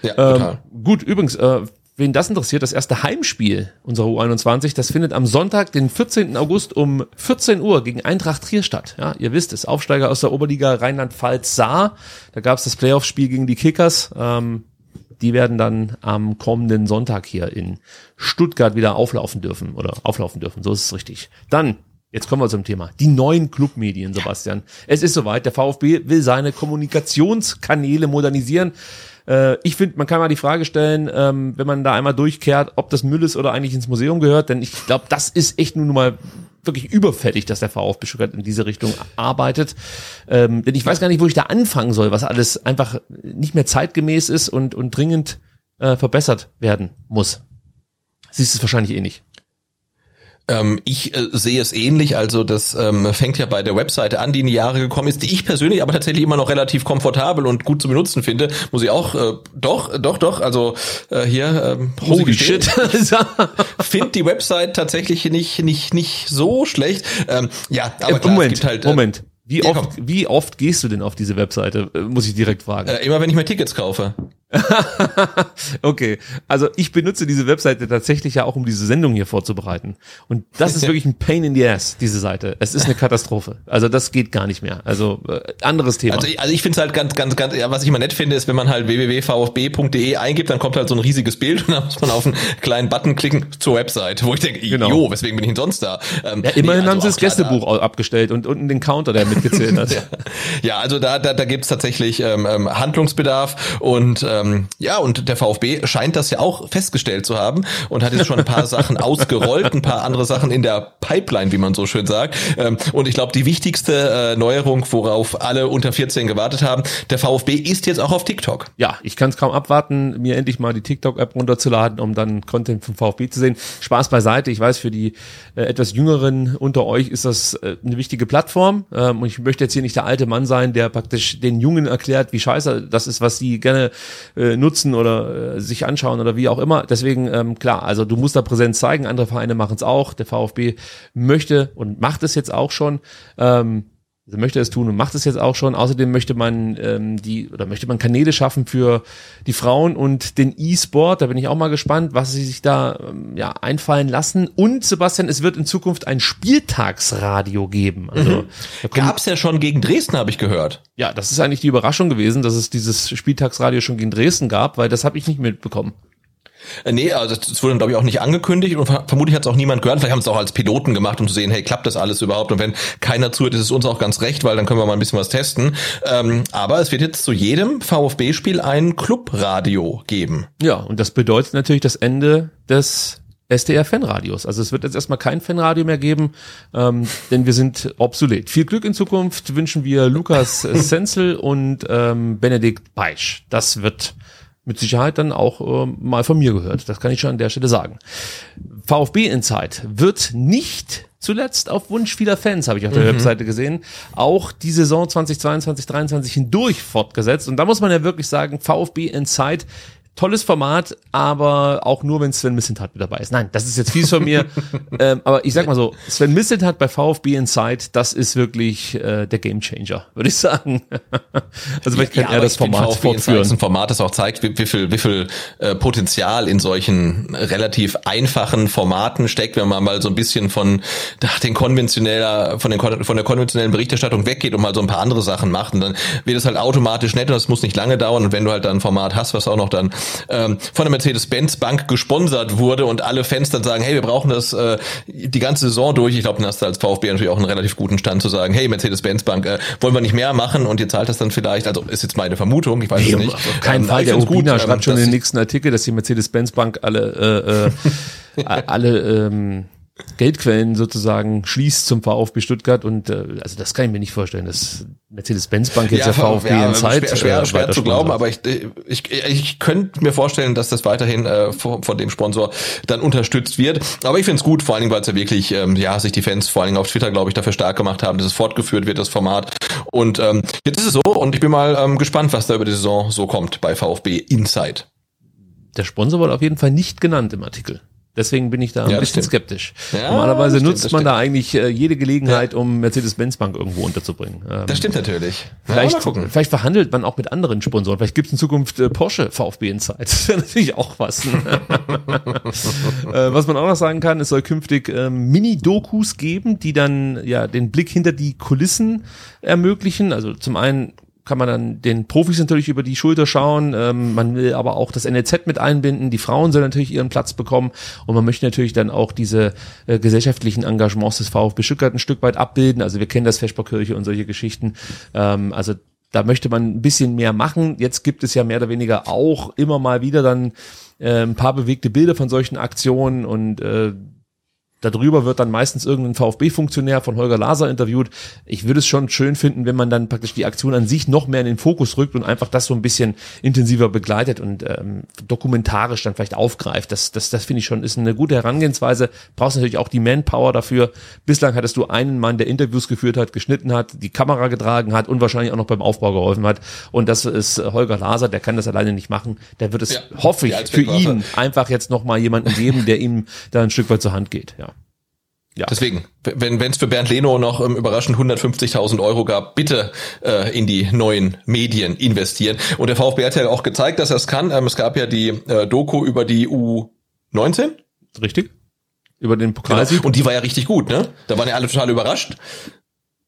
Ja. Ähm, gut, übrigens, äh, wen das interessiert, das erste Heimspiel unserer U21, das findet am Sonntag, den 14. August um 14 Uhr gegen Eintracht Trier statt. Ja, ihr wisst es, Aufsteiger aus der Oberliga Rheinland-Pfalz Saar. Da gab es das Playoff-Spiel gegen die Kickers. Ähm, die werden dann am kommenden Sonntag hier in Stuttgart wieder auflaufen dürfen oder auflaufen dürfen. So ist es richtig. Dann Jetzt kommen wir zum Thema. Die neuen Clubmedien, Sebastian. Es ist soweit. Der VfB will seine Kommunikationskanäle modernisieren. Äh, ich finde, man kann mal die Frage stellen, ähm, wenn man da einmal durchkehrt, ob das Müll ist oder eigentlich ins Museum gehört. Denn ich glaube, das ist echt nun mal wirklich überfällig, dass der VfB Stuttgart in diese Richtung arbeitet. Ähm, denn ich weiß gar nicht, wo ich da anfangen soll, was alles einfach nicht mehr zeitgemäß ist und, und dringend äh, verbessert werden muss. Siehst du es wahrscheinlich eh nicht. Ähm, ich äh, sehe es ähnlich. Also das ähm, fängt ja bei der Webseite an, die in die Jahre gekommen ist, die ich persönlich aber tatsächlich immer noch relativ komfortabel und gut zu benutzen finde. Muss ich auch, äh, doch, doch, doch. Also äh, hier, ähm, holy shit, (laughs) (laughs) finde die Website tatsächlich nicht nicht nicht so schlecht. Ähm, ja, aber klar, Moment, es gibt halt. Äh, Moment. Wie ja, oft, wie oft gehst du denn auf diese Webseite? Äh, muss ich direkt fragen. Äh, immer wenn ich mir Tickets kaufe. (laughs) okay, also ich benutze diese Webseite tatsächlich ja auch, um diese Sendung hier vorzubereiten. Und das ist (laughs) wirklich ein Pain in the ass, diese Seite. Es ist eine Katastrophe. Also das geht gar nicht mehr. Also äh, anderes Thema. Also, also ich finde es halt ganz, ganz, ganz, ja, was ich immer nett finde, ist, wenn man halt www.vfb.de eingibt, dann kommt halt so ein riesiges Bild (laughs) und dann muss man auf einen kleinen Button klicken zur Website, wo ich denke, genau. jo, weswegen bin ich denn sonst da? Ähm, ja, immerhin nee, also haben sie das Gästebuch da. abgestellt und unten den Counter, der mitgezählt hat. ja, also da, da, da gibt's tatsächlich ähm, ähm Handlungsbedarf und ähm, ähm, ja, und der VfB scheint das ja auch festgestellt zu haben und hat jetzt schon ein paar (laughs) Sachen ausgerollt, ein paar andere Sachen in der Pipeline, wie man so schön sagt. Ähm, und ich glaube, die wichtigste äh, Neuerung, worauf alle unter 14 gewartet haben, der VfB ist jetzt auch auf TikTok. Ja, ich kann es kaum abwarten, mir endlich mal die TikTok-App runterzuladen, um dann Content vom VfB zu sehen. Spaß beiseite. Ich weiß, für die äh, etwas Jüngeren unter euch ist das äh, eine wichtige Plattform. Ähm, und ich möchte jetzt hier nicht der alte Mann sein, der praktisch den Jungen erklärt, wie scheiße das ist, was sie gerne äh, nutzen oder äh, sich anschauen oder wie auch immer. Deswegen, ähm, klar, also du musst da Präsenz zeigen, andere Vereine machen es auch. Der VfB möchte und macht es jetzt auch schon. Ähm, also möchte es tun und macht es jetzt auch schon. Außerdem möchte man ähm, die oder möchte man Kanäle schaffen für die Frauen und den E-Sport. Da bin ich auch mal gespannt, was sie sich da ähm, ja einfallen lassen. Und Sebastian, es wird in Zukunft ein Spieltagsradio geben. Also mhm. gab es ja schon gegen Dresden, habe ich gehört. Ja, das ist eigentlich die Überraschung gewesen, dass es dieses Spieltagsradio schon gegen Dresden gab, weil das habe ich nicht mitbekommen. Äh, nee, also das wurde, glaube ich, auch nicht angekündigt und vermutlich hat es auch niemand gehört. Vielleicht haben es auch als Piloten gemacht, um zu sehen, hey, klappt das alles überhaupt? Und wenn keiner zuhört, ist es uns auch ganz recht, weil dann können wir mal ein bisschen was testen. Ähm, aber es wird jetzt zu jedem VfB-Spiel ein Clubradio geben. Ja, und das bedeutet natürlich das Ende des SDR-Fanradios. Also es wird jetzt erstmal kein Fanradio mehr geben, ähm, (laughs) denn wir sind obsolet. Viel Glück in Zukunft wünschen wir Lukas (laughs) Senzel und ähm, Benedikt Beisch. Das wird mit Sicherheit dann auch äh, mal von mir gehört. Das kann ich schon an der Stelle sagen. VfB Insight wird nicht zuletzt auf Wunsch vieler Fans, habe ich auf der mhm. Webseite gesehen, auch die Saison 2022, 2023 hindurch fortgesetzt. Und da muss man ja wirklich sagen, VfB Insight tolles Format, aber auch nur, wenn Sven Missentat mit dabei ist. Nein, das ist jetzt fies von mir. (laughs) ähm, aber ich sag mal so, Sven Missentat bei VfB Inside, das ist wirklich äh, der Gamechanger, würde ich sagen. (laughs) also vielleicht kann ja, er das Format VfB fortführen. Ist ein Format, das auch zeigt, wie, wie viel, wie viel äh, Potenzial in solchen relativ einfachen Formaten steckt, wenn man mal so ein bisschen von ach, den konventioneller, von, den, von der konventionellen Berichterstattung weggeht und mal so ein paar andere Sachen macht. Und dann wird es halt automatisch nett und das muss nicht lange dauern. Und wenn du halt dann ein Format hast, was auch noch dann ähm, von der Mercedes-Benz Bank gesponsert wurde und alle Fans dann sagen, hey, wir brauchen das äh, die ganze Saison durch. Ich glaube, dann hast du als VfB natürlich auch einen relativ guten Stand zu sagen, hey, Mercedes-Benz Bank, äh, wollen wir nicht mehr machen und ihr zahlt das dann vielleicht, also ist jetzt meine Vermutung, ich weiß nee, es nicht. Auf keinen ähm, Fall, der Urbina gut, schreibt schon in den nächsten Artikel, dass die Mercedes-Benz Bank alle äh, äh, (laughs) alle ähm, Geldquellen sozusagen schließt zum VfB Stuttgart und äh, also das kann ich mir nicht vorstellen, dass Mercedes-Benz Bank jetzt der VfB ja, in Zeit schwer, schwer, äh, schwer zu glauben, aber ich, ich, ich könnte mir vorstellen, dass das weiterhin äh, von, von dem Sponsor dann unterstützt wird. Aber ich finde es gut, vor allen Dingen, weil es ja wirklich, ähm, ja, sich die Fans vor allen Dingen auf Twitter, glaube ich, dafür stark gemacht haben, dass es fortgeführt wird, das Format. Und ähm, jetzt ist es so und ich bin mal ähm, gespannt, was da über die Saison so kommt bei VfB Inside. Der Sponsor wurde auf jeden Fall nicht genannt im Artikel. Deswegen bin ich da ein Ja, bisschen stimmt. skeptisch. Ja, Normalerweise stimmt, nutzt man stimmt. da eigentlich äh, jede Gelegenheit, um Mercedes-Benz Bank irgendwo unterzubringen. Ähm, Das stimmt natürlich. Ja, Vielleicht, vielleicht verhandelt man auch mit anderen Sponsoren. Vielleicht gibt es in Zukunft äh, Porsche VfB Insight. (laughs) Das wäre natürlich auch was. Ne? (laughs) äh, was man auch noch sagen kann, es soll künftig ähm, Mini-Dokus geben, die dann ja den Blick hinter die Kulissen ermöglichen. Also zum einen kann man dann den Profis natürlich über die Schulter schauen. Ähm, man will aber auch das NLZ mit einbinden. Die Frauen sollen natürlich ihren Platz bekommen. Und man möchte natürlich dann auch diese äh, gesellschaftlichen Engagements des VfB Stuttgart ein Stück weit abbilden. Also wir kennen das Feschbarkirche und solche Geschichten. Ähm, also da möchte man ein bisschen mehr machen. Jetzt gibt es ja mehr oder weniger auch immer mal wieder dann äh, ein paar bewegte Bilder von solchen Aktionen und äh, Darüber wird dann meistens irgendein VfB-Funktionär von Holger Laser interviewt. Ich würde es schon schön finden, wenn man dann praktisch die Aktion an sich noch mehr in den Fokus rückt und einfach das so ein bisschen intensiver begleitet und ähm, dokumentarisch dann vielleicht aufgreift. Das, das, das finde ich schon ist eine gute Herangehensweise. Brauchst natürlich auch die Manpower dafür. Bislang hattest du einen Mann, der Interviews geführt hat, geschnitten hat, die Kamera getragen hat und wahrscheinlich auch noch beim Aufbau geholfen hat. Und das ist Holger Laser, der kann das alleine nicht machen. Der wird es, Ja, hoffe ich, für ihn einfach jetzt noch mal jemanden geben, der ihm da ein Stück weit zur Hand geht. Ja. Ja. Deswegen, wenn es für Bernd Leno noch ähm, überraschend 150.000 Euro gab, bitte äh, in die neuen Medien investieren. Und der VfB hat ja auch gezeigt, dass er es kann. Ähm, es gab ja die äh, Doku über die U19. Richtig? Über den Pokalsieg. Und die war ja richtig gut, ne? Da waren ja alle total überrascht.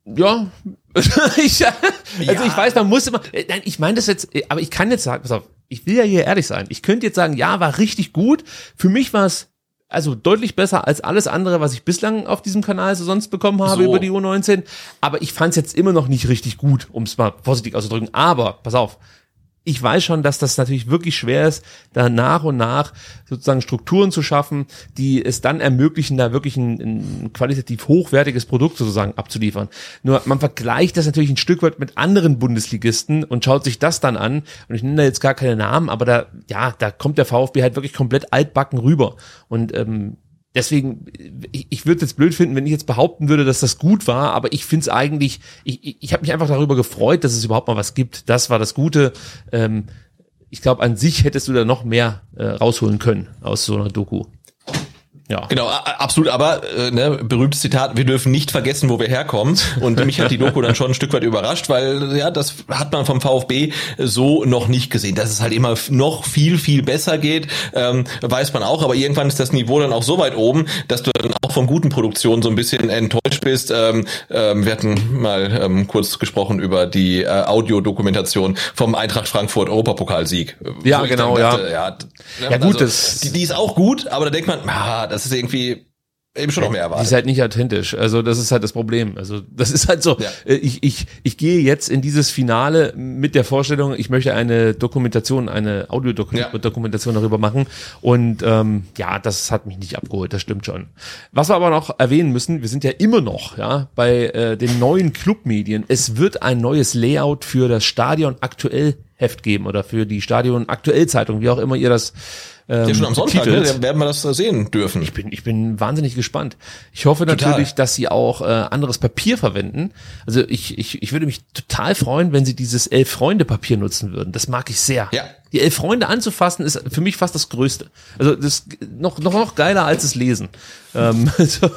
Ja. (laughs) ich, also Ja. ich weiß, man muss immer, äh, nein, ich meine das jetzt, äh, aber ich kann jetzt sagen, pass auf, ich will ja hier ehrlich sein. Ich könnte jetzt sagen, ja, war richtig gut. Für mich war es also deutlich besser als alles andere, was ich bislang auf diesem Kanal so sonst bekommen habe So. über die U19. Aber ich fand es jetzt immer noch nicht richtig gut, um es mal vorsichtig auszudrücken. Aber, pass auf, ich weiß schon, dass das natürlich wirklich schwer ist, da nach und nach sozusagen Strukturen zu schaffen, die es dann ermöglichen, da wirklich ein, ein qualitativ hochwertiges Produkt sozusagen abzuliefern. Nur man vergleicht das natürlich ein Stück weit mit anderen Bundesligisten und schaut sich das dann an. Und ich nenne da jetzt gar keine Namen, aber da, ja, da kommt der VfB halt wirklich komplett altbacken rüber. Und ähm, Deswegen, ich, würde jetzt blöd finden, wenn ich jetzt behaupten würde, dass das gut war, aber ich finde es eigentlich, ich, ich, ich habe mich einfach darüber gefreut, dass es überhaupt mal was gibt. Das war das Gute. Ähm, ich glaube, an sich hättest du da noch mehr äh, rausholen können aus so einer Doku. Ja. Genau, absolut, aber äh, ne, berühmtes Zitat, wir dürfen nicht vergessen, wo wir herkommen. Und mich hat die Doku dann schon ein Stück weit überrascht, weil ja, das hat man vom VfB so noch nicht gesehen. Dass es halt immer noch viel, viel besser geht, ähm, weiß man auch, aber irgendwann ist das Niveau dann auch so weit oben, dass du dann auch von guten Produktionen so ein bisschen enttäuscht bist. Ähm, ähm, wir hatten mal ähm, kurz gesprochen über die äh, Audiodokumentation vom Eintracht Frankfurt Europapokalsieg. Ja, genau, dann ja. ja, Ja, gut, das- die, die ist auch gut, aber da denkt man, ah, das ist irgendwie eben schon noch mehr Die erwartet. ist halt nicht authentisch. Also das ist halt das Problem. Also das ist halt so. Ja. äh, Ich, ich, ich gehe jetzt in dieses Finale mit der Vorstellung, ich möchte eine Dokumentation, eine Ja. Audiodokumentation darüber machen. Und ähm, ja, das hat mich nicht abgeholt, das stimmt schon. Was wir aber noch erwähnen müssen, wir sind ja immer noch ja bei äh, den neuen Clubmedien. Es wird ein neues Layout für das Stadion aktuell Heft geben oder für die Stadion aktuell Zeitung, wie auch immer ihr das ähm, Ja, schon am Sonntag, ne, betitelt. da werden wir das sehen dürfen. Ich bin, ich bin wahnsinnig gespannt. Ich hoffe natürlich, dass sie auch äh, anderes Papier verwenden. Also ich, ich, ich würde mich total freuen, wenn sie dieses Elf Freunde Papier nutzen würden. Das mag ich sehr. Ja. Die Elf Freunde anzufassen ist für mich fast das Größte. Also das noch noch noch geiler als das Lesen. Ähm, (laughs) also,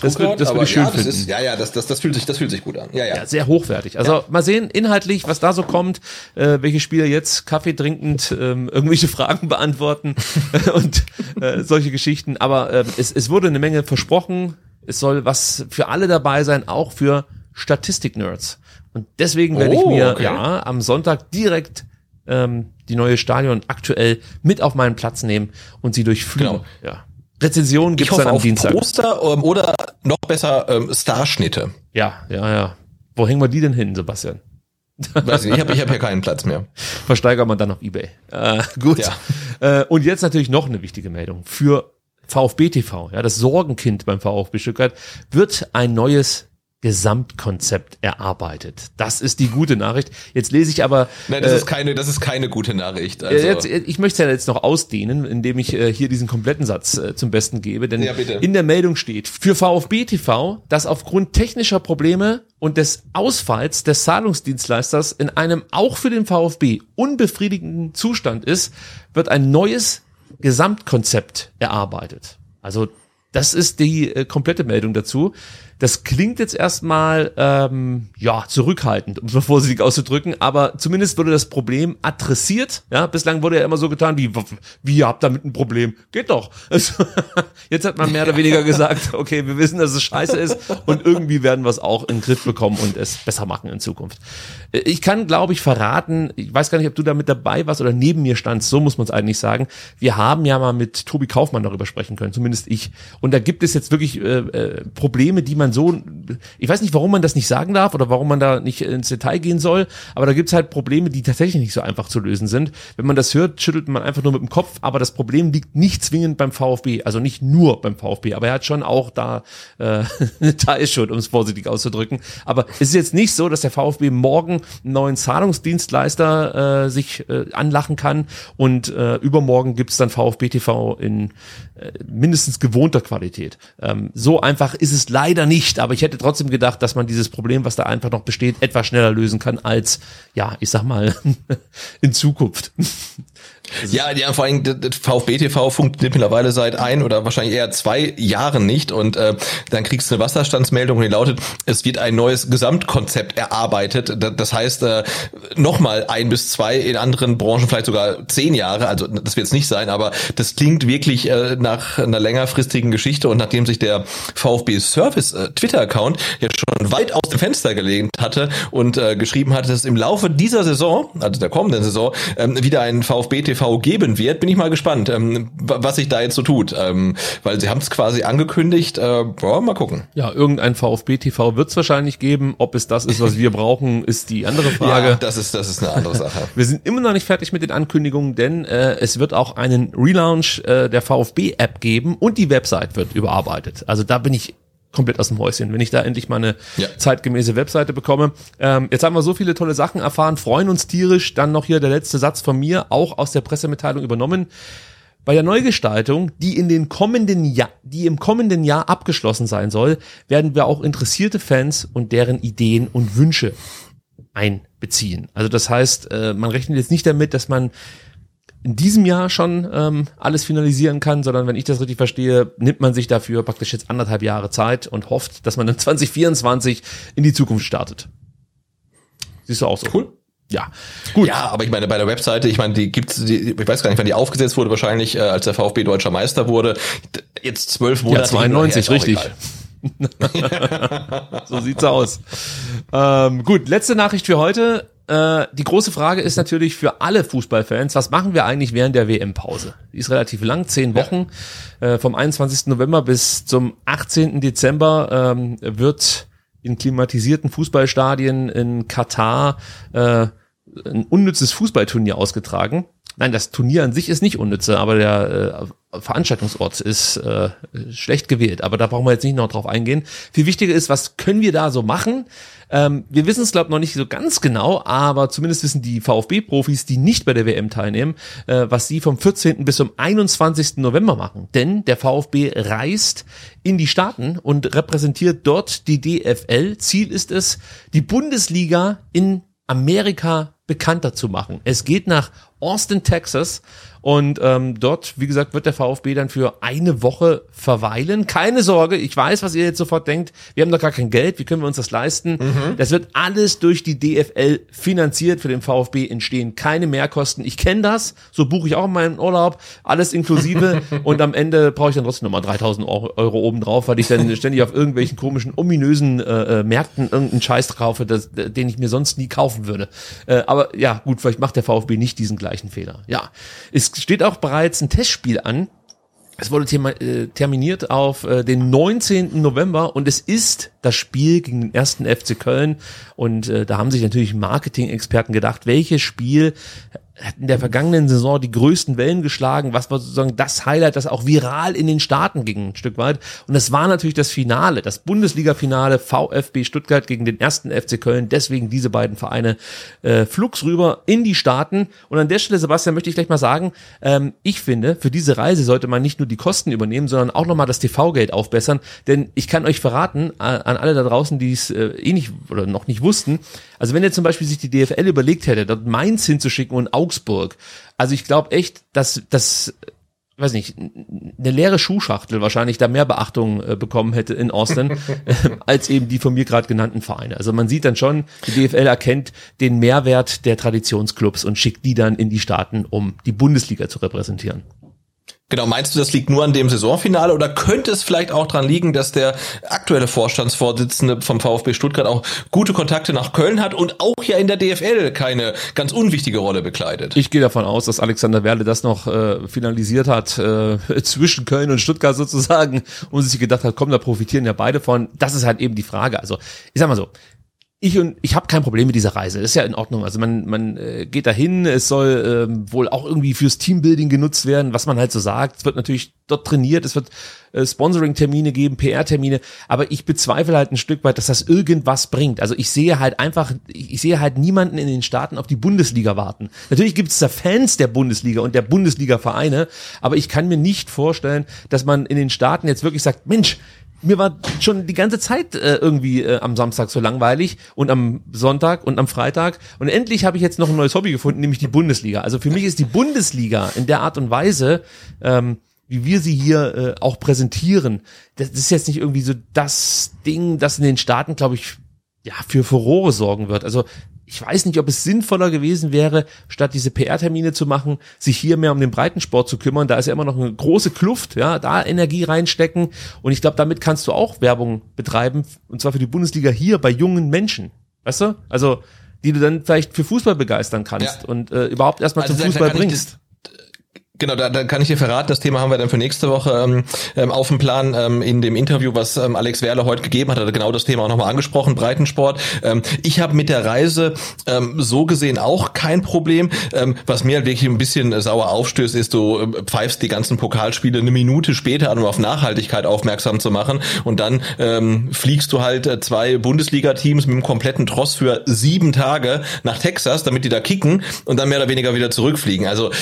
das würde das Aber würd ich schön ja, finden. ist, ja, ja, das, das, das fühlt sich, das fühlt sich gut an. Ja, ja. Ja, sehr hochwertig. Also mal sehen, inhaltlich, was da so kommt, äh, welche Spieler jetzt Kaffee trinkend ähm, (laughs) irgendwelche Fragen beantworten (laughs) und äh, solche Geschichten. Aber äh, es, es wurde eine Menge versprochen. Es soll was für alle dabei sein, auch für Statistik-Nerds. Und deswegen werde ich Oh, mir okay. ja am Sonntag direkt ähm, die neue Stadion aktuell mit auf meinen Platz nehmen und sie durchfliegen. Genau. Ja. Rezension gibt's hoffe dann am auf Dienstag. Poster ähm, oder noch besser ähm, Starschnitte. Ja, ja, ja. Wo hängen wir die denn hin, Sebastian? Weiß ich nicht, ich habe ich hab hier keinen Platz mehr. (laughs) versteigert man dann auf Ebay. Äh, gut. Ja. Äh, und jetzt natürlich noch eine wichtige Meldung für VfB TV, ja, das Sorgenkind beim VfB Stuttgart, wird ein neues Gesamtkonzept erarbeitet. Das ist die gute Nachricht. Jetzt lese ich aber. Nein, das äh, ist keine, das ist keine gute Nachricht. Also. Jetzt, ich möchte es ja jetzt noch ausdehnen, indem ich äh, hier diesen kompletten Satz äh, zum Besten gebe. Denn ja, in der Meldung steht, für VfB TV, dass aufgrund technischer Probleme und des Ausfalls des Zahlungsdienstleisters in einem auch für den VfB unbefriedigenden Zustand ist, wird ein neues Gesamtkonzept erarbeitet. Also das ist die äh, komplette Meldung dazu. Das klingt jetzt erstmal ähm, ja zurückhaltend, um es mal vorsichtig auszudrücken, aber zumindest wurde das Problem adressiert. Ja, bislang wurde ja immer so getan, wie wie ihr habt damit ein Problem, geht doch. Also, (laughs) jetzt hat man mehr oder weniger gesagt, okay, wir wissen, dass es scheiße ist und irgendwie werden wir es auch in den Griff bekommen und es besser machen in Zukunft. Ich kann, glaube ich, verraten, ich weiß gar nicht, ob du da mit dabei warst oder neben mir standst, so muss man es eigentlich sagen. Wir haben ja mal mit Tobi Kaufmann darüber sprechen können, zumindest ich. Und da gibt es jetzt wirklich äh, äh, Probleme, die man so, ich weiß nicht, warum man das nicht sagen darf oder warum man da nicht ins Detail gehen soll, aber da gibt es halt Probleme, die tatsächlich nicht so einfach zu lösen sind. Wenn man das hört, schüttelt man einfach nur mit dem Kopf, aber das Problem liegt nicht zwingend beim VfB, also nicht nur beim VfB, aber er hat schon auch da äh, (laughs) eine Teilschuld, um es vorsichtig auszudrücken. Aber es ist jetzt nicht so, dass der VfB morgen einen neuen Zahlungsdienstleister äh, sich äh, anlachen kann und äh, übermorgen gibt's dann VfB TV in mindestens gewohnter Qualität. Ähm, so einfach ist es leider nicht, aber ich hätte trotzdem gedacht, dass man dieses Problem, was da einfach noch besteht, etwas schneller lösen kann als, ja, ich sag mal, (laughs) in Zukunft. Ja, ja, vor allem VfB TV funktioniert mittlerweile seit ein oder wahrscheinlich eher zwei Jahren nicht und äh, dann kriegst du eine Wasserstandsmeldung und die lautet, es wird ein neues Gesamtkonzept erarbeitet. Das heißt äh, nochmal ein bis zwei in anderen Branchen vielleicht sogar zehn Jahre. Also das wird es nicht sein, aber das klingt wirklich äh, nach einer längerfristigen Geschichte und nachdem sich der VfB Service äh, Twitter-Account jetzt schon weit aus dem Fenster gelehnt hatte und äh, geschrieben hatte, dass im Laufe dieser Saison, also der kommenden Saison, ähm, wieder ein VfB TV TV geben wird, bin ich mal gespannt, ähm, was sich da jetzt so tut. Ähm, weil sie haben es quasi angekündigt. Äh, boah, mal gucken. Ja, irgendein VfB TV wird es wahrscheinlich geben. Ob es das ist, was wir brauchen, ist die andere Frage. Ja, das ist, das ist eine andere Sache. (laughs) wir sind immer noch nicht fertig mit den Ankündigungen, denn äh, es wird auch einen Relaunch äh, der VfB-App geben und die Website wird überarbeitet. Also da bin ich komplett aus dem Häuschen, wenn ich da endlich mal eine ja. zeitgemäße Webseite bekomme. Ähm, jetzt haben wir so viele tolle Sachen erfahren, freuen uns tierisch. Dann noch hier der letzte Satz von mir, auch aus der Pressemitteilung übernommen. Bei der Neugestaltung, die in den kommenden Jahr, die im kommenden Jahr abgeschlossen sein soll, werden wir auch interessierte Fans und deren Ideen und Wünsche einbeziehen. Also das heißt, äh, man rechnet jetzt nicht damit, dass man in diesem Jahr schon ähm, alles finalisieren kann, sondern wenn ich das richtig verstehe, nimmt man sich dafür praktisch jetzt anderthalb Jahre Zeit und hofft, dass man dann (laughs) 2024 in die Zukunft startet. Siehst du auch so? Cool. Ja, gut. Ja, aber ich meine, bei der Webseite, ich meine, die gibt's, die, ich weiß gar nicht, wann die aufgesetzt wurde, wahrscheinlich, äh, als der VfB deutscher Meister wurde. Jetzt zwölf Monate. Ja, 92, richtig. (laughs) so sieht's aus. Ähm, gut, letzte Nachricht für heute. Äh, die große Frage ist natürlich für alle Fußballfans, was machen wir eigentlich während der WM-Pause? Die ist relativ lang, zehn Wochen. Ja. Äh, vom 21. November bis zum 18. Dezember ähm, wird in klimatisierten Fußballstadien in Katar äh, ein unnützes Fußballturnier ausgetragen. Nein, das Turnier an sich ist nicht unnütze, aber der äh, Veranstaltungsort ist äh, schlecht gewählt. Aber da brauchen wir jetzt nicht noch drauf eingehen. Viel wichtiger ist, was können wir da so machen? Ähm, wir wissen es, glaube noch nicht so ganz genau, aber zumindest wissen die VfB-Profis, die nicht bei der WM teilnehmen, äh, was sie vom 14. bis zum 21. November machen. Denn der VfB reist in die Staaten und repräsentiert dort die DFL. Ziel ist es, die Bundesliga in Amerika bekannter zu machen. Es geht nach Austin, Texas und ähm, dort, wie gesagt, wird der VfB dann für eine Woche verweilen. Keine Sorge, ich weiß, was ihr jetzt sofort denkt. Wir haben doch gar kein Geld, wie können wir uns das leisten? Mhm. Das wird alles durch die DFL finanziert. Für den VfB entstehen keine Mehrkosten. Ich kenne das, so buche ich auch meinen Urlaub, alles inklusive (laughs) und am Ende brauche ich dann trotzdem nochmal 3000 Euro, Euro obendrauf, weil ich dann ständig auf irgendwelchen komischen, ominösen äh, äh, Märkten irgendeinen Scheiß kaufe, das, den ich mir sonst nie kaufen würde. Äh, aber ja, gut, vielleicht macht der VfB nicht diesen gleichen Fehler. Ja, ist steht auch bereits ein Testspiel an. Es wurde äh, terminiert auf äh, den 19. November und es ist das Spiel gegen den ersten FC Köln. Und äh, da haben sich natürlich Marketing-Experten gedacht, welches Spiel hat in der vergangenen Saison die größten Wellen geschlagen, was war sozusagen das Highlight, das auch viral in den Staaten ging, ein Stück weit. Und das war natürlich das Finale, das Bundesliga-Finale VfB Stuttgart gegen den ersten FC Köln. Deswegen diese beiden Vereine äh, flugs rüber in die Staaten. Und an der Stelle, Sebastian, möchte ich gleich mal sagen, ähm, ich finde, für diese Reise sollte man nicht nur die Kosten übernehmen, sondern auch nochmal das TV-Geld aufbessern. Denn ich kann euch verraten, an alle da draußen, die es äh, eh nicht oder noch nicht wussten, also wenn ihr zum Beispiel sich die DFL überlegt hätte, dort Mainz hinzuschicken und Augsburg, also ich glaube echt, dass das weiß nicht, eine leere Schuhschachtel wahrscheinlich da mehr Beachtung äh, bekommen hätte in Austin (laughs) äh, als eben die von mir gerade genannten Vereine. Also man sieht dann schon, die DFL erkennt den Mehrwert der Traditionsclubs und schickt die dann in die Staaten, um die Bundesliga zu repräsentieren. Genau, meinst du, das liegt nur an dem Saisonfinale oder könnte es vielleicht auch dran liegen, dass der aktuelle Vorstandsvorsitzende vom VfB Stuttgart auch gute Kontakte nach Köln hat und auch ja in der DFL keine ganz unwichtige Rolle bekleidet? Ich gehe davon aus, dass Alexander Werle das noch äh, finalisiert hat äh, (laughs) zwischen Köln und Stuttgart sozusagen und sich gedacht hat, komm, da profitieren ja beide von. Das ist halt eben die Frage. Also ich sag mal so, ich und ich habe kein Problem mit dieser Reise. Das ist ja in Ordnung. Also man man äh, geht dahin. Es soll ähm, wohl auch irgendwie fürs Teambuilding genutzt werden, was man halt so sagt. Es wird natürlich dort trainiert. Es wird äh, Sponsoring-Termine geben, PR-Termine. Aber ich bezweifle halt ein Stück weit, dass das irgendwas bringt. Also ich sehe halt einfach, ich sehe halt niemanden in den Staaten auf die Bundesliga warten. Natürlich gibt es da Fans der Bundesliga und der Bundesliga-Vereine, aber ich kann mir nicht vorstellen, dass man in den Staaten jetzt wirklich sagt, Mensch, mir war schon die ganze Zeit äh, irgendwie äh, am Samstag so langweilig und am Sonntag und am Freitag. Und endlich habe ich jetzt noch ein neues Hobby gefunden, nämlich die Bundesliga. Also für mich ist die Bundesliga in der Art und Weise, ähm, wie wir sie hier äh, auch präsentieren, das ist jetzt nicht irgendwie so das Ding, das in den Staaten, glaube ich, ja, für Furore sorgen wird. Also ich weiß nicht, ob es sinnvoller gewesen wäre, statt diese PR-Termine zu machen, sich hier mehr um den Breitensport zu kümmern. Da ist ja immer noch eine große Kluft, ja, da Energie reinstecken. Und ich glaube, damit kannst du auch Werbung betreiben, und zwar für die Bundesliga hier bei jungen Menschen. Weißt du? Also, die du dann vielleicht für Fußball begeistern kannst ja. und äh, überhaupt erstmal also zum Fußball bringst. Genau, da, da kann ich dir verraten, das Thema haben wir dann für nächste Woche ähm, ähm, auf dem Plan. Ähm, in dem Interview, was ähm, Alex Werle heute gegeben hat, hat er genau das Thema auch nochmal angesprochen, Breitensport. Ähm, ich habe mit der Reise ähm, so gesehen auch kein Problem. Ähm, was mir halt wirklich ein bisschen sauer aufstößt, ist, du äh, pfeifst die ganzen Pokalspiele eine Minute später an, um auf Nachhaltigkeit aufmerksam zu machen. Und dann ähm, fliegst du halt äh, zwei Bundesliga-Teams mit einem kompletten Tross für sieben Tage nach Texas, damit die da kicken und dann mehr oder weniger wieder zurückfliegen. Also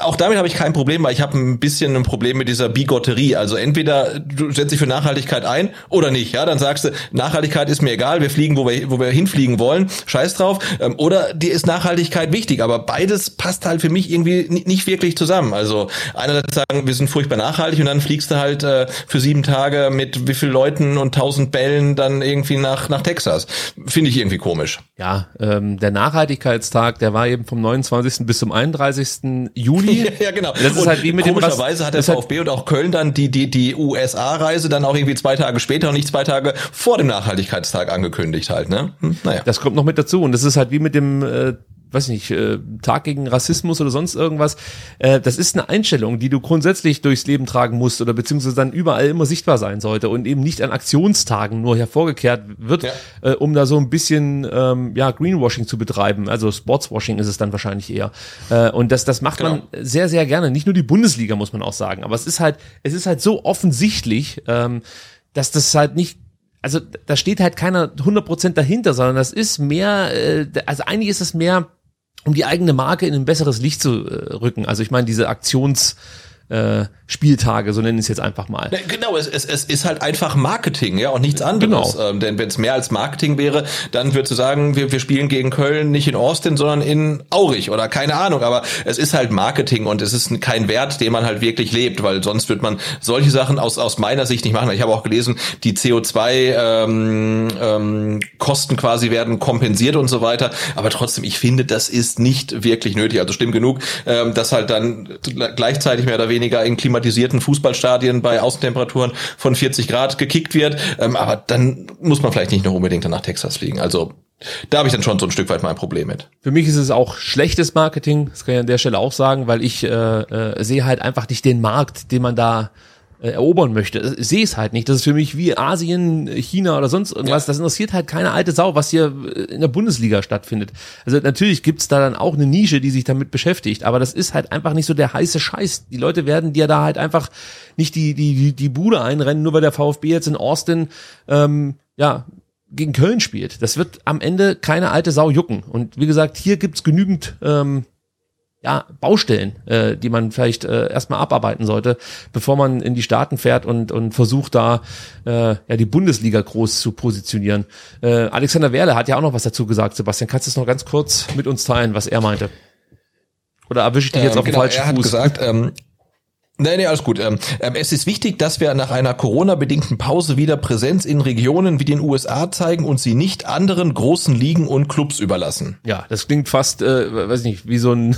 auch damit habe ich kein Problem, weil ich habe ein bisschen ein Problem mit dieser Bigotterie. Also entweder du setzt dich für Nachhaltigkeit ein oder nicht. Ja, dann sagst du, Nachhaltigkeit ist mir egal, wir fliegen, wo wir, wo wir hinfliegen wollen, scheiß drauf. Ähm, oder dir ist Nachhaltigkeit wichtig, aber beides passt halt für mich irgendwie nicht wirklich zusammen. Also einerseits sagen, wir sind furchtbar nachhaltig und dann fliegst du halt äh, für sieben Tage mit wie viel Leuten und tausend Bällen dann irgendwie nach, nach Texas. Finde ich irgendwie komisch. Ja, ähm, der Nachhaltigkeitstag, der war eben vom 29. bis zum 31. Juli. (laughs) ja, genau. Das ist halt wie mit komischerweise dem hat der VfB und auch Köln dann die die die USA-Reise dann auch irgendwie zwei Tage später und nicht zwei Tage vor dem Nachhaltigkeitstag angekündigt halt. Ne? Hm, naja. Das kommt noch mit dazu und das ist halt wie mit dem äh, weiß nicht, äh, Tag gegen Rassismus oder sonst irgendwas. Äh, das ist eine Einstellung, die du grundsätzlich durchs Leben tragen musst oder beziehungsweise dann überall immer sichtbar sein sollte und eben nicht an Aktionstagen nur hervorgekehrt wird, ja. äh, um da so ein bisschen ähm, ja Greenwashing zu betreiben. Also Sportswashing ist es dann wahrscheinlich eher. Äh, und das, das macht genau. man sehr, sehr gerne. Nicht nur die Bundesliga, muss man auch sagen. Aber es ist halt, es ist halt so offensichtlich, ähm, dass das halt nicht also da steht halt keiner 100% dahinter, sondern das ist mehr, äh, also eigentlich ist es mehr um die eigene Marke in ein besseres Licht zu äh, rücken. Also ich meine, diese Aktions äh, Spieltage, so nennen es jetzt einfach mal. Genau, es, es, es ist halt einfach Marketing, ja, und nichts anderes. Genau. Ähm, denn wenn es mehr als Marketing wäre, dann würdest du sagen, wir, wir spielen gegen Köln nicht in Austin, sondern in Aurich oder keine Ahnung. Aber es ist halt Marketing und es ist kein Wert, den man halt wirklich lebt, weil sonst wird man solche Sachen aus, aus meiner Sicht nicht machen. Ich habe auch gelesen, die CO2 ähm, ähm, quasi werden kompensiert und so weiter. Aber trotzdem, ich finde, das ist nicht wirklich nötig. Also stimmt genug, ähm, dass halt dann gleichzeitig mehr oder weniger weniger in klimatisierten Fußballstadien bei Außentemperaturen von 40 Grad gekickt wird. Ähm, aber dann muss man vielleicht nicht noch unbedingt nach Texas fliegen. Also da habe ich dann schon so ein Stück weit mein Problem mit. Für mich ist es auch schlechtes Marketing, das kann ich an der Stelle auch sagen, weil ich äh, äh, sehe halt einfach nicht den Markt, den man da äh, erobern möchte. Ich sehe es halt nicht. Das ist für mich wie Asien, China oder sonst irgendwas. Ja. Das interessiert halt keine alte Sau, was hier in der Bundesliga stattfindet. Also natürlich gibt's da dann auch eine Nische, die sich damit beschäftigt, aber das ist halt einfach nicht so der heiße Scheiß. Die Leute werden dir da halt einfach nicht die, die, die Bude einrennen, nur weil der VfB jetzt in Austin ähm, ja, gegen Köln spielt. Das wird am Ende keine alte Sau jucken. Und wie gesagt, hier gibt's genügend ähm, ja, Baustellen, äh, die man vielleicht äh, erstmal abarbeiten sollte, bevor man in die Staaten fährt und, und versucht da äh, ja die Bundesliga groß zu positionieren. Äh, Alexander Werle hat ja auch noch was dazu gesagt. Sebastian, kannst du es noch ganz kurz mit uns teilen, was er meinte? Oder erwische ich dich jetzt ähm, auf genau, falschen er hat gesagt, ähm, Nee, nee, alles gut. Ähm, ähm, es ist wichtig, dass wir nach einer Corona-bedingten Pause wieder Präsenz in Regionen wie den USA zeigen und sie nicht anderen großen Ligen und Clubs überlassen. Ja, das klingt fast, äh, weiß nicht, wie so ein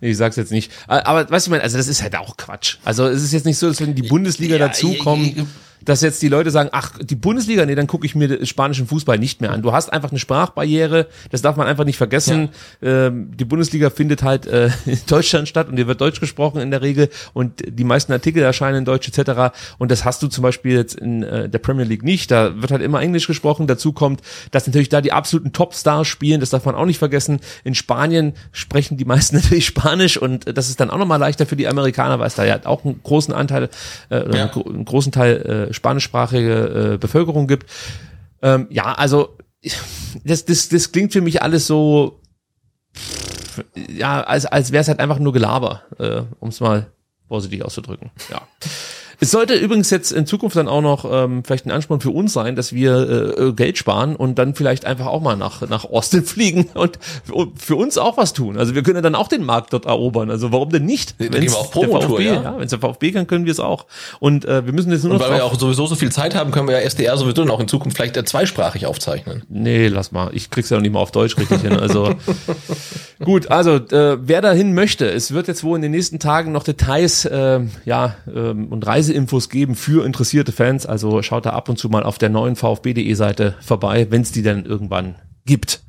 Nee, ich sag's jetzt nicht. Aber weißt du, also das ist halt auch Quatsch. Also es ist jetzt nicht so, dass wenn die Bundesliga ja, dazukommt, dass jetzt die Leute sagen, ach, die Bundesliga, nee, dann gucke ich mir spanischen Fußball nicht mehr an. Du hast einfach eine Sprachbarriere, das darf man einfach nicht vergessen. Ja. Ähm, die Bundesliga findet halt äh, in Deutschland statt und hier wird Deutsch gesprochen in der Regel und die meisten Artikel erscheinen in Deutsch etc. Und das hast du zum Beispiel jetzt in äh, der Premier League nicht. Da wird halt immer Englisch gesprochen. Dazu kommt, dass natürlich da die absoluten Topstars spielen, das darf man auch nicht vergessen. In Spanien sprechen die meisten (laughs) natürlich Spanisch und das ist dann auch nochmal leichter für die Amerikaner, weil es da ja auch einen großen Anteil, äh, ja. einen großen Teil äh, spanischsprachige äh, Bevölkerung gibt. Ähm, ja, also das, das, das klingt für mich alles so, ja, als, als wäre es halt einfach nur Gelaber, äh, um es mal vorsichtig auszudrücken. Ja. Es sollte übrigens jetzt in Zukunft dann auch noch ähm, vielleicht ein Ansporn für uns sein, dass wir äh, Geld sparen und dann vielleicht einfach auch mal nach, nach Austin (laughs) fliegen und für uns auch was tun. Also wir können dann auch den Markt dort erobern. Also warum denn nicht? Wenn es der VfB, ja. ja wenn es der VfB kann, können wir es auch. Und äh, wir müssen jetzt nur noch. Und weil wir auch sowieso so viel Zeit haben, können wir ja SDR sowieso noch in Zukunft vielleicht äh, zweisprachig aufzeichnen. Nee, lass mal. Ich krieg's ja noch nicht mal auf Deutsch richtig hin. Also (laughs) gut, also äh, wer dahin möchte, es wird jetzt wohl in den nächsten Tagen noch Details äh, ja ähm, und Reise Reiseinfos geben für interessierte Fans. Also schaut da ab und zu mal auf der neuen VfB.de Seite vorbei, wenn es die dann irgendwann gibt.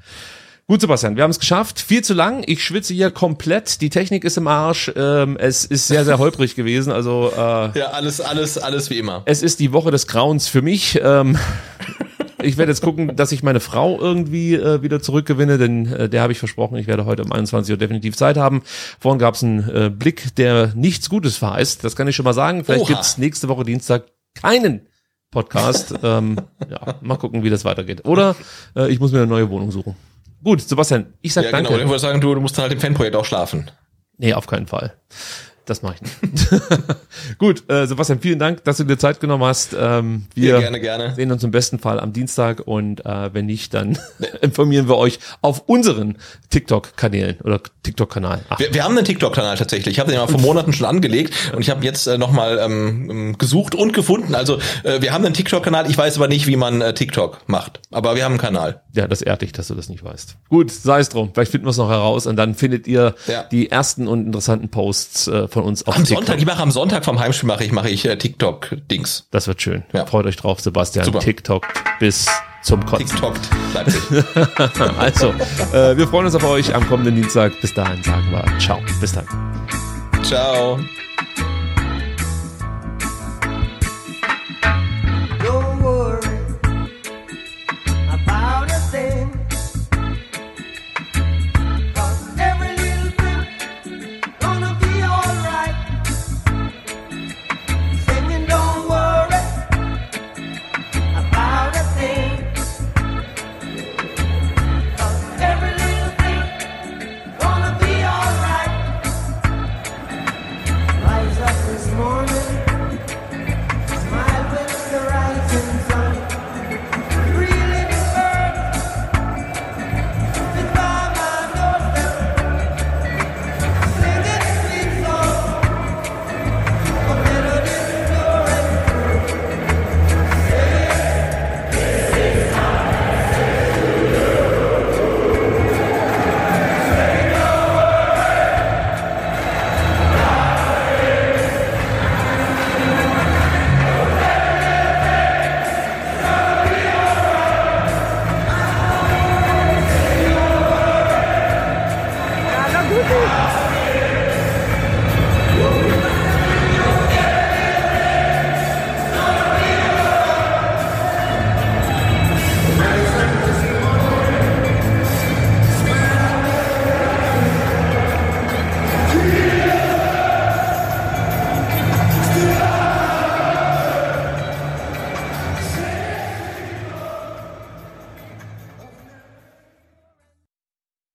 Gut, Sebastian, wir haben es geschafft. Viel zu lang. Ich schwitze hier komplett. Die Technik ist im Arsch. Ähm, es ist sehr, sehr holprig gewesen. Also äh, ja, alles, alles, alles wie immer. Es ist die Woche des Grauens für mich. Ähm, ich werde jetzt gucken, dass ich meine Frau irgendwie äh, wieder zurückgewinne, denn äh, der habe ich versprochen, ich werde heute um 21 Uhr definitiv Zeit haben. Vorhin gab es einen äh, Blick, der nichts Gutes verheißt. Das kann ich schon mal sagen. Vielleicht Oha. gibt's nächste Woche Dienstag keinen Podcast. ähm, ja, mal gucken, wie das weitergeht. Oder äh, ich muss mir eine neue Wohnung suchen. Gut, Sebastian, ich sag ja, danke. Genau, ich würde sagen, du, du musst halt im Fanprojekt auch schlafen. Nee, auf keinen Fall. Das mache ich nicht. (laughs) Gut, äh, Sebastian, vielen Dank, dass du dir Zeit genommen hast. Ähm, wir ja, gerne, gerne. sehen uns im besten Fall am Dienstag und äh, wenn nicht, dann (laughs) informieren wir euch auf unseren TikTok-Kanälen oder TikTok-Kanal. Wir, wir, haben einen TikTok-Kanal tatsächlich. Ich habe den ja vor Monaten schon angelegt und ich habe jetzt äh, nochmal ähm, gesucht und gefunden. Also äh, wir haben einen TikTok-Kanal. Ich weiß aber nicht, wie man äh, TikTok macht. Aber wir haben einen Kanal. Ja, das ehrt dich, dass du das nicht weißt. Gut, sei es drum. Vielleicht finden wir es noch heraus und dann findet ihr ja. die ersten und interessanten Posts äh, von uns auf am TikTok. Sonntag. Ich mache am Sonntag vom Heimspiel mache ich mache ich äh, TikTok Dings. Das wird schön. Ja. Freut euch drauf, Sebastian. Super. TikTok bis zum Kotzen. TikTok Leipzig. (laughs) also, äh, wir freuen uns auf euch am kommenden Dienstag. Bis dahin sagen wir ciao. Bis dann. Ciao.